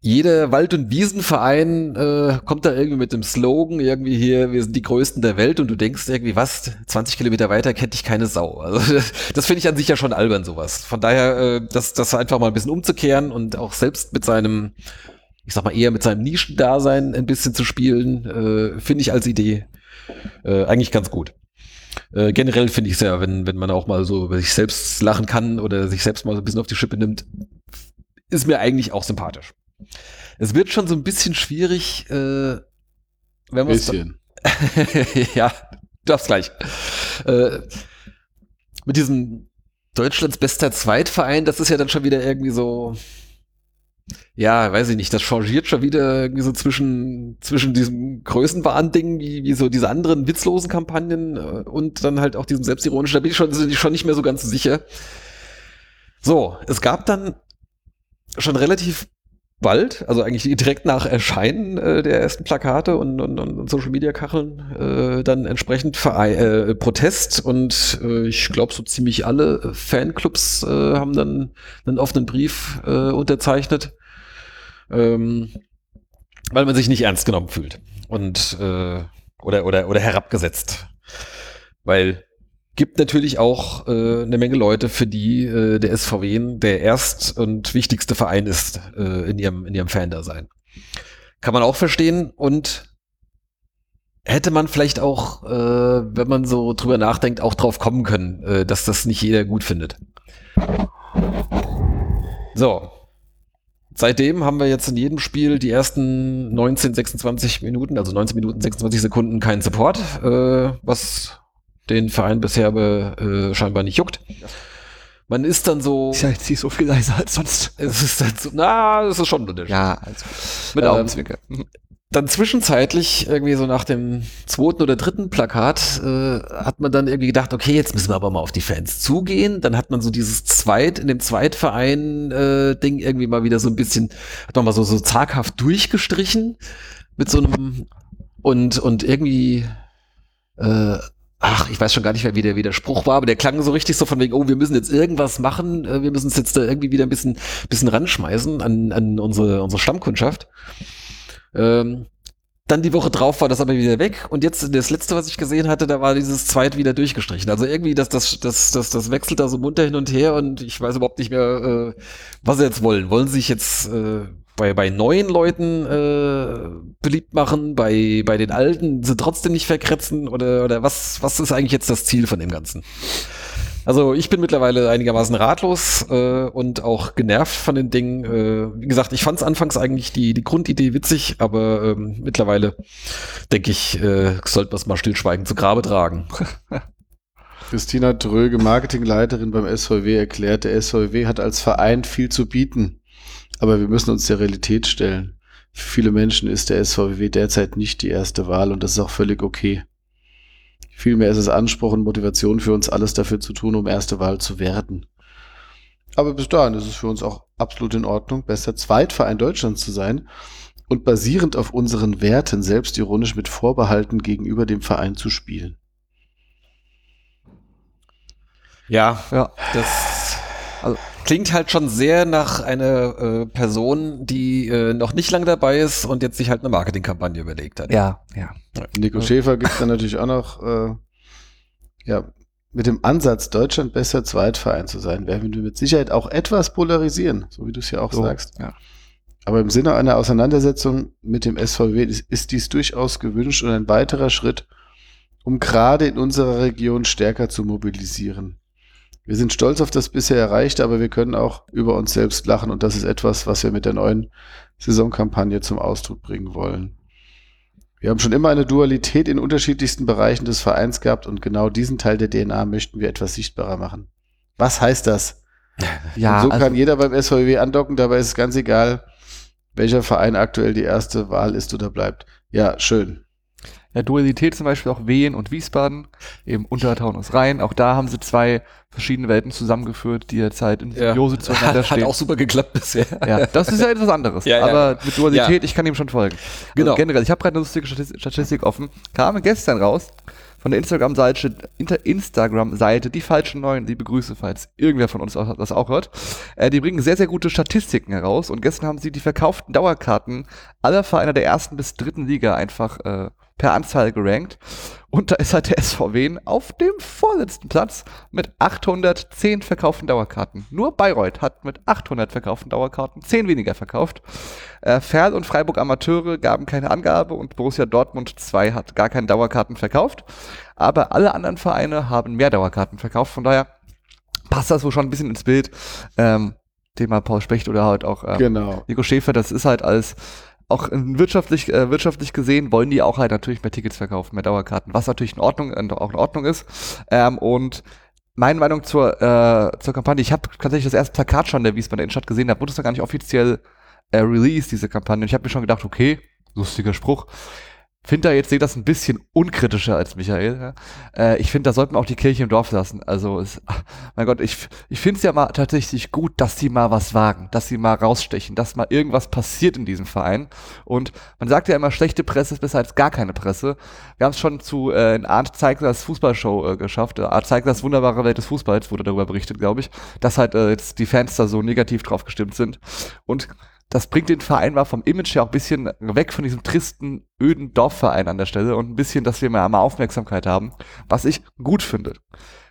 jeder Wald- und Wiesenverein äh, kommt da irgendwie mit dem Slogan irgendwie hier, wir sind die Größten der Welt und du denkst irgendwie, was, 20 Kilometer weiter kennt dich keine Sau. Also [laughs] das, das finde ich an sich ja schon albern, sowas. Von daher, äh, das, das einfach mal ein bisschen umzukehren und auch selbst mit seinem, ich sag mal eher mit seinem Nischendasein ein bisschen zu spielen, äh, finde ich als Idee äh, eigentlich ganz gut. Äh, generell finde ich es ja, wenn, wenn man auch mal so über sich selbst lachen kann oder sich selbst mal so ein bisschen auf die Schippe nimmt, ist mir eigentlich auch sympathisch. Es wird schon so ein bisschen schwierig, äh, wenn man Bisschen. [laughs] ja, du darfst gleich. Äh, mit diesem Deutschlands bester Zweitverein, das ist ja dann schon wieder irgendwie so, ja, weiß ich nicht, das changiert schon wieder so zwischen, zwischen diesem Größenwahn-Ding, wie, wie so diese anderen witzlosen Kampagnen äh, und dann halt auch diesem selbstironischen, da bin ich schon, schon nicht mehr so ganz sicher. So, es gab dann schon relativ bald, also eigentlich direkt nach Erscheinen äh, der ersten Plakate und, und, und Social Media Kacheln, äh, dann entsprechend Verei äh, Protest und äh, ich glaube so ziemlich alle Fanclubs äh, haben dann einen offenen Brief unterzeichnet, ähm, weil man sich nicht ernst genommen fühlt und äh, oder oder oder herabgesetzt, weil gibt natürlich auch äh, eine Menge Leute, für die äh, der SVW der erst und wichtigste Verein ist äh, in ihrem in ihrem Fan-Dasein. Kann man auch verstehen und hätte man vielleicht auch, äh, wenn man so drüber nachdenkt, auch drauf kommen können, äh, dass das nicht jeder gut findet. So. Seitdem haben wir jetzt in jedem Spiel die ersten 19, 26 Minuten, also 19 Minuten, 26 Sekunden keinen Support, äh, was den Verein bisher aber äh, scheinbar nicht juckt. Man ist dann so, ist ja jetzt nicht so viel leiser als sonst. es ist dann so, na, es ist schon ein Unterschied. Ja, also mit Ähm, Augenzwinker. Dann zwischenzeitlich, irgendwie so nach dem zweiten oder dritten Plakat, äh, hat man dann irgendwie gedacht, okay, jetzt müssen wir aber mal auf die Fans zugehen. Dann hat man so dieses Zweit, in dem Zweitverein-Ding äh, irgendwie mal wieder so ein bisschen, hat man mal so, so zaghaft durchgestrichen mit so einem und, und irgendwie, äh, ach, ich weiß schon gar nicht mehr, wie der, wie der Spruch war, aber der klang so richtig so von wegen, oh, wir müssen jetzt irgendwas machen, äh, wir müssen es jetzt da irgendwie wieder ein bisschen, bisschen ranschmeißen an, an unsere, unsere Stammkundschaft. Ähm, dann die Woche drauf war das aber wieder weg und jetzt das letzte, was ich gesehen hatte, da war dieses Zweit wieder durchgestrichen. Also irgendwie, das, das, das, das, das wechselt da so munter hin und her und ich weiß überhaupt nicht mehr, äh, was sie jetzt wollen. Wollen sie sich jetzt äh, bei, bei neuen Leuten äh, beliebt machen, bei, bei den alten sie trotzdem nicht verkretzen oder, oder was, was ist eigentlich jetzt das Ziel von dem Ganzen? Also ich bin mittlerweile einigermaßen ratlos äh, und auch genervt von den Dingen. Äh, wie gesagt, ich fand es anfangs eigentlich die, die Grundidee witzig, aber ähm, mittlerweile denke ich, äh, sollte man es mal stillschweigend zu Grabe tragen. [laughs] Christina Dröge, Marketingleiterin beim SVW, erklärt, der SVW hat als Verein viel zu bieten, aber wir müssen uns der Realität stellen. Für viele Menschen ist der SVW derzeit nicht die erste Wahl und das ist auch völlig okay. Vielmehr ist es Anspruch und Motivation für uns, alles dafür zu tun, um erste Wahl zu werden. Aber bis dahin ist es für uns auch absolut in Ordnung, bester Zweitverein Deutschlands zu sein und basierend auf unseren Werten selbstironisch mit Vorbehalten gegenüber dem Verein zu spielen. Ja, ja. das also, klingt halt schon sehr nach einer äh, Person, die äh, noch nicht lange dabei ist und jetzt sich halt eine Marketingkampagne überlegt hat. Ja, ja. Nico Schäfer gibt dann natürlich auch noch, äh, ja, mit dem Ansatz, Deutschland besser Zweitverein zu sein, werden wir mit Sicherheit auch etwas polarisieren, so wie du es ja auch so, sagst. Ja. Aber im Sinne einer Auseinandersetzung mit dem SVW ist, ist dies durchaus gewünscht und ein weiterer Schritt, um gerade in unserer Region stärker zu mobilisieren. Wir sind stolz auf das bisher Erreichte, aber wir können auch über uns selbst lachen und das ist etwas, was wir mit der neuen Saisonkampagne zum Ausdruck bringen wollen. Wir haben schon immer eine Dualität in unterschiedlichsten Bereichen des Vereins gehabt und genau diesen Teil der DNA möchten wir etwas sichtbarer machen. Was heißt das? [laughs] Ja, und so also kann jeder beim SVW andocken, dabei ist es ganz egal, welcher Verein aktuell die erste Wahl ist oder bleibt. Ja, schön ja, Dualität zum Beispiel auch Wien und Wiesbaden, eben Untertaunus Rhein. Auch da haben sie zwei verschiedene Welten zusammengeführt, die jetzt halt in Symbiose ja. zueinander stehen. Hat auch super geklappt bisher. Ja, das ist ja etwas anderes. [laughs] ja, ja. Aber mit Dualität, ja. ich kann ihm schon folgen. Genau. Also generell, ich habe gerade eine lustige Statistik offen. Kam gestern raus von der Instagram-Seite, Instagram-Seite, die falschen Neuen, liebe Grüße, falls irgendwer von uns das auch hört. Äh, die bringen sehr, sehr gute Statistiken heraus und gestern haben sie die verkauften Dauerkarten aller Vereine der ersten bis dritten Liga einfach äh, per Anzahl gerankt. Und da ist halt der SVW auf dem vorletzten Platz mit 810 verkauften Dauerkarten. Nur Bayreuth hat mit 800 verkauften Dauerkarten 10 weniger verkauft. Äh, Ferl und Freiburg Amateure gaben keine Angabe und Borussia Dortmund 2 hat gar keine Dauerkarten verkauft. Aber alle anderen Vereine haben mehr Dauerkarten verkauft. Von daher passt das wohl schon ein bisschen ins Bild. Ähm, Thema Paul Specht oder halt auch ähm, genau. Nico Schäfer, das ist halt als auch wirtschaftlich, äh, wirtschaftlich gesehen wollen die auch halt natürlich mehr Tickets verkaufen, mehr Dauerkarten, was natürlich in Ordnung, äh, auch in Ordnung ist. Ähm, und meine Meinung zur, äh, zur Kampagne, ich habe tatsächlich das erste Plakat schon der Wiesbaden Innenstadt gesehen, da wurde es noch gar nicht offiziell äh, released, diese Kampagne. Und ich habe mir schon gedacht, okay, lustiger Spruch finde da jetzt sehe das ein bisschen unkritischer als Michael. Äh, ich finde, da sollte man auch die Kirche im Dorf lassen. Also, es, [laughs] mein Gott, ich, ich finde es ja mal tatsächlich gut, dass sie mal was wagen, dass sie mal rausstechen, dass mal irgendwas passiert in diesem Verein. Und man sagt ja immer, schlechte Presse ist besser als gar keine Presse. Wir haben es schon zu äh, in Art Zeiglers Fußballshow äh, geschafft. Art Zeiglers wunderbare Welt des Fußballs wurde darüber berichtet, glaube ich, dass halt äh, jetzt die Fans da so negativ drauf gestimmt sind. Und das bringt den Verein mal vom Image her auch ein bisschen weg von diesem tristen, öden Dorfverein an der Stelle und ein bisschen, dass wir mal, Aufmerksamkeit haben, was ich gut finde.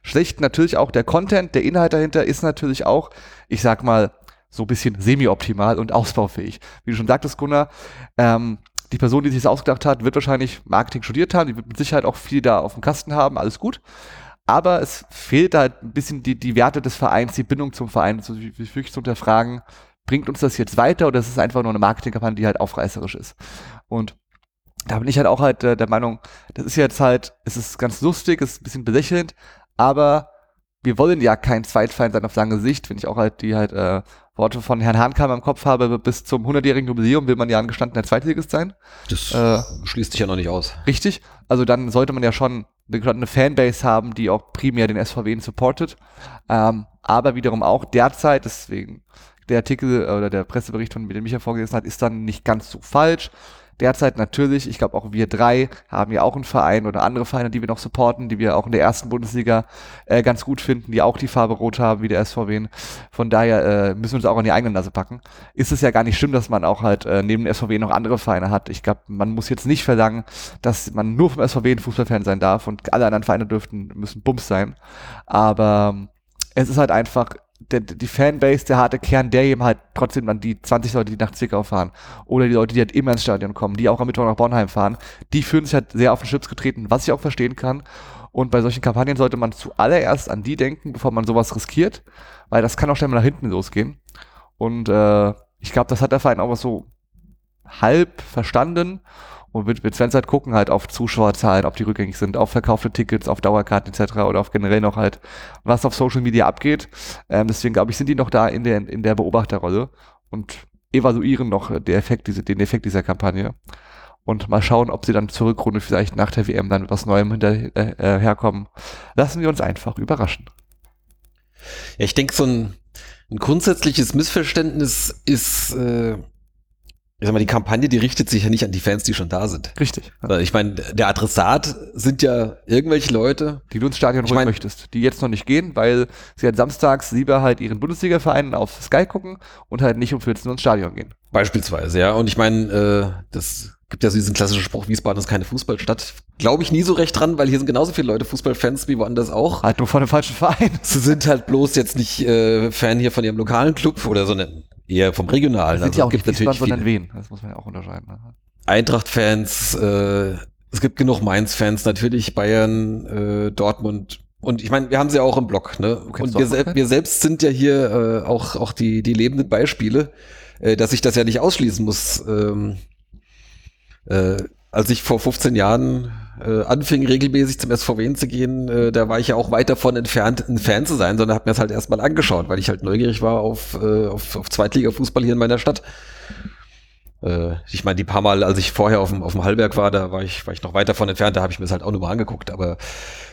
Schlecht natürlich auch der Content, der Inhalt dahinter ist natürlich auch, ich sag mal, so ein bisschen semi-optimal und ausbaufähig. Wie du schon sagtest, Gunnar, ähm, die Person, die sich das ausgedacht hat, wird wahrscheinlich Marketing studiert haben, die wird mit Sicherheit auch viel da auf dem Kasten haben, alles gut. Aber es fehlt halt ein bisschen die, die Werte des Vereins, die Bindung zum Verein, so wirklich zu hinterfragen, bringt uns das jetzt weiter oder ist es einfach nur eine Marketingkampagne, die halt aufreißerisch ist? Und da bin ich halt auch halt äh, der Meinung, das ist jetzt halt, es ist ganz lustig, es ist ein bisschen belächelnd, aber wir wollen ja kein Zweitfeind sein auf lange Sicht, wenn ich auch halt die halt äh, Worte von Herrn Hahnkammer im Kopf habe, bis zum 100-jährigen Jubiläum will man ja ein gestandener Zweitligist sein. Das äh, schließt sich ja noch nicht aus. Richtig. Also dann sollte man ja schon eine gestandene Fanbase haben, die auch primär den SVW supportet. Ähm, aber wiederum auch derzeit, deswegen der Artikel oder der Pressebericht, von dem Micha vorgelesen hat, ist dann nicht ganz so falsch. Derzeit natürlich, ich glaube auch wir drei haben ja auch einen Verein oder andere Vereine, die wir noch supporten, die wir auch in der ersten Bundesliga äh, ganz gut finden, die auch die Farbe rot haben wie der SVW. Von daher äh, müssen wir uns auch an die eigene Nase packen. Ist es ja gar nicht schlimm, dass man auch halt äh, neben dem SVW noch andere Vereine hat. Ich glaube, man muss jetzt nicht verlangen, dass man nur vom SVW ein Fußballfan sein darf und alle anderen Vereine dürften müssen Bums sein. Aber ähm, es ist halt einfach der, die Fanbase, der harte Kern, der eben halt trotzdem dann die 20 Leute, die nach Zwickau fahren oder die Leute, die halt immer ins Stadion kommen, die auch am Mittwoch nach Bornheim fahren, die fühlen sich halt sehr auf den Schlips getreten, was ich auch verstehen kann. Und bei solchen Kampagnen sollte man zuallererst an die denken, bevor man sowas riskiert, weil das kann auch schnell mal nach hinten losgehen. Und äh, ich glaube, das hat der Verein auch so halb verstanden und wird, wird Sven halt gucken halt auf Zuschauerzahlen, ob die rückgängig sind, auf verkaufte Tickets, auf Dauerkarten etc. oder auf generell noch halt, was auf Social Media abgeht. Ähm, deswegen glaube ich, sind die noch da in der, in der Beobachterrolle und evaluieren noch den Effekt, diese, den Effekt dieser Kampagne. Und mal schauen, ob sie dann zur Rückrunde vielleicht nach der WM dann was Neuem hinterherkommen. Äh, äh Lassen wir uns einfach überraschen. Ja, ich denke, so ein, ein grundsätzliches Missverständnis ist, äh, ich sag mal, die Kampagne, die richtet sich ja nicht an die Fans, die schon da sind. Richtig. Ja. Ich meine, der Adressat sind ja irgendwelche Leute, die du ins Stadion holen möchtest, die jetzt noch nicht gehen, weil sie halt samstags lieber halt ihren Bundesliga-Vereinen auf Sky gucken und halt nicht um 14 Uhr ins Stadion gehen. Beispielsweise, ja. Und ich meine, äh, das gibt ja so diesen klassischen Spruch, Wiesbaden ist keine Fußballstadt. Glaube ich nie so recht dran, weil hier sind genauso viele Leute Fußballfans wie woanders auch. Halt nur von dem falschen Verein. Sie sind halt bloß jetzt nicht äh, Fan hier von ihrem lokalen Club oder so eine eher vom regionalen. Das sind also ja auch gibt nicht Wiesbaden, sondern Wen. Das muss man ja auch unterscheiden. Ne? Eintracht-Fans, äh, es gibt genug Mainz-Fans, natürlich Bayern, äh, Dortmund. Und ich meine, wir haben sie auch im Blog, ne? Und wir, sel wir, selbst sind ja hier äh, auch, auch die, die lebenden Beispiele, äh, dass ich das ja nicht ausschließen muss. Ähm, äh, als ich vor 15 Jahren äh, anfing, regelmäßig zum SVW zu gehen, äh, da war ich ja auch weit davon entfernt, ein Fan zu sein, sondern habe mir das halt erstmal angeschaut, weil ich halt neugierig war auf, äh, auf, auf Zweitliga-Fußball hier in meiner Stadt. Äh, ich meine, die paar Mal, als ich vorher auf dem, auf dem Hallberg war, da war ich, war ich noch weit davon entfernt, da habe ich mir das halt auch nur mal angeguckt. Aber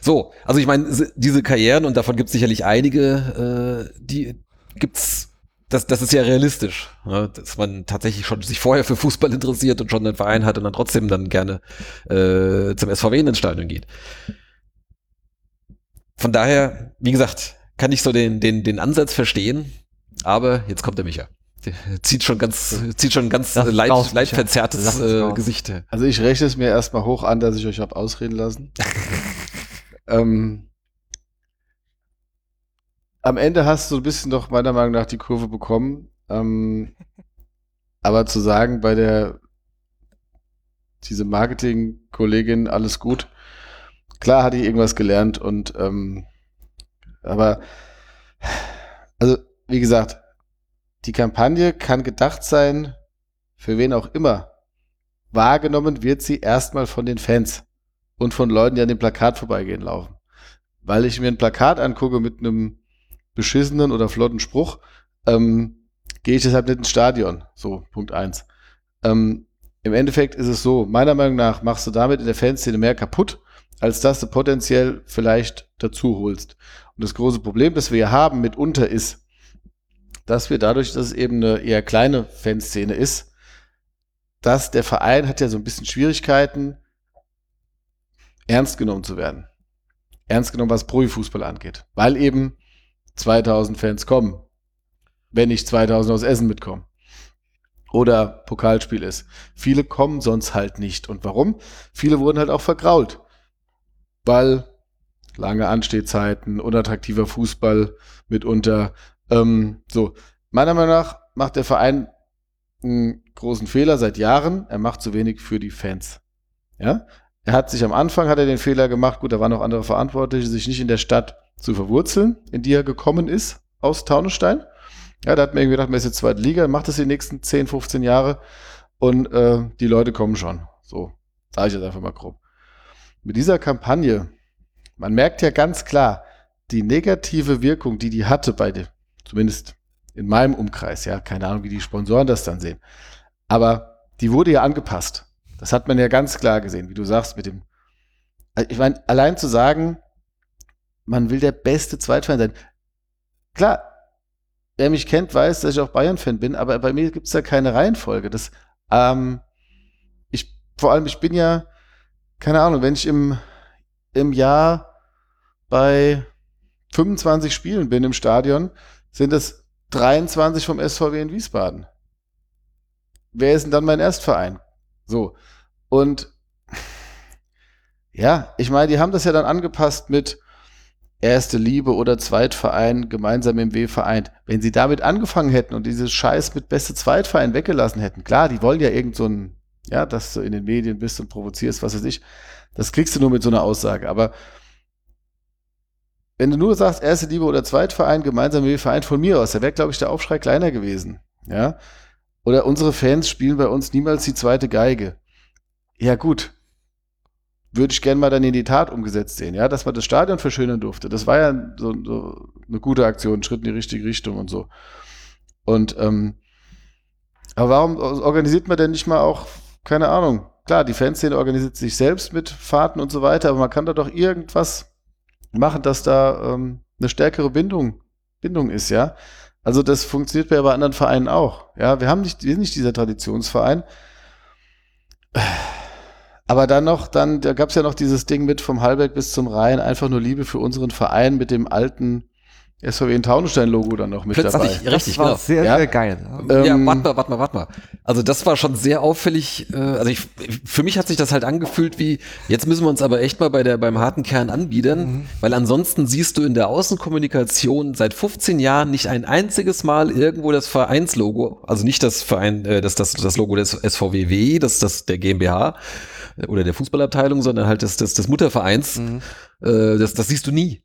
so, also ich meine, diese Karrieren, und davon gibt es sicherlich einige, äh, die gibt's das, das ist ja realistisch, ne? dass man tatsächlich schon sich vorher für Fußball interessiert und schon einen Verein hat und dann trotzdem dann gerne äh, zum SVW ins Stadion geht. Von daher, wie gesagt, kann ich so den, den, den Ansatz verstehen, aber jetzt kommt der Micha. Der zieht schon ganz, zieht schon ganz das leid, raus, leidverzerrtes äh, Gesicht. Also ich rechne es mir erstmal hoch an, dass ich euch habe ausreden lassen. [laughs] ähm, am Ende hast du ein bisschen doch meiner Meinung nach die Kurve bekommen. Ähm, [laughs] aber zu sagen, bei der diese Marketing-Kollegin alles gut. Klar hatte ich irgendwas gelernt und ähm, aber also wie gesagt, die Kampagne kann gedacht sein, für wen auch immer. Wahrgenommen wird sie erstmal von den Fans und von Leuten, die an dem Plakat vorbeigehen laufen. Weil ich mir ein Plakat angucke mit einem beschissenen oder flotten Spruch, ähm, gehe ich deshalb nicht ins Stadion. So, Punkt eins. Ähm, Im Endeffekt ist es so, meiner Meinung nach machst du damit in der Fanszene mehr kaputt, als dass du potenziell vielleicht dazu holst. Und das große Problem, das wir hier haben mitunter ist, dass wir dadurch, dass es eben eine eher kleine Fanszene ist, dass der Verein hat ja so ein bisschen Schwierigkeiten, ernst genommen zu werden. Ernst genommen, was Profifußball angeht. Weil eben 2000 Fans kommen, wenn nicht 2000 aus Essen mitkommen. Oder Pokalspiel ist. Viele kommen sonst halt nicht. Und warum? Viele wurden halt auch vergrault. Weil lange Anstehzeiten, unattraktiver Fußball mitunter. Ähm, so, meiner Meinung nach macht der Verein einen großen Fehler seit Jahren. Er macht zu wenig für die Fans. Ja, er hat sich am Anfang hat er den Fehler gemacht. Gut, da waren noch andere Verantwortliche, sich nicht in der Stadt zu verwurzeln, in die er gekommen ist aus Taunusstein. Ja, da hat man irgendwie gedacht, man ist jetzt zweite Liga, macht das die nächsten 10, 15 Jahre und äh, die Leute kommen schon. So, sage ich jetzt einfach mal grob. Mit dieser Kampagne, man merkt ja ganz klar, die negative Wirkung, die die hatte bei dem, zumindest in meinem Umkreis, ja, keine Ahnung, wie die Sponsoren das dann sehen. Aber die wurde ja angepasst. Das hat man ja ganz klar gesehen, wie du sagst, mit dem. Ich meine, allein zu sagen, man will der beste Zweitfan sein. Klar, wer mich kennt, weiß, dass ich auch Bayern-Fan bin, aber bei mir gibt es da keine Reihenfolge. Das, ähm, ich, vor allem, ich bin ja, keine Ahnung, wenn ich im, im Jahr bei 25 Spielen bin im Stadion, sind es 23 vom SVW in Wiesbaden. Wer ist denn dann mein Erstverein? So. Und ja, ich meine, die haben das ja dann angepasst mit erste Liebe oder Zweitverein gemeinsam im W vereint. Wenn sie damit angefangen hätten und dieses Scheiß mit beste Zweitverein weggelassen hätten, klar, die wollen ja irgend so ein, ja, dass du in den Medien bist und provozierst, was weiß ich. Das kriegst du nur mit so einer Aussage. Aber wenn du nur sagst, erste Liebe oder Zweitverein, gemeinsam mit Verein von mir aus, da wäre, glaube ich, der Aufschrei kleiner gewesen. Ja. Oder unsere Fans spielen bei uns niemals die zweite Geige. Ja, gut. Würde ich gerne mal dann in die Tat umgesetzt sehen, ja, dass man das Stadion verschönern durfte. Das war ja so, so eine gute Aktion, ein Schritt in die richtige Richtung und so. Und ähm, aber warum organisiert man denn nicht mal auch, keine Ahnung, klar, die Fanszene organisiert sich selbst mit Fahrten und so weiter, aber man kann da doch irgendwas machen, dass da ähm, eine stärkere Bindung, Bindung ist, ja. Also das funktioniert bei anderen Vereinen auch. Ja, wir haben nicht, wir sind nicht dieser Traditionsverein. Aber dann noch, dann, da gab es ja noch dieses Ding mit vom Halberg bis zum Rhein, einfach nur Liebe für unseren Verein mit dem alten SVW in Taunusstein-Logo dann noch mit Plötzlich, dabei. Richtig, das war genau. sehr, Ja. sehr geil. ja, Ähm, warte mal, warte mal, warte mal. Also das war schon sehr auffällig. Äh, also ich, für mich hat sich das halt angefühlt wie, jetzt müssen wir uns aber echt mal bei der, beim harten Kern anbiedern, weil ansonsten siehst du in der Außenkommunikation seit 15 Jahren nicht ein einziges Mal irgendwo das Vereinslogo, also nicht das Verein, äh, das, das, das Logo des SVWW, das, das der GmbH oder der Fußballabteilung, sondern halt das, das, des Muttervereins. Mhm. Äh, das, das siehst du nie.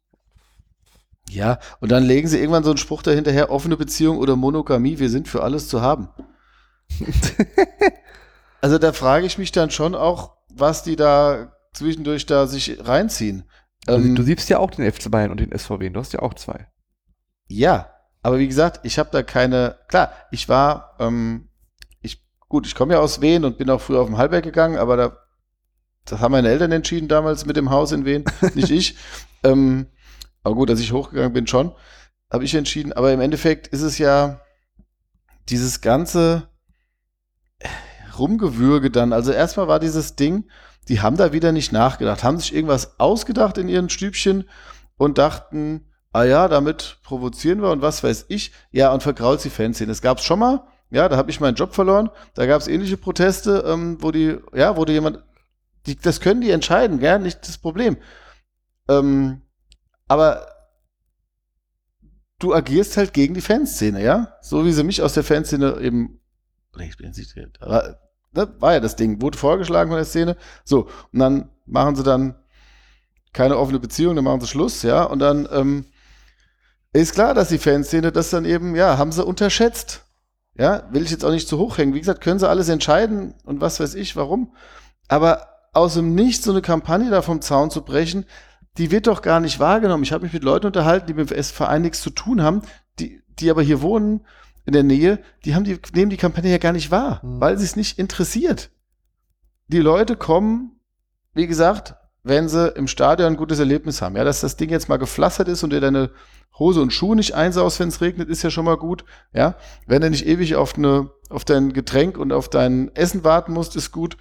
Ja, und dann legen sie irgendwann so einen Spruch dahinterher, offene Beziehung oder Monogamie, wir sind für alles zu haben. [laughs] also da frage ich mich dann schon auch, was die da zwischendurch da sich reinziehen. Also, Ähm, du siehst ja auch den FC Bayern und den SVW, du hast ja auch zwei. Ja, aber wie gesagt, ich habe da keine. Klar, ich war, ähm, ich gut, ich komme ja aus Wien und bin auch früher auf dem Hallberg gegangen, aber da, das haben meine Eltern entschieden damals mit dem Haus in Wien, nicht ich. [laughs] Ähm, aber gut, dass ich hochgegangen bin schon, habe ich entschieden. Aber im Endeffekt ist es ja dieses ganze Rumgewürge dann. Also erstmal war dieses Ding, die haben da wieder nicht nachgedacht, haben sich irgendwas ausgedacht in ihren Stübchen und dachten, ah ja, damit provozieren wir und was weiß ich. Ja, und vergrault die Fanszene. Das gab es schon mal. Ja, da habe ich meinen Job verloren. Da gab es ähnliche Proteste, ähm, wo die, ja, wo die jemand, die, das können die entscheiden, gell, nicht das Problem. Ähm, aber du agierst halt gegen die Fanszene, ja? So wie sie mich aus der Fanszene eben, ich bin nicht, war, ne, war ja das Ding, wurde vorgeschlagen von der Szene. So, und dann machen sie dann keine offene Beziehung, dann machen sie Schluss, ja, und dann ähm, ist klar, dass die Fanszene das dann eben, ja, haben sie unterschätzt. Ja, will ich jetzt auch nicht zu hoch hängen. Wie gesagt, können sie alles entscheiden und was weiß ich, warum. Aber aus dem Nichts so eine Kampagne da vom Zaun zu brechen, die wird doch gar nicht wahrgenommen. Ich habe mich mit Leuten unterhalten, die mit dem Verein nichts zu tun haben, die, die aber hier wohnen in der Nähe, die haben die, nehmen die Kampagne ja gar nicht wahr, Mhm. weil sie es nicht interessiert. Die Leute kommen, wie gesagt, wenn sie im Stadion ein gutes Erlebnis haben. Ja, dass das Ding jetzt mal geflassert ist und dir deine Hose und Schuhe nicht einsaust, wenn es regnet, ist ja schon mal gut. Ja, wenn du nicht ewig auf, eine, auf dein Getränk und auf dein Essen warten musst, ist gut.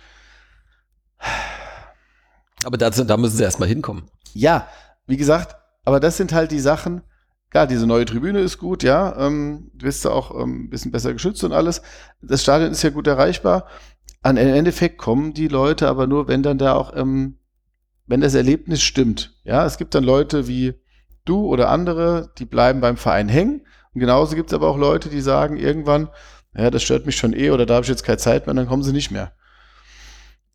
Aber dazu, da müssen sie erstmal hinkommen. Ja, wie gesagt, aber das sind halt die Sachen. Klar, diese neue Tribüne ist gut, ja. Ähm, du bist auch ähm, ein bisschen besser geschützt und alles. Das Stadion ist ja gut erreichbar. An im Endeffekt kommen die Leute aber nur, wenn dann da auch, ähm, wenn das Erlebnis stimmt. Ja, es gibt dann Leute wie du oder andere, die bleiben beim Verein hängen. Und genauso gibt es aber auch Leute, die sagen irgendwann, ja, das stört mich schon eh oder da habe ich jetzt keine Zeit mehr, dann kommen sie nicht mehr.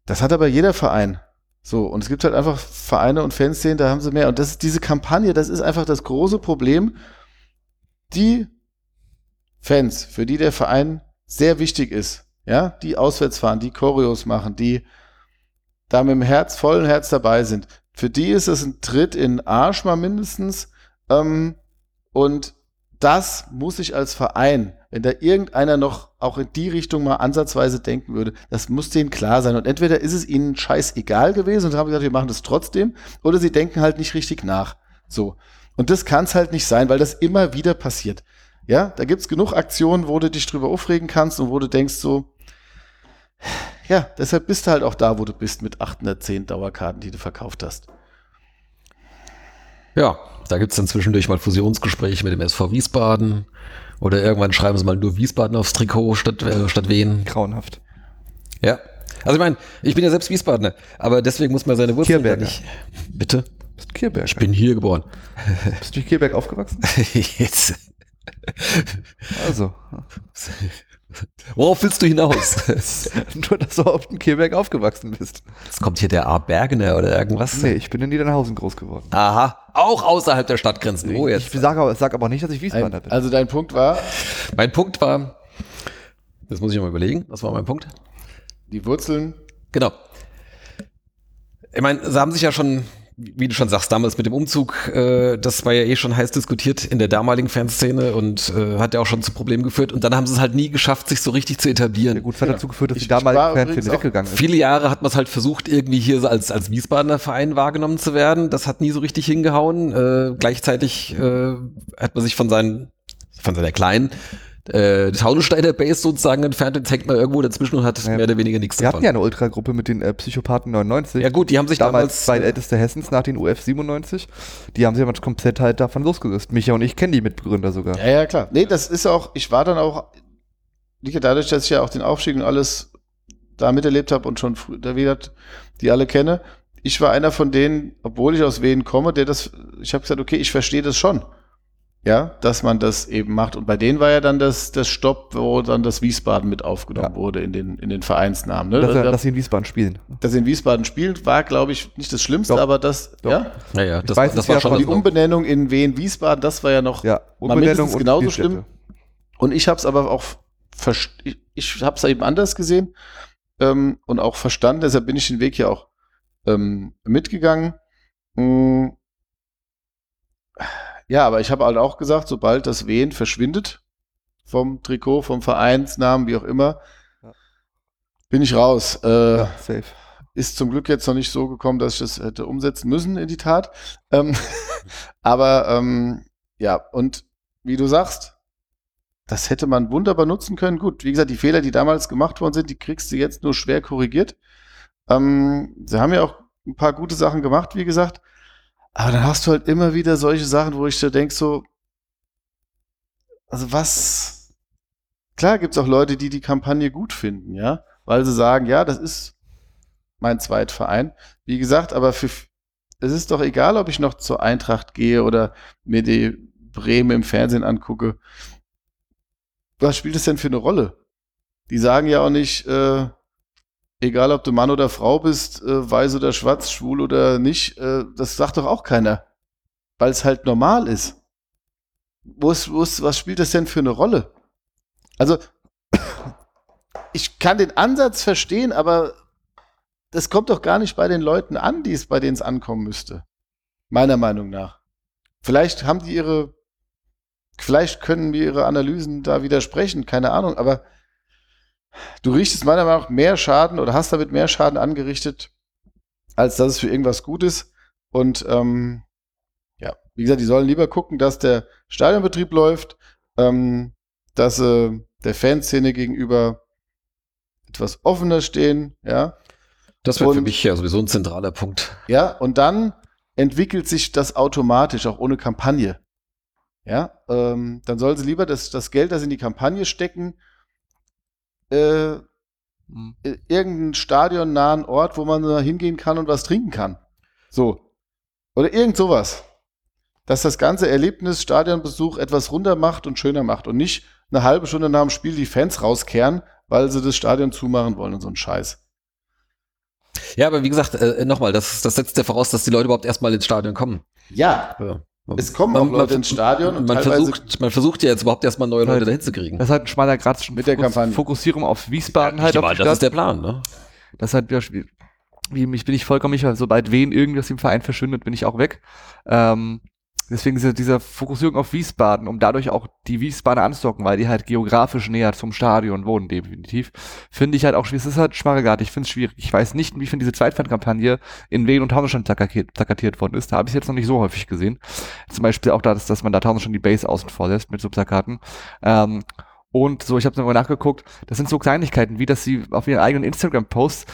Das hat aber jeder Verein. So, und es gibt halt einfach Vereine und Fanszenen, da haben sie mehr. Und das ist diese Kampagne, das ist einfach das große Problem. Die Fans, für die der Verein sehr wichtig ist, ja, die auswärts fahren, die Choreos machen, die da mit dem Herz, vollen Herz dabei sind, für die ist es ein Tritt in den Arsch mal mindestens, Ähm, und das muss ich als Verein, wenn da irgendeiner noch auch in die Richtung mal ansatzweise denken würde, das muss denen klar sein. Und entweder ist es ihnen scheißegal gewesen und haben gesagt, wir machen das trotzdem, oder sie denken halt nicht richtig nach. So. Und das kann es halt nicht sein, weil das immer wieder passiert. Ja, da gibt's genug Aktionen, wo du dich drüber aufregen kannst und wo du denkst so, ja, deshalb bist du halt auch da, wo du bist mit 810 Dauerkarten, die du verkauft hast. Ja, da gibt es dann zwischendurch mal Fusionsgespräche mit dem SV Wiesbaden. Oder irgendwann schreiben sie mal nur Wiesbaden aufs Trikot statt, äh, statt Wien. Grauenhaft. Ja. Also ich meine, ich bin ja selbst Wiesbadener, aber deswegen muss man seine Wurzeln Kierberger. nicht. Bitte? Bist Kierberg. Ich bin hier geboren. Bist du in Kierberg aufgewachsen? [laughs] Jetzt. Also. [laughs] Worauf willst du hinaus? [laughs] Nur, dass du auf dem Kierberg aufgewachsen bist. Jetzt kommt hier der A. Bergener oder irgendwas. Nee, ich bin in Niedernhausen groß geworden. Aha, auch außerhalb der Stadtgrenzen. Wo Ich jetzt? sage aber, sag aber nicht, dass ich Wiesbadener Ein, bin. also dein Punkt war, Mein Punkt war, das muss ich mal überlegen, was war mein Punkt? die Wurzeln Genau. Ich meine, sie haben sich ja schon, wie du schon sagst, damals mit dem Umzug, äh, das war ja eh schon heiß diskutiert in der damaligen Fanszene und äh, hat ja auch schon zu Problemen geführt. Und dann haben sie es halt nie geschafft, sich so richtig zu Ja, etablieren. gut, das hat dazu geführt, dass Ich- die damalige Fanszene weggegangen ist. Viele Jahre hat man es halt versucht, irgendwie hier so als, als Wiesbadener Verein wahrgenommen zu werden. Das hat nie so richtig hingehauen. Äh, gleichzeitig äh, hat man sich von seinen, von seiner kleinen äh, Taunussteiner Base sozusagen entfernt. Jetzt hängt man irgendwo dazwischen und hat Ja. mehr oder weniger nichts Wir hatten ja eine Ultragruppe mit den äh, Psychopathen 99. Ja gut, die haben sich damals damals, zwei älteste Hessens nach den UF 97. Die haben sich aber komplett halt davon losgelöst. Micha und ich kennen die Mitbegründer sogar. Ja, ja, klar. Nee, das ist auch, ich war dann auch, liegt ja dadurch, dass ich ja auch den Aufstieg und alles da miterlebt habe und schon früh, da wieder die alle kenne. Ich war einer von denen, obwohl ich aus Wien komme, der das, ich habe gesagt, okay, ich verstehe das schon. Ja, dass man das eben macht. Und bei denen war ja dann das, das Stopp, wo dann das Wiesbaden mit aufgenommen Ja. wurde in den, in den Vereinsnamen. Ne? Dass, er, Da- dass sie in Wiesbaden spielen. dass sie in Wiesbaden spielt, war, glaube ich, nicht das Schlimmste, Doch. aber das, Doch. ja, naja, das, weiß das war ja schon die das- Umbenennung in Wien, Wiesbaden, das war ja noch Ja, und genauso schlimm. Und ich habe es aber auch, verst- ich, ich habe es eben anders gesehen ähm, und auch verstanden. Deshalb bin ich den Weg ja auch ähm, mitgegangen. Mm. Ja, aber ich habe halt auch gesagt, sobald das Wehen verschwindet vom Trikot, vom Vereinsnamen, wie auch immer, Ja. bin ich raus. Äh, Ja, safe. ist zum Glück jetzt noch nicht so gekommen, dass ich das hätte umsetzen müssen in die Tat. Ähm, [laughs] aber ähm, ja, und wie du sagst, das hätte man wunderbar nutzen können. Gut, wie gesagt, die Fehler, die damals gemacht worden sind, die kriegst du jetzt nur schwer korrigiert. Ähm, sie haben ja auch ein paar gute Sachen gemacht, wie gesagt. Aber dann hast du halt immer wieder solche Sachen, wo ich so denke, so, also was, klar gibt's auch Leute, die die Kampagne gut finden, ja, weil sie sagen, ja, das ist mein Zweitverein. Wie gesagt, aber für, es ist doch egal, ob ich noch zur Eintracht gehe oder mir die Bremen im Fernsehen angucke. Was spielt es denn für eine Rolle? Die sagen ja auch nicht, äh, egal ob du Mann oder Frau bist, äh, weiß oder schwarz, schwul oder nicht, äh, das sagt doch auch keiner. Weil es halt normal ist. Wo ist, wo ist, was spielt das denn für eine Rolle? Also, [coughs] ich kann den Ansatz verstehen, aber das kommt doch gar nicht bei den Leuten an, die es bei denen es ankommen müsste. Meiner Meinung nach. Vielleicht haben die ihre, vielleicht können wir ihre Analysen da widersprechen, keine Ahnung, aber du richtest meiner Meinung nach mehr Schaden oder hast damit mehr Schaden angerichtet, als dass es für irgendwas gut ist. Und ähm, ja, wie gesagt, die sollen lieber gucken, dass der Stadionbetrieb läuft, ähm, dass sie der Fanszene gegenüber etwas offener stehen, ja. Das wäre für mich ja sowieso ein zentraler Punkt. Ja, und dann entwickelt sich das automatisch, auch ohne Kampagne. Ja, ähm, dann sollen sie lieber das, das Geld, das sie in die Kampagne stecken, äh, Mhm. i- irgendeinen stadionnahen Ort, wo man hingehen kann und was trinken kann. So. Oder irgend sowas. Dass das ganze Erlebnis Stadionbesuch etwas runder macht und schöner macht und nicht eine halbe Stunde nach dem Spiel die Fans rauskehren, weil sie das Stadion zumachen wollen und so ein Scheiß. Ja, aber wie gesagt, äh, nochmal, das, das setzt ja voraus, dass die Leute überhaupt erstmal ins Stadion kommen. Ja, Ja. Es kommen auch Leute ins Stadion und man versucht, man versucht ja jetzt überhaupt erstmal neue Leute Halt. dahin zu kriegen. Das ist halt ein schmaler Grad Mit der Kampagne. Fokussierung auf Wiesbaden halt. aber auf die das ist Stadt. der Plan, ne? Das ist halt wieder schwierig. Wie mich bin ich vollkommen sicher, sobald wen irgendwas im Verein verschwindet, bin ich auch weg. Ähm, Deswegen diese, diese Fokussierung auf Wiesbaden, um dadurch auch die Wiesbadener anzudocken, weil die halt geografisch näher zum Stadion wohnen, definitiv, finde ich halt auch schwierig. Es ist halt schmarregard, ich finde es schwierig. Ich weiß nicht, inwiefern diese Zweitfan-Kampagne in Wien und Taunusstein plakatiert worden ist. Da habe ich jetzt noch nicht so häufig gesehen. Zum Beispiel auch da, dass, man da Taunusstein die Base außen vor lässt mit so Plakaten. Ähm, und so, ich habe nochmal nachgeguckt, das sind so Kleinigkeiten, wie dass sie auf ihren eigenen Instagram-Posts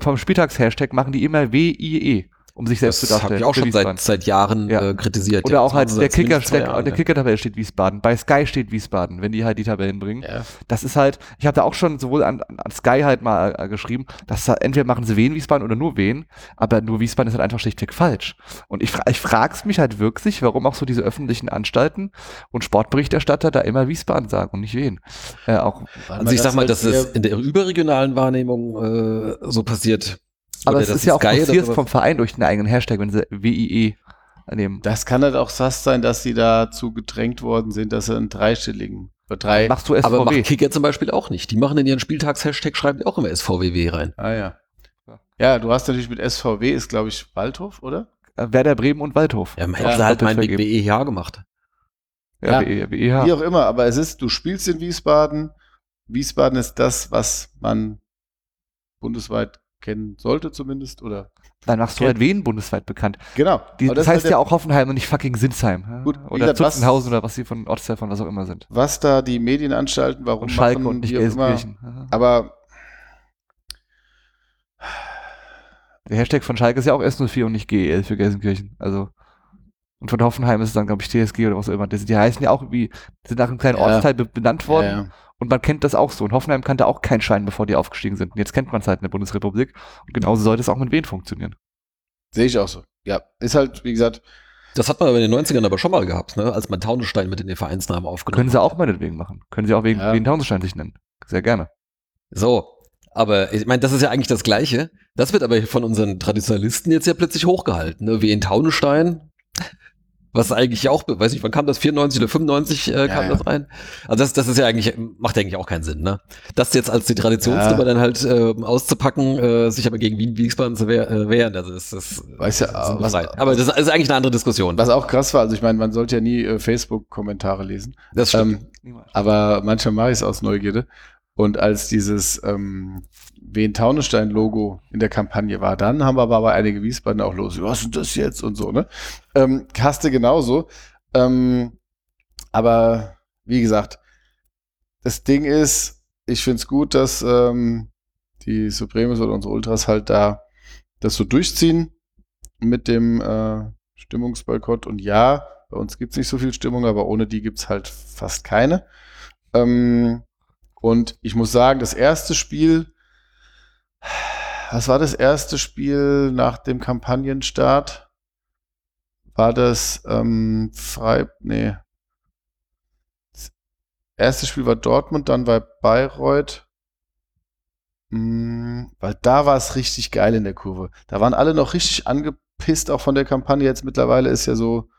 vom Spieltags-Hashtag machen die immer WIE um sich selbst das zu darstellen. Das habe ich auch schon seit, seit Jahren Ja. äh, kritisiert. Oder Ja, auch halt der Kicker, der, der. Kicker-Tabelle steht Wiesbaden. Bei Sky steht Wiesbaden, wenn die halt die Tabellen bringen. Ja. Das ist halt, ich habe da auch schon sowohl an, an Sky halt mal äh, geschrieben, dass da entweder machen sie Wien Wiesbaden oder nur Wien, aber nur Wiesbaden ist halt einfach schlichtweg falsch. Und ich, ich frag's mich halt wirklich, warum auch so diese öffentlichen Anstalten und Sportberichterstatter da immer Wiesbaden sagen und nicht Wien. Äh, auch, Also ich sag mal, dass es in der überregionalen Wahrnehmung äh, so passiert. Aber es ist ja auch forciert dass- vom Verein durch den eigenen Hashtag, wenn sie WIE nehmen. Das kann halt auch fast sein, dass sie dazu gedrängt worden sind, dass sie einen dreistelligen, oder drei. Machst du Aber SVW? macht Kicker zum Beispiel auch nicht. Die machen in ihren Spieltags-Hashtag, schreiben die auch immer SVWW rein. Ah ja. Ja. Ja, du hast natürlich mit SVW, ist glaube ich Waldhof, oder? Äh, Werder Bremen und Waldhof. Ja, man Ja, hätte halt doppelt mein vergeben. BEH gemacht. Ja, Ja. WE, WEH. Wie auch immer, aber es ist, du spielst in Wiesbaden. Wiesbaden ist das, was man bundesweit kennen sollte zumindest, oder? Dann machst du halt Wien bundesweit bekannt. Genau. Die, das, ist heißt halt ja auch Hoffenheim und nicht fucking Sinsheim. Gut, oder gesagt, Zuffenhausen oder was sie von Ortsteil von was auch immer sind. Was da die Medienanstalten, warum Und Schalke machen, und nicht immer. Gelsenkirchen. Ja. Aber Der Hashtag von Schalke ist ja auch S04 und nicht GEL für Gelsenkirchen. Also. Und von Hoffenheim ist es dann, glaube ich, TSG oder was auch immer. Die, die heißen ja auch wie, sind nach einem kleinen Ja. Ortsteil be benannt worden. ja, ja. Und man kennt das auch so. Und Hoffenheim kannte auch kein Schein, bevor die aufgestiegen sind. Und jetzt kennt man es halt in der Bundesrepublik. Und genauso sollte es auch mit Wien funktionieren. sehe ich auch so. Ja, ist halt, wie gesagt, Das hat man aber in den 90ern aber schon mal gehabt, ne? als man Taunusstein mit in den Vereinsnamen aufgenommen Können sie auch meinetwegen machen. Können sie auch wegen Ja. Wien Taunusstein sich nennen. Sehr gerne. So, aber ich meine, das ist ja eigentlich das Gleiche. Das wird aber von unseren Traditionalisten jetzt ja plötzlich hochgehalten, ne? wie in Taunusstein. Was eigentlich ja auch, weiß nicht, wann kam das? 94 oder 95 äh, kam Ja, ja. das rein? Also das, das ist ja eigentlich, macht ja eigentlich auch keinen Sinn, ne? Das jetzt als die Traditionsnummer Ja. dann halt äh, auszupacken, äh, sich aber gegen Wien Wiesbaden zu wehr, äh, wehren, also das, das, Weißt du, das ist was- befreit. Aber das ist eigentlich eine andere Diskussion. was auch krass war, also ich meine, man sollte ja nie äh, Facebook-Kommentare lesen. Das stimmt. Ähm, aber manchmal mache ich es aus Neugierde. Und als dieses ähm, Wien-Taunusstein-Logo in der Kampagne war, dann haben wir aber einige Wiesbaden auch los. Was ist das jetzt und so, ne? Ähm, Kaste genauso. Ähm, aber wie gesagt, das Ding ist, ich finde es gut, dass ähm, die Supremes oder unsere Ultras halt da das so durchziehen mit dem äh, Stimmungsboykott. Und ja, bei uns gibt es nicht so viel Stimmung, aber ohne die gibt es halt fast keine. Ähm, und ich muss sagen, das erste Spiel, was war das erste Spiel nach dem Kampagnenstart? War das ähm, Frei, nee. Das erste Spiel war Dortmund, dann war Bayreuth. Mm, weil da war es richtig geil in der Kurve. Da waren alle noch richtig angepisst, auch von der Kampagne. Jetzt mittlerweile ist ja so,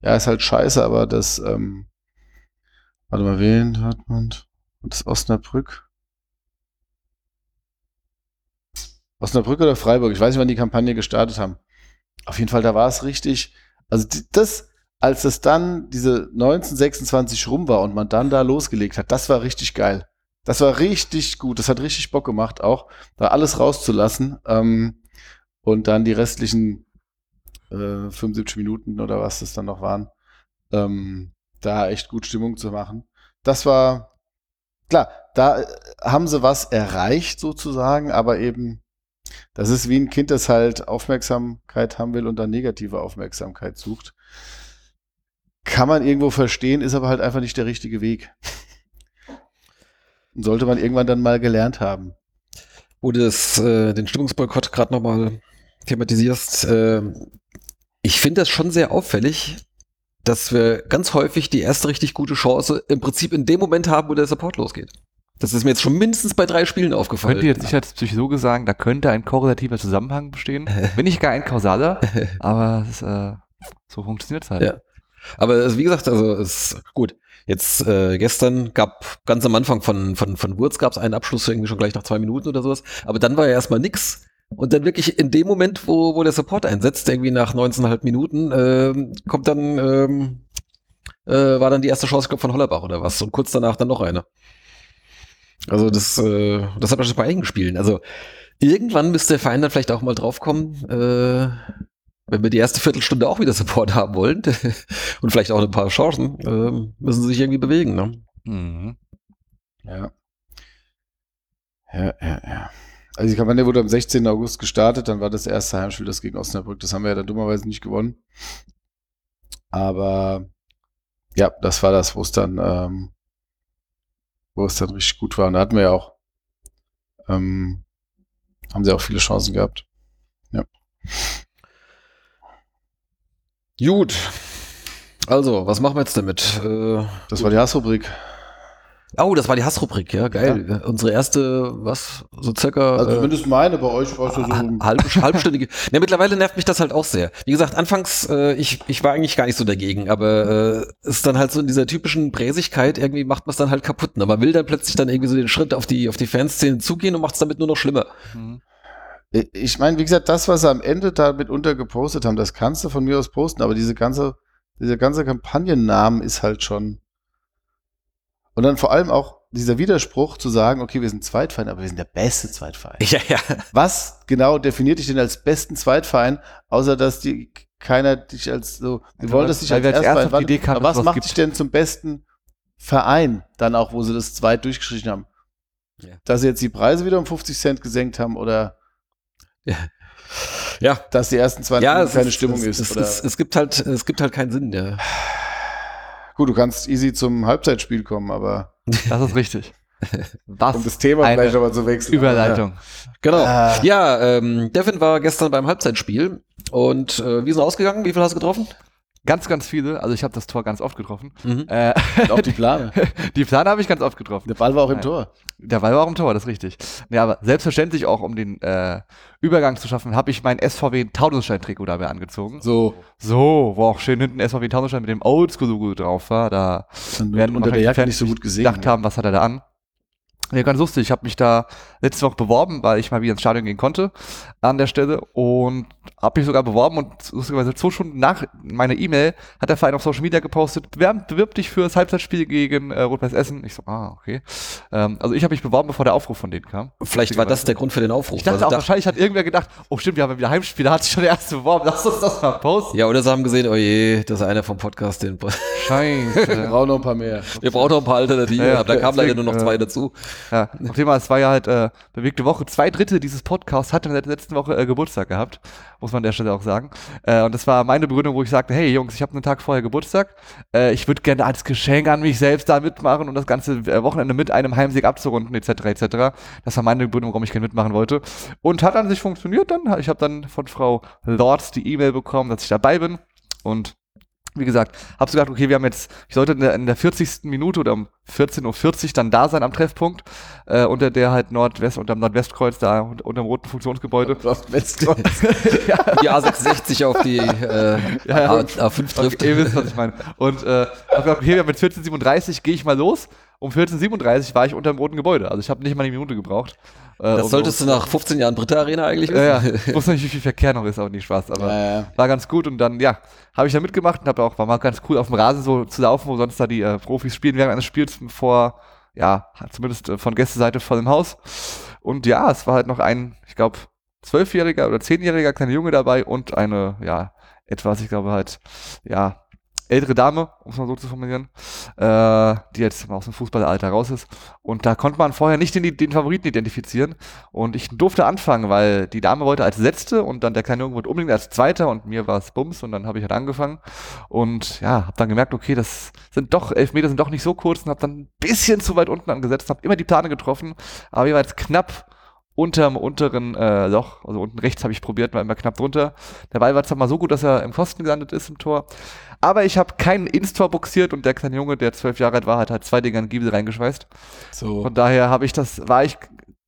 ja, ist halt scheiße, aber das, ähm, warte mal, wen Dortmund? Und das Osnabrück? Osnabrück oder Freiburg? Ich weiß nicht, wann die Kampagne gestartet haben. Auf jeden Fall, da war es richtig. Also das, als es dann diese 1926 rum war und man dann da losgelegt hat, das war richtig geil. Das war richtig gut. Das hat richtig Bock gemacht, auch da alles rauszulassen. Ähm, und dann die restlichen äh, 75 Minuten oder was das dann noch waren, ähm, da echt gut Stimmung zu machen. Das war, klar, da äh, haben sie was erreicht sozusagen, aber eben, das ist wie ein Kind, das halt Aufmerksamkeit haben will und dann negative Aufmerksamkeit sucht. Kann man irgendwo verstehen, ist aber halt einfach nicht der richtige Weg. Und sollte man irgendwann dann mal gelernt haben. wo du das, äh, den Stimmungsboykott gerade nochmal thematisierst, äh, ich finde das schon sehr auffällig, dass wir ganz häufig die erste richtig gute Chance im Prinzip in dem Moment haben, wo der Support losgeht. Das ist mir jetzt schon mindestens bei drei Spielen aufgefallen. Könnte jetzt Sicherheitspsychologe sagen, da könnte ein korrelativer Zusammenhang bestehen. [laughs] Wenn nicht gar ein kausaler, [laughs] aber es, äh, so funktioniert es halt. Ja. Aber wie gesagt, also es ist gut. Jetzt äh, gestern gab ganz am Anfang von von von Wurz gab es einen Abschluss irgendwie schon gleich nach zwei Minuten oder sowas. Aber dann war ja erstmal nix. Und dann wirklich in dem Moment, wo, wo der Support einsetzt, irgendwie nach 19,5 Minuten, äh, kommt dann, ähm, äh, war dann die erste Chance, ich glaube, von Hollerbach oder was. Und kurz danach dann noch eine. Also das, äh, das hat man schon bei einigen Spielen. Also irgendwann müsste der Verein dann vielleicht auch mal draufkommen, äh, wenn wir die erste Viertelstunde auch wieder Support haben wollen [laughs] und vielleicht auch ein paar Chancen, äh, müssen sie sich irgendwie bewegen. Ne? Mhm. Ja. Ja, ja, ja. Also die Kampagne wurde am 16. August gestartet, dann war das erste Heimspiel das gegen Osnabrück. Das haben wir ja dann dummerweise nicht gewonnen. Aber ja, das war das, wo es dann, ähm, wo es dann richtig gut war. Und da hatten wir ja auch, ähm, haben sie auch viele Chancen gehabt. Ja. Gut. Also, was machen wir jetzt damit? Äh, das war die Hassrubrik. Oh, das war die Hassrubrik, ja, geil. Ja. Unsere erste, was, so circa. Also zumindest meine, bei euch war es so. Halb, [laughs] halbstündige. ne, mittlerweile nervt mich das halt auch sehr. Wie gesagt, anfangs, äh, ich, ich war eigentlich gar nicht so dagegen, aber äh, ist dann halt so in dieser typischen Präsigkeit, irgendwie macht man es dann halt kaputt. Ne? Man will dann plötzlich dann irgendwie so den Schritt auf die, auf die Fanszene zugehen und macht es damit nur noch schlimmer. Mhm. Ich meine, wie gesagt, das, was sie am Ende damit untergepostet haben, das kannst du von mir aus posten, aber diese ganze, dieser ganze Kampagnennamen ist halt schon. Und dann vor allem auch dieser Widerspruch zu sagen, okay, wir sind Zweitverein, aber wir sind der beste Zweitverein. Ja, ja. Was genau definiert dich denn als besten Zweitverein, außer dass die keiner dich als so, wir wollen das nicht als, als Erstverein, Idee kann, aber was macht gibt. dich denn zum besten Verein, dann auch, wo sie das Zweit durchgestrichen haben? Ja. Dass sie jetzt die Preise wieder um 50 Cent gesenkt haben oder ja. ja. Dass die ersten zwei ja, keine Stimmung ist. Es, es, es, gibt halt, es gibt halt keinen Sinn, ja. Gut, du kannst easy zum Halbzeitspiel kommen, aber. Das ist richtig. Was um das Thema vielleicht aber zu wechseln. Überleitung. Ja. Genau. Äh. Ja, ähm, Devin war gestern beim Halbzeitspiel und äh, wie ist es ausgegangen? Wie viel hast du getroffen? Ganz, ganz viele. Also ich habe das Tor ganz oft getroffen. Mhm. Äh, auch die Plane. [laughs] die Plane habe ich ganz oft getroffen. Der Ball war auch im Tor. Der Ball war auch im Tor, das ist richtig. Ja, aber selbstverständlich auch, um den äh, Übergang zu schaffen, habe ich mein SVW Taunusstein-Trikot dabei angezogen. So. So, wo auch schön hinten SVW Taunusstein mit dem Oldschool-Logo drauf war. Da Dann werden unter der Jacke nicht so gut gesehen. gedacht haben, was hat er da an. Ja, ganz lustig. Ich habe mich da letzte Woche beworben, weil ich mal wieder ins Stadion gehen konnte an der Stelle und habe mich sogar beworben und lustigerweise zwei Stunden nach meiner E-Mail hat der Verein auf Social Media gepostet, bewirb, bewirb dich für das Halbzeitspiel gegen äh, Rot-Weiß Essen. Ich so, ah, okay. Ähm, also ich habe mich beworben, bevor der Aufruf von denen kam. Vielleicht war das der Grund für den Aufruf. Ich dachte also auch, wahrscheinlich hat irgendwer gedacht, oh stimmt, wir haben wieder Heimspiel, da hat sich schon der erste beworben, lass uns das mal posten. Ja, oder sie haben gesehen, oh je, das ist einer vom Podcast, den [laughs] Scheiße. wir brauchen noch ein paar mehr. Wir brauchen noch ein paar Alternativen, ja, da kamen leider nur noch zwei dazu. Ja, auf Thema, es war ja halt äh, bewegte Woche. Zwei Drittel dieses Podcasts hatte in der letzten Woche äh, Geburtstag gehabt, muss man an der Stelle auch sagen. Äh, und das war meine Begründung, wo ich sagte, hey Jungs, ich habe einen Tag vorher Geburtstag. Äh, ich würde gerne als Geschenk an mich selbst da mitmachen und das ganze äh, Wochenende mit einem Heimsieg abzurunden, etc. etc. Das war meine Begründung, warum ich gerne mitmachen wollte. Und hat an sich funktioniert dann. Ich habe dann von Frau Lords die E-Mail bekommen, dass ich dabei bin. Und wie gesagt, habe so gedacht, okay, wir haben jetzt, ich sollte in der, in der 40. Minute oder um 14.40 Uhr dann da sein am Treffpunkt, äh, unter der halt Nordwest, unter dem Nordwestkreuz, da unter, dem roten Funktionsgebäude. [laughs] Nordwestkreuz. [laughs] ja. Die A66 auf die äh, ja, A5 trifft. Ihr wisst, was ich meine. Und äh, hab gedacht, okay, mit 14.37 gehe ich mal los. Um 14.37 war ich unter dem roten Gebäude. Also ich habe nicht mal eine Minute gebraucht. Äh, das solltest so. du nach 15 Jahren Britta Arena eigentlich wissen. Ja, ja. Ich wusste nicht, wie viel Verkehr noch ist, aber nicht Spaß. Aber ja, ja. war ganz gut und dann, ja, habe ich da mitgemacht und habe auch, war mal ganz cool auf dem Rasen so zu laufen, wo sonst da die äh, Profis spielen während eines Spiels vor, ja, zumindest äh, von Gästeseite voll im Haus. Und ja, es war halt noch ein, ich glaube, zwölfjähriger oder zehnjähriger kleiner Junge dabei und eine, ja, etwas, ich glaube halt, ja, ältere Dame, um es mal so zu formulieren, äh, die jetzt aus dem Fußballalter raus ist. Und da konnte man vorher nicht den, den, Favoriten identifizieren. Und ich durfte anfangen, weil die Dame wollte als Letzte und dann der kleine Junge wollte unbedingt als Zweiter und mir war es Bums und dann habe ich halt angefangen. Und ja, habe dann gemerkt, okay, das sind doch, elf Meter sind doch nicht so kurz und habe dann ein bisschen zu weit unten angesetzt, habe immer die Plane getroffen, aber jeweils knapp unterm unteren äh, Loch, also unten rechts habe ich probiert, war immer knapp drunter. Der Ball war zwar mal so gut, dass er im Pfosten gelandet ist im Tor, aber ich habe keinen Ins-Tor boxiert und der kleine Junge, der zwölf Jahre alt war, hat halt zwei Dinger in Giebel reingeschweißt. So. Von daher habe ich das, war ich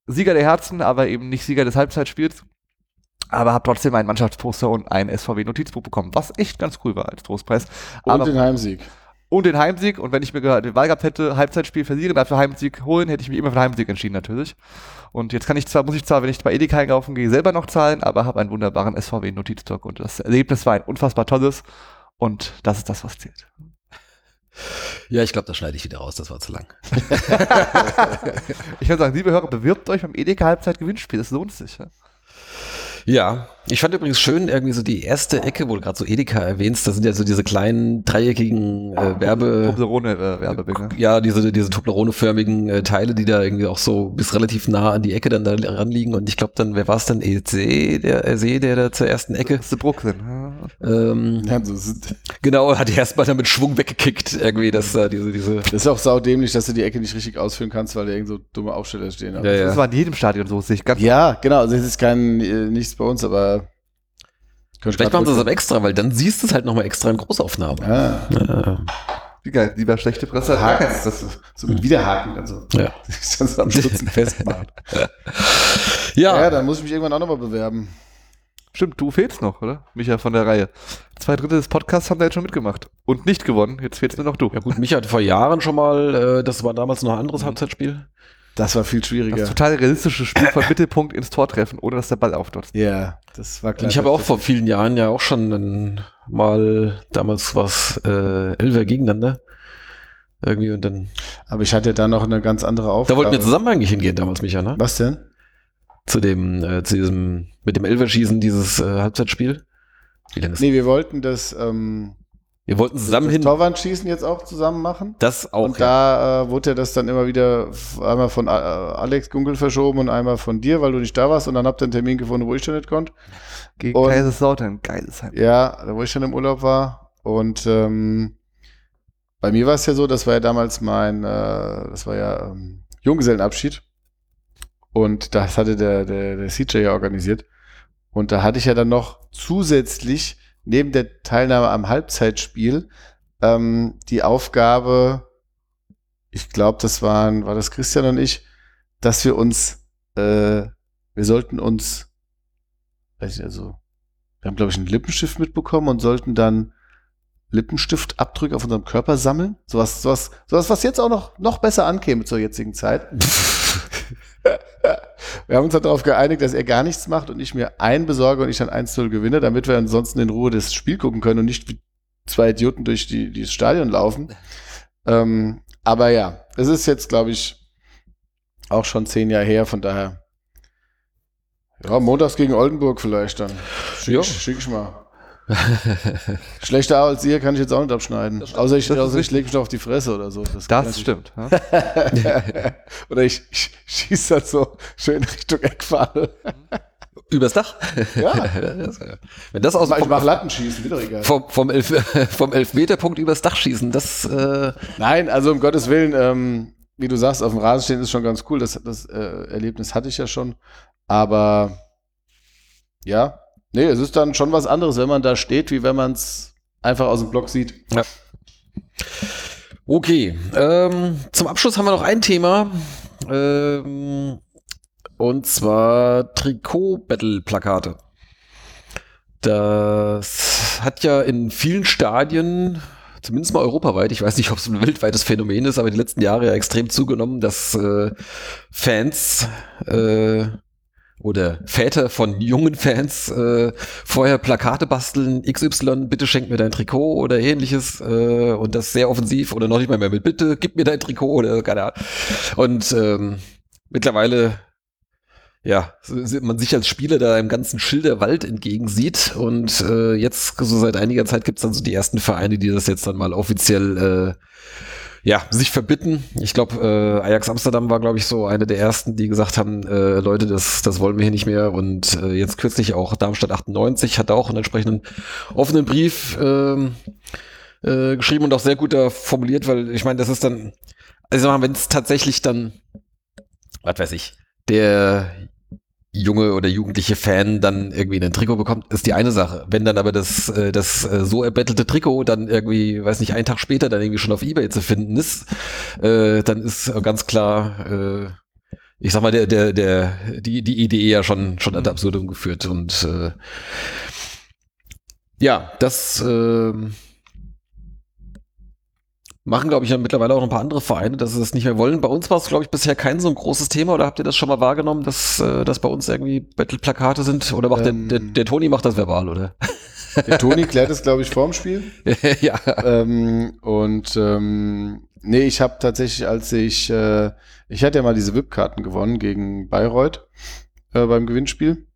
Sieger der Herzen, aber eben nicht Sieger des Halbzeitspiels. Aber habe trotzdem ein Mannschaftsposter und ein SVW-Notizbuch bekommen, was echt ganz cool war als Trostpreis. Und aber, den Heimsieg. Und den Heimsieg. Und wenn ich mir die Wahl gehabt hätte, Halbzeitspiel verlieren, dafür Heimsieg holen, hätte ich mich immer für den Heimsieg entschieden natürlich. Und jetzt kann ich zwar, muss ich zwar, wenn ich bei Edeka einkaufen gehe, selber noch zahlen, aber habe einen wunderbaren SVW-Notizblock und das Erlebnis war ein unfassbar tolles. Und das ist das, was zählt. Ja, ich glaube, das schneide ich wieder raus, das war zu lang. [laughs] ich würde sagen, liebe Hörer, bewirbt euch beim Edeka Halbzeit Gewinnspiel, das lohnt sich. Ja? Ja, ich fand übrigens schön irgendwie so die erste Ecke, wo du gerade so Edeka erwähnst, das sind ja so diese kleinen dreieckigen äh, Werbe... Toblerone-Werbebinge. Äh, ja, diese, diese Toblerone-förmigen äh, Teile, die da irgendwie auch so bis relativ nah an die Ecke dann da ranliegen und ich glaube dann, wer war es dann? EC, der EC, der da zur ersten Ecke? Das ist der Brooklyn. Ähm, ja, so sind genau, hat die erstmal damit Schwung weggekickt irgendwie, dass da diese, diese... Das ist auch saudämlich, dass du die Ecke nicht richtig ausführen kannst, weil da irgend so dumme Aufsteller stehen. Ja, ja. Das war in jedem Stadion so, sehe ich ganz Ja, genau, also es ist kein, äh, nichts bei uns, aber Vielleicht machen sie das aber extra, weil dann siehst du es halt nochmal extra in Großaufnahme. Ah. Ja. Wie geil, lieber schlechte Presse. Haken, das so mit Wiederhaken, also ja. [laughs] das am Stutzen [laughs] festmachen. ja. ja, dann muss ich mich irgendwann auch nochmal bewerben. Stimmt, du fehlst noch, oder? Micha von der Reihe. Zwei Drittel des Podcasts haben da jetzt schon mitgemacht. Und nicht gewonnen. Jetzt fehlst nur noch du. Ja gut, Micha hat vor Jahren schon mal, äh, das war damals noch ein anderes mhm. Halbzeitspiel. Das war viel schwieriger. Das total realistische Spiel von Mittelpunkt ins Tor treffen, ohne dass der Ball auftaucht. Ja, yeah, das war klar. Ich habe auch vor vielen Jahren ja auch schon mal, damals was äh, Elfer gegeneinander. Irgendwie und dann. Aber ich hatte da noch eine ganz andere Aufgabe. Da wollten wir zusammen eigentlich hingehen damals, Micha, ne? Was denn? Zu dem, äh, zu diesem, mit dem Elverschießen, dieses äh, Halbzeitspiel. Wie lange ist Nee, wir wollten das, ähm, wir wollten zusammen das hin. Torwandschießen jetzt auch zusammen machen. Das auch. Und ja. da äh, wurde ja das dann immer wieder einmal von äh, Alex Gunkel verschoben und einmal von dir, weil du nicht da warst. Und dann habt ihr einen Termin gefunden, wo ich schon nicht konnte. Gegen und, Kaiserslautern, geiles Heim. Ja, wo ich schon im Urlaub war. Und ähm, bei mir war es ja so, das war ja damals mein, äh, das war ja ähm, Junggesellenabschied. Und das hatte der, der, der CJ ja organisiert. Und da hatte ich ja dann noch zusätzlich neben der Teilnahme am Halbzeitspiel ähm, die Aufgabe, ich glaube, das waren, war das Christian und ich, dass wir uns, äh, wir sollten uns, weiß ich also, wir haben, glaube ich, einen Lippenstift mitbekommen und sollten dann Lippenstiftabdrücke auf unserem Körper sammeln. Sowas, sowas, sowas, was jetzt auch noch, noch besser ankäme zur jetzigen Zeit. [laughs] [laughs] wir haben uns halt darauf geeinigt, dass er gar nichts macht und ich mir einen besorge und ich dann 1-0 gewinne, damit wir ansonsten in Ruhe das Spiel gucken können und nicht wie zwei Idioten durch die, dieses Stadion laufen. Ähm, aber ja, es ist jetzt, glaube ich, auch schon zehn Jahre her, von daher. Ja, montags gegen Oldenburg vielleicht dann. Schick, schick ich mal. [laughs] Schlechter als ihr kann ich jetzt auch nicht abschneiden. Außer ich, außer ich lege mich auf die Fresse oder so. Das, das stimmt. [laughs] oder ich, ich schieße halt so schön Richtung Eckfahne. Übers Dach? Ja. [laughs] Wenn das aus ich mach Lattenschießen, wieder egal. Vom, vom, Elf, vom Elfmeterpunkt übers Dach schießen, das. Äh Nein, also um Gottes Willen, ähm, wie du sagst, auf dem Rasen stehen ist schon ganz cool. Das, das äh, Erlebnis hatte ich ja schon. Aber ja, Nee, es ist dann schon was anderes, wenn man da steht, wie wenn man es einfach aus dem Block sieht. Ja. Okay, ähm, zum Abschluss haben wir noch ein Thema. Ähm, und zwar Trikot-Battle-Plakate. Das hat ja in vielen Stadien, zumindest mal europaweit, ich weiß nicht, ob es ein weltweites Phänomen ist, aber die letzten Jahre ja extrem zugenommen, dass äh, Fans äh, oder Väter von jungen Fans äh, vorher Plakate basteln, XY, bitte schenk mir dein Trikot oder ähnliches äh, und das sehr offensiv oder noch nicht mal mehr mit bitte gib mir dein Trikot oder keine Ahnung. Und ähm, mittlerweile ja, man sich als Spieler da im ganzen Schilderwald entgegensieht und äh, jetzt so seit einiger Zeit gibt's dann so die ersten Vereine, die das jetzt dann mal offiziell äh, ja, sich verbitten. Ich glaube, äh, Ajax Amsterdam war, glaube ich, so eine der ersten, die gesagt haben, äh, Leute, das, das wollen wir hier nicht mehr. Und äh, jetzt kürzlich auch Darmstadt 98 hat auch einen entsprechenden offenen Brief ähm, äh, geschrieben und auch sehr gut da formuliert, weil ich meine, das ist dann, also wenn es tatsächlich dann, was weiß ich, der junge oder jugendliche Fan dann irgendwie ein Trikot bekommt, ist die eine Sache. Wenn dann aber das, äh, das äh, so erbettelte Trikot dann irgendwie, weiß nicht, einen Tag später dann irgendwie schon auf Ebay zu finden ist, äh, dann ist ganz klar, äh, ich sag mal, der, der, der, die, die Idee ja schon, schon ad absurdum geführt und äh, ja, das äh, machen, glaube ich, ja mittlerweile auch ein paar andere Vereine, dass sie das nicht mehr wollen. Bei uns war es, glaube ich, bisher kein so ein großes Thema. Oder habt ihr das schon mal wahrgenommen, dass, äh, dass bei uns irgendwie Battle-Plakate sind? Oder macht Ähm. der, der, der Toni macht das verbal, oder? [laughs] Der Toni klärt es, glaube ich, vorm Spiel. [laughs] ja. ähm, und ähm, nee, ich habe tatsächlich, als ich, äh, ich hatte ja mal diese VIP-Karten gewonnen gegen Bayreuth äh, beim Gewinnspiel.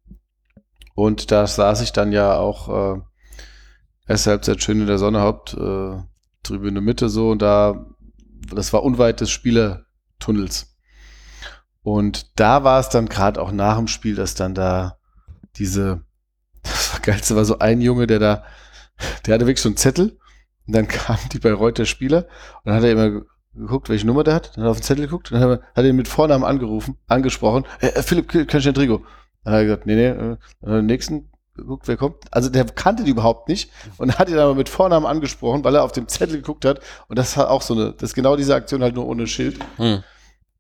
Und da saß ich dann ja auch äh, erste Halbzeit schön in der Sonne, Haupt, äh, Tribüne Mitte so und da, das war unweit des Spielertunnels. Und da war es dann gerade auch nach dem Spiel, dass dann da diese, [laughs] das war geilste war so ein Junge, der da, der hatte wirklich so einen Zettel und dann [laughs] kam die Bayreuther Spieler und dann hat er immer ge- geguckt, welche Nummer der hat, dann hat er auf den Zettel geguckt und dann hat er, ihn mit Vornamen angerufen, angesprochen, äh, äh, Philipp, Trikot? Dann hat er gesagt, nee, nee, äh, den nächsten geguckt, wer kommt. Also der kannte die überhaupt nicht und hat ihn aber mit Vornamen angesprochen, weil er auf dem Zettel geguckt hat und das hat auch so eine, das ist genau diese Aktion halt nur ohne Schild. Hm.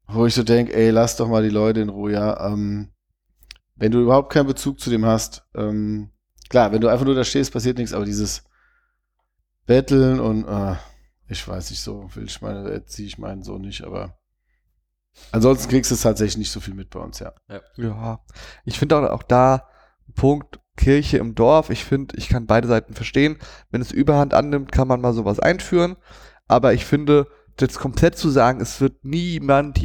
Wo ich so denke, ey, lass doch mal die Leute in Ruhe, ja. Ähm, wenn du überhaupt keinen Bezug zu dem hast, ähm, klar, wenn du einfach nur da stehst, passiert nichts, aber dieses Betteln und äh, ich weiß nicht, so will ich meine, erziehe ich meinen so nicht, aber ansonsten kriegst du es tatsächlich nicht so viel mit bei uns, ja. Ja, ich finde auch, auch da Punkt Kirche im Dorf. Ich finde, ich kann beide Seiten verstehen. Wenn es Überhand annimmt, kann man mal sowas einführen. Aber ich finde, jetzt komplett zu sagen, es wird niemand,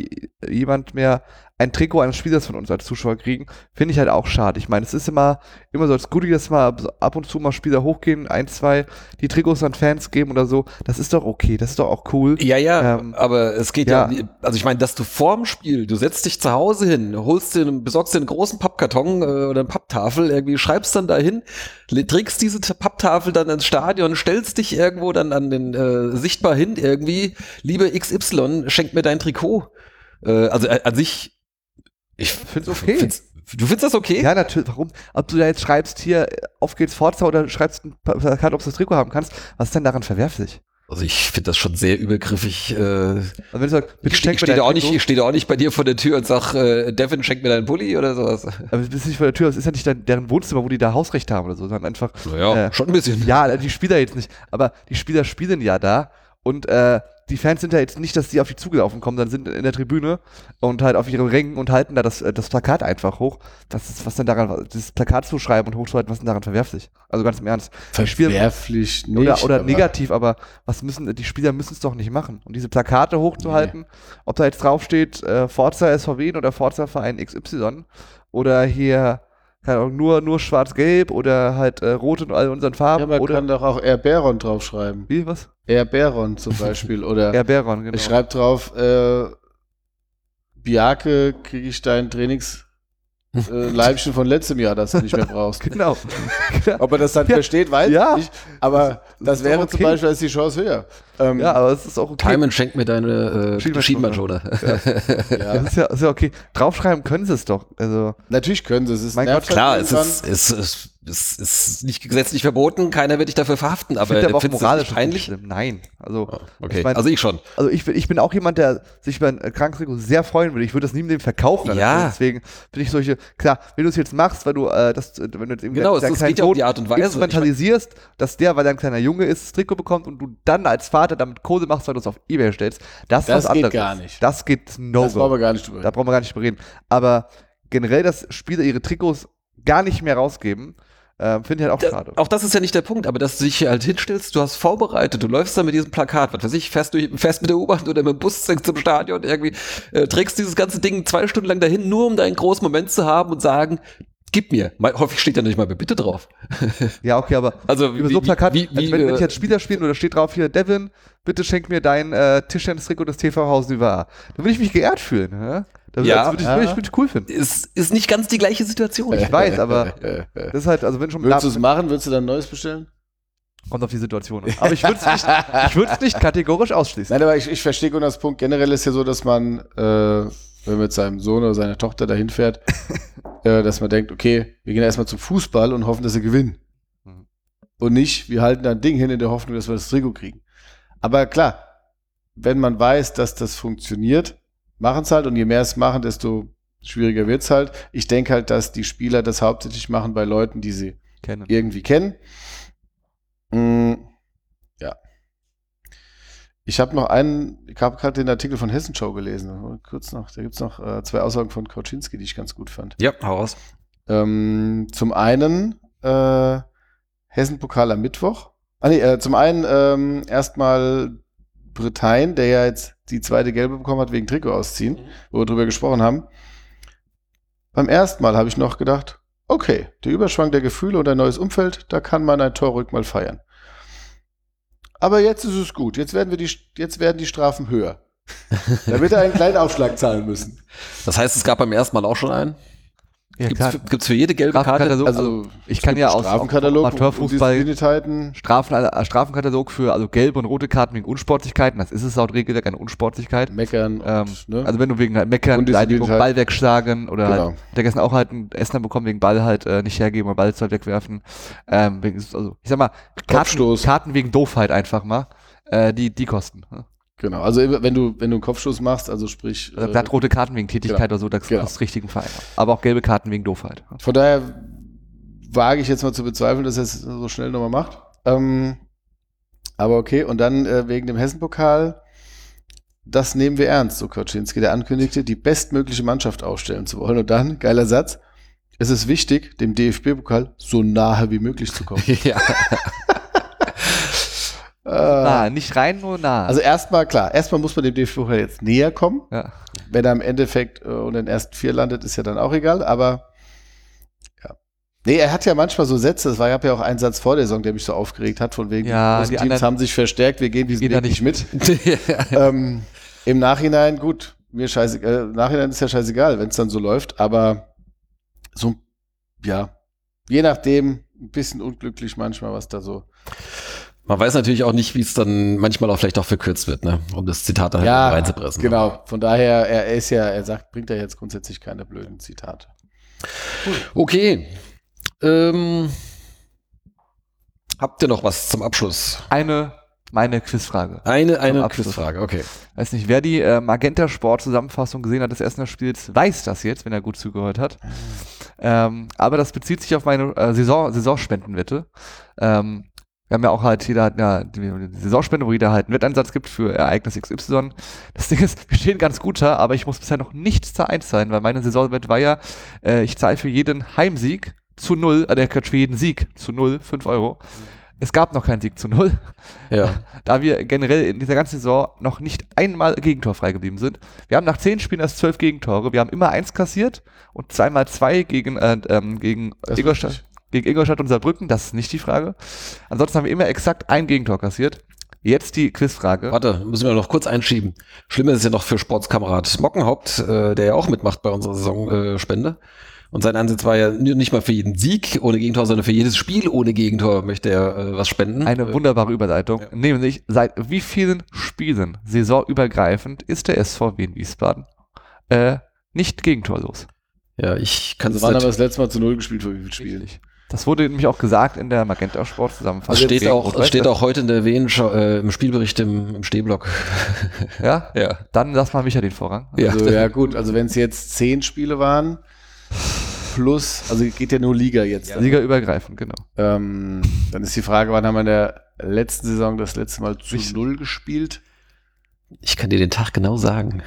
jemand mehr ein Trikot eines Spielers von uns als Zuschauer kriegen, finde ich halt auch schade. Ich meine, es ist immer, immer so als Goodie, dass mal ab und zu mal Spieler hochgehen, ein, zwei, die Trikots an Fans geben oder so. Das ist doch okay, das ist doch auch cool. Ja, ja, Ähm, aber es geht ja, ja. also ich meine, dass du vorm Spiel, du setzt dich zu Hause hin, holst dir, besorgst dir einen großen Pappkarton äh, oder eine Papptafel, irgendwie schreibst dann dahin, trägst diese Papptafel dann ins Stadion, stellst dich irgendwo dann an den äh, sichtbar hin irgendwie, liebe XY, schenk mir dein Trikot. Äh, also äh, an sich, ich Find's okay. Find's, du findest das okay? Ja, natürlich. Warum? Ob du da jetzt schreibst, hier, auf geht's Forza oder schreibst ein Plakat, ob du das Trikot haben kannst, was ist denn daran verwerflich? Also ich finde das schon sehr übergriffig. Äh, Also wenn du sagst, ich bitte stehe schenk mir steh dein da auch nicht, ich stehe da auch nicht bei dir vor der Tür und sag, äh, Devin, schenk mir deinen Pulli oder sowas. aber du bist nicht vor der Tür, das ist ja nicht dein, deren Wohnzimmer, wo die da Hausrecht haben oder so, sondern einfach, Naja, Äh, schon ein bisschen. ja, die Spieler jetzt nicht, aber die Spieler spielen ja da und äh, die Fans sind ja jetzt nicht, dass die auf die zugelaufen kommen, dann sind in der Tribüne und halt auf ihren Rängen und halten da das, äh, das Plakat einfach hoch. Das ist, was denn daran, das Plakat zu schreiben und hochzuhalten, was denn daran verwerflich? Also ganz im Ernst. Verwerflich nicht. oder, oder aber- negativ, aber was müssen, die Spieler müssen es doch nicht machen. Und diese Plakate hochzuhalten, ob da jetzt draufsteht, äh, Forza SVW oder Forza Verein XY oder hier, keine Ahnung, nur, nur schwarz-gelb oder halt äh, rot in all unseren Ja, Farben man oder, kann doch auch Air Baron draufschreiben. wie, was? Air Baron zum [laughs] Beispiel. Oder Ja, Baron, genau. ich schreibe drauf, äh, Biake kriege ich dein Trainings äh, Leibchen von letztem Jahr, das du nicht mehr brauchst. [laughs] Genau. [laughs] Ob er das dann Ja. versteht, weiß Ja. ich nicht. Aber das, ist wäre doch zum okay. Beispiel, ist die Chance höher. Ähm, ja, aber es ist auch okay. Timon schenkt mir deine äh, Schienbeinschoner. Schienbeinschoner. [laughs] ja. Das ist ja, ist ja okay. Draufschreiben können sie es doch. Also, Natürlich können sie es. es Mein Gott, Klar, halt es irgendwann. ist, es, ist, es ist nicht gesetzlich verboten, keiner wird dich dafür verhaften, ich aber finde aber auch das moralisch peinlich. schlimm. Nein. Also, Okay, Ich mein- also ich schon. Also ich, bin- ich bin auch jemand, der sich über ein äh, Krankentrikot sehr freuen würde. Ich würde das niemandem verkaufen. Ja. Deswegen finde ich solche, klar, wenn du es jetzt machst, weil du äh, das, äh, wenn du jetzt eben Genau, deinen es- es kleinen geht ja um die Art und Weise. instrumentalisierst, dass der, weil er ein kleiner Junge ist, das Trikot bekommt und du dann als Vater damit Kohle machst, weil du es auf Ebay stellst, das, ist Das was geht anderes. gar nicht. Das geht Das brauchen wir gar nicht drüber. Da brauchen wir gar nicht drüber reden. Aber generell, dass Spieler ihre Trikots gar nicht mehr rausgeben, äh, finde ich halt auch Da, schade. auch das ist ja nicht der Punkt, aber dass du dich hier halt hinstellst, du hast vorbereitet, du läufst da mit diesem Plakat, was weiß ich, fährst, durch, fährst mit der U-Bahn oder mit dem Bus zum Stadion irgendwie, äh, trägst dieses ganze Ding zwei Stunden lang dahin, nur um deinen großen Moment zu haben und sagen, gib mir. Mal, häufig steht da nicht mal bitte drauf. [laughs] Ja, okay, aber Also über wie- so Plakat, wie, wie, als wenn, wenn ich äh, jetzt Spieler spiele und da steht drauf hier, Devin, bitte schenk mir dein äh, Tischtennis-Trikot des TV Hausen über. Da würde ich mich geehrt fühlen. Ja? Da Ja. das würde ich, Ja. würde ich, würde ich cool finden. ist, ist nicht ganz die gleiche Situation. Ich weiß, aber [laughs] das ist halt, also wenn schon Würdest du es machen? Würdest du dann ein neues bestellen? kommt auf die Situation an. Aber ich würde es nicht, ich würde es nicht kategorisch ausschließen. Nein, aber ich, ich verstehe Gunnars Punkt. Generell ist ja so, dass man, äh, wenn man mit seinem Sohn oder seiner Tochter dahin fährt, [laughs] äh, dass man denkt, okay, wir gehen erstmal zum Fußball und hoffen, dass sie gewinnen. Mhm. Und nicht, wir halten da ein Ding hin in der Hoffnung, dass wir das Trikot kriegen. Aber klar, wenn man weiß, dass das funktioniert, machen es halt und je mehr es machen, desto schwieriger wird es halt. Ich denke halt, dass die Spieler das hauptsächlich machen bei Leuten, die sie Kennen. irgendwie kennen. Mm, ja. Ich habe noch einen, ich habe gerade den Artikel von Hessenschau gelesen. Kurz noch, da gibt es noch äh, zwei Aussagen von Kauczynski, die ich ganz gut fand. Ja, hau raus. Ähm, zum einen äh, Hessen-Pokal am Mittwoch. Ah, nee, äh, zum einen ähm, erstmal Britannien, der ja jetzt die zweite Gelbe bekommen hat wegen Trikot ausziehen, mhm. wo wir drüber gesprochen haben. Beim ersten Mal habe ich noch gedacht, okay, der Überschwang der Gefühle und ein neues Umfeld, da kann man ein Torrück mal feiern. Aber jetzt ist es gut. Jetzt werden, wir die, jetzt werden die Strafen höher. da wird er einen kleinen Aufschlag zahlen müssen. Das heißt, es gab beim ersten Mal auch schon einen? Ja, Gibt es für jede gelbe Karte? Also, also ich kann ja aus Strafenkatalog, Amateurfußball Strafen, äh, Strafenkatalog für also gelbe und rote Karten wegen Unsportlichkeiten. Das ist es laut Regelwerk eine Unsportlichkeit. Meckern. Ähm, und, ne? Also wenn du wegen halt Meckern, Beleidigung, Ball wegschlagen oder genau. halt, der gestern auch halt ein Essen bekommen wegen Ball halt äh, nicht hergeben oder Ball halt wegwerfen. Ähm, wegen, also ich sag mal Karten, Karten wegen Doofheit einfach mal. Äh, die die kosten. Ne? Genau, also wenn du, wenn du einen Kopfschuss machst, also sprich. Also äh, rote Karten wegen Tätigkeit genau. oder so, das genau. ist richtigen Verein. Aber auch gelbe Karten wegen Doofheit. Von daher wage ich jetzt mal zu bezweifeln, dass er es so schnell nochmal macht. Ähm, aber okay, und dann äh, wegen dem Hessenpokal, das nehmen wir ernst, so Koczynski, der ankündigte, die bestmögliche Mannschaft aufstellen zu wollen. Und dann, geiler Satz, es ist wichtig, dem DFB-Pokal so nahe wie möglich zu kommen. [laughs] ja. Nah, nicht rein, nur nah. Also erstmal, klar, erstmal muss man dem DFB jetzt näher kommen. Ja. Wenn er im Endeffekt äh, unter den ersten vier landet, ist ja dann auch egal, aber ja. Nee, er hat ja manchmal so Sätze, es war ja auch ein Satz vor der Saison, der mich so aufgeregt hat, von wegen, ja, die Teams haben sich verstärkt, wir gehen diesen Weg nicht mit. [laughs] ähm, Im Nachhinein, gut, mir scheißegal, äh, im Nachhinein ist ja scheißegal, wenn es dann so läuft, aber so, ja, je nachdem, ein bisschen unglücklich manchmal, was da so man weiß natürlich auch nicht, wie es dann manchmal auch vielleicht auch verkürzt wird, ne? um das Zitat da ja, reinzupressen. Genau, von daher, er, ist ja, er sagt, bringt er jetzt grundsätzlich keine blöden Zitate. Cool. Okay. Ähm, habt ihr noch was zum Abschluss? Eine, meine Quizfrage. Eine, eine Quizfrage, okay. Weiß nicht, wer die äh, Magenta Sport Zusammenfassung gesehen hat des ersten Spiels, weiß das jetzt, wenn er gut zugehört hat. Ähm, aber das bezieht sich auf meine äh, Saison, Saisonspendenwette. Ähm, wir haben ja auch halt, jeder hat ja die, die Saisonspende, wo jeder halt einen Wetteinsatz gibt für Ereignis XY. Das Ding ist, wir stehen ganz gut da, aber ich muss bisher noch nichts da einzahlen, weil meine Saisonwette war ja, äh, ich zahle für jeden Heimsieg zu null, äh, der für jeden Sieg zu null, fünf Euro. Es gab noch keinen Sieg zu null. Ja. [laughs] Da wir generell in dieser ganzen Saison noch nicht einmal Gegentor frei geblieben sind. Wir haben nach zehn Spielen erst zwölf Gegentore. Wir haben immer eins kassiert und zweimal zwei gegen, äh, ähm, gegen Ingolstadt gegen Ingolstadt und Saarbrücken, das ist nicht die Frage. Ansonsten haben wir immer exakt ein Gegentor kassiert. Jetzt die Quizfrage. Warte, müssen wir noch kurz einschieben. Schlimmer ist es ja noch für Sportskamerad Mockenhaupt, äh, der ja auch mitmacht bei unserer Saisonspende. Äh, und sein Ansatz war ja nicht mal für jeden Sieg ohne Gegentor, sondern für jedes Spiel ohne Gegentor möchte er äh, was spenden. Eine wunderbare Überleitung. Ja. Nämlich, seit wie vielen Spielen saisonübergreifend ist der SVW in Wiesbaden äh, nicht gegentorlos? Ja, ich kann es. Wann haben wir das letzte Mal zu Null gespielt für wie viel Spiele? Das wurde nämlich auch gesagt in der Magenta Sport Zusammenfassung. Das steht auch, steht auch heute in der WN äh, im Spielbericht im, im Stehblock. [laughs] Ja? Ja. Dann lass mal Micha den Vorrang. Also, ja. ja gut, also wenn es jetzt zehn Spiele waren, plus, also geht ja nur Liga jetzt. Ja. Liga übergreifend, genau. Ähm, dann ist die Frage, wann haben wir in der letzten Saison das letzte Mal zu ich, Null gespielt? Ich kann dir den Tag genau sagen.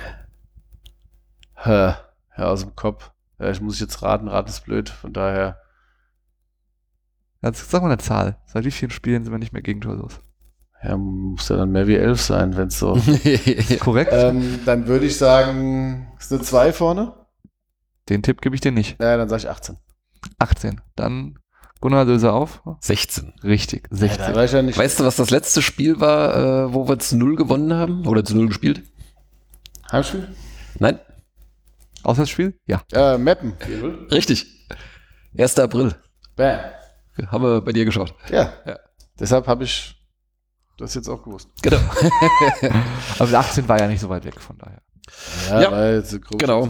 Ja, aus dem Kopf. Ja, ich muss jetzt raten, raten ist blöd, von daher. Jetzt sag mal eine Zahl. Seit wie vielen Spielen sind wir nicht mehr gegentorlos? Ja, muss ja dann mehr wie elf sein, wenn es so. [laughs] Korrekt. Ähm, dann würde ich sagen, ist eine 2 vorne? Den Tipp gebe ich dir nicht. Ja, dann sage ich 18. 18. Dann Gunnar löse auf. 16. Richtig, 16. Ja, ja nicht weißt du, was das letzte Spiel war, äh, wo wir zu Null gewonnen haben? Oder zu Null gespielt? Heimspiel? Nein. Auswärtsspiel? Ja. Äh, Mappen. Richtig. 1. April. Bam. Haben wir bei dir geschaut. Ja. ja. Deshalb habe ich das jetzt auch gewusst. Genau. [laughs] Aber 18 war ja nicht so weit weg, von daher. Ja, ja weil so genau.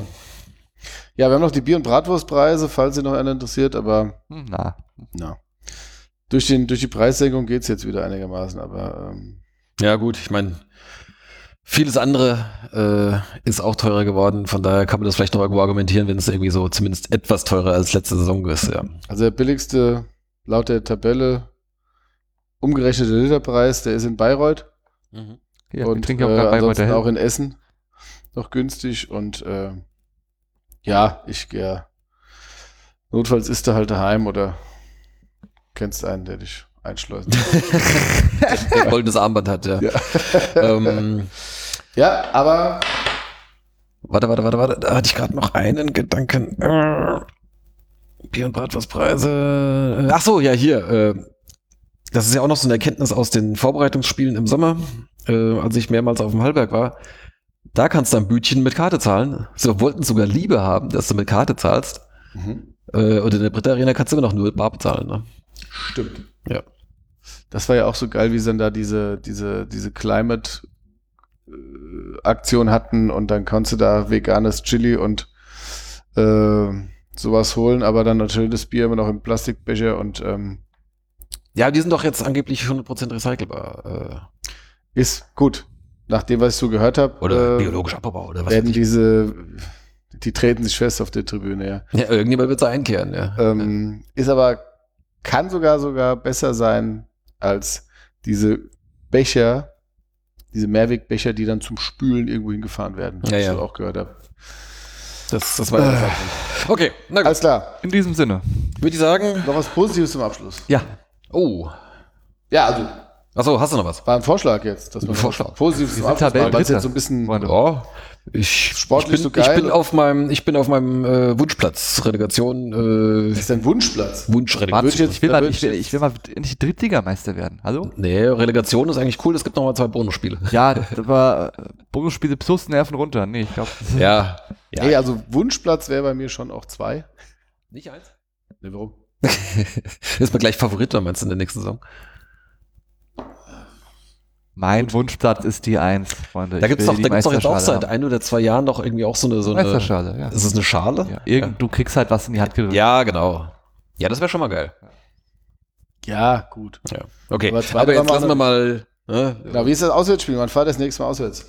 Ja, wir haben noch die Bier- und Bratwurstpreise, falls Sie noch einer interessiert, aber hm, na. na. Durch, den, durch die Preissenkung geht es jetzt wieder einigermaßen, aber ähm, ja gut, ich meine, Vieles andere äh, ist auch teurer geworden, von daher kann man das vielleicht noch irgendwo argumentieren, wenn es irgendwie so zumindest etwas teurer als letzte Saison ist, ja. Also der billigste laut der Tabelle umgerechnete Literpreis, der ist in Bayreuth. Mhm. Ja, und äh, ansonsten auch in Essen noch günstig und äh, ja, ich gehe. Notfalls ist er halt daheim oder kennst einen, der dich einschleust. [laughs] [laughs] Der goldenes Armband hat, ja. Ja. ähm, [laughs] ja, aber warte, warte, warte, warte. Da hatte ich gerade noch einen Gedanken. Äh, Bier und Bratwurstpreise. Ach so, ja, hier. Äh, das ist ja auch noch so eine Erkenntnis aus den Vorbereitungsspielen im Sommer, äh, als ich mehrmals auf dem Hallberg war. Da kannst du ein Bütchen mit Karte zahlen. Sie wollten sogar Liebe haben, dass du mit Karte zahlst. mhm. Äh, und in der Britta Arena kannst du immer noch nur bar bezahlen. Ne? stimmt. Ja. Das war ja auch so geil, wie sie dann da diese, diese, diese Climate äh, Aktion hatten und dann konntest du da veganes Chili und äh, sowas holen, aber dann natürlich das Bier immer noch im Plastikbecher und ähm, Ja, die sind doch jetzt angeblich 100% recycelbar. ist gut. Nach dem, was ich so gehört habe, Äh, oder äh, biologisch abbaubar oder was. werden diese, die treten sich fest auf der Tribüne, ja. Ja, irgendjemand wird sie einkehren, ja. Ähm, ist aber, kann sogar sogar besser sein als diese Becher, diese Mehrwegbecher, die dann zum Spülen irgendwo hingefahren werden. Ja, was ich ja. so auch gehört habe. Das, das war ja das Okay, na gut. Alles klar. In diesem Sinne. Würde ich sagen. Noch was Positives zum Abschluss. Ja. Oh. Ja, also Achso, hast du noch was? war ein Vorschlag jetzt, dass wir Ein Vorschlag. Positives Wir zum sind Abschluss weil es jetzt so ein bisschen Freunde. Ich, Sportlich ich, so bin, geil. ich bin auf meinem, ich bin auf meinem äh, Wunschplatz. Relegation, äh, das ist ein Wunschplatz. Wunschrelegation. Ich ich will, mal, ich, will, ich will mal endlich Drittligameister werden. Hallo? Nee, Relegation ist eigentlich cool. Es gibt noch mal zwei Bonusspiele. Ja, [laughs] das war äh, Bonusspiele plus Nerven runter. Nee, ich glaube. Ja. ja. Nee, also Wunschplatz wäre bei mir schon auch zwei. Nicht eins? Nee, warum? [laughs] ist mir gleich Favorit, meinst du in der nächsten Saison? Mein Wunschplatz ist die Eins, Freunde. Da gibt's will doch, da gibt's doch jetzt auch seit ein oder zwei Jahren doch irgendwie auch so eine, so eine. Meisterschale, ja. Ist es eine Schale? ja. Irgend, Du kriegst halt was in die Hand gedrückt. Ja, genau. Ja, das wäre schon mal geil. Ja, gut. Ja. Okay, Aber aber, jetzt lassen wir mal. Ne? Na, wie ist das Auswärtsspiel? Wann fahrt das nächste Mal auswärts?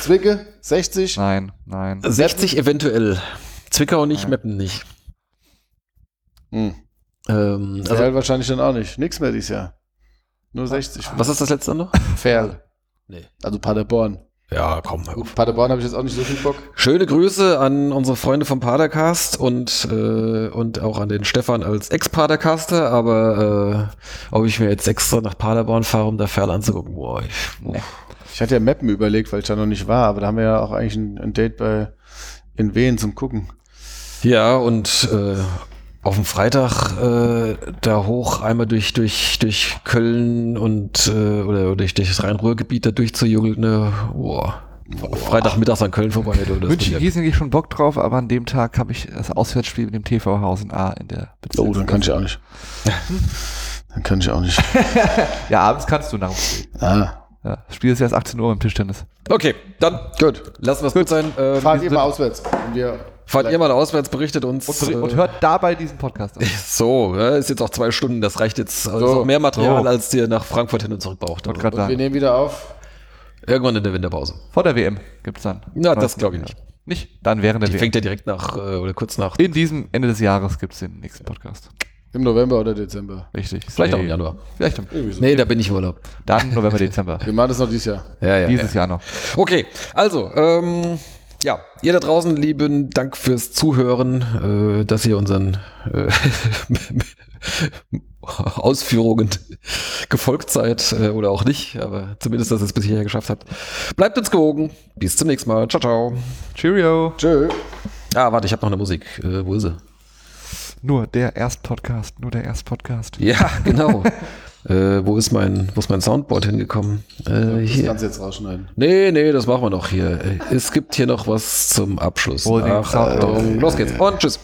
Zwicke, 60. Nein, nein. 60 eventuell. Zwickau nicht, Ja. Meppen nicht. Hm. Ähm, also, wahrscheinlich dann auch nicht. Nix mehr dieses Jahr. Nur 60. was ist das letzte noch? [laughs] Ferl. Nee. Also Paderborn. Ja, komm, auf. Paderborn habe ich jetzt auch nicht so viel Bock. Schöne Grüße an unsere Freunde vom Padercast und, äh, und auch an den Stefan als Ex-Padercaster, aber äh, ob ich mir jetzt extra nach Paderborn fahre, um da Ferl anzugucken, boah, ich, Ich hatte ja Mappen überlegt, weil ich da noch nicht war, aber da haben wir ja auch eigentlich ein, ein Date bei in Wien zum Gucken. Ja, und äh, auf dem Freitag äh, da hoch einmal durch, durch, durch Köln und äh, oder durch, durch das Rhein-Ruhr-Gebiet da durchzujugeln, ne, boah. Freitagmittags an Köln vorbei. Du, das München bin Gießen hätte ich schon Bock drauf, aber an dem Tag habe ich das Auswärtsspiel mit dem TV Hausen A in der Oh, dann kann ich auch nicht. [laughs] dann kann ich auch nicht. [laughs] Ja, abends kannst du nach dem Spiel. Ah, Ja, das Spiel ist erst 18 Uhr im Tischtennis. Okay, dann gut. lassen wir es gut sein. Ähm, Fahrt ihr mal auswärts. Und wir Fahrt ihr mal auswärts, berichtet uns. Und, und äh, hört dabei diesen Podcast an. [laughs] So, ja, ist jetzt auch zwei Stunden, das reicht jetzt. Also mehr Material, So. als ihr nach Frankfurt hin und zurück braucht. Also, gerade wir nehmen wieder auf. irgendwann in der Winterpause. Vor der WM gibt es dann. Na, das glaube ich nicht. Nicht? Dann während der Die WM. fängt ja direkt nach, äh, oder kurz nach, In diesem Ende des Jahres gibt es den nächsten Podcast. Im November oder Dezember. Richtig. vielleicht auch im Nee, Januar. Vielleicht im, Irgendwie so. Nee, da bin ich im Urlaub. dann November, Dezember. [laughs] Wir machen das noch dieses Jahr. Ja, ja. Dieses Jahr noch. Okay, also, ähm, ja, ihr da draußen, lieben Dank fürs Zuhören, äh, dass ihr unseren äh, [laughs] Ausführungen gefolgt seid äh, oder auch nicht, aber zumindest, dass ihr es bis hierher geschafft habt. Bleibt uns gewogen. Bis zum nächsten Mal. Ciao, ciao. Cheerio. Tschö. Ah, warte, ich habe noch eine Musik. Äh, wo ist sie? Nur der Erstpodcast. Nur der Erstpodcast. Ja, [laughs] genau. äh, wo ist mein, wo ist mein Soundboard hingekommen? Äh, Das hier. kannst du jetzt rausschneiden. Nee, nee, das machen wir noch hier. Äh, Es gibt hier noch was zum Abschluss. Ach. Achtung. Los geht's. Und tschüss.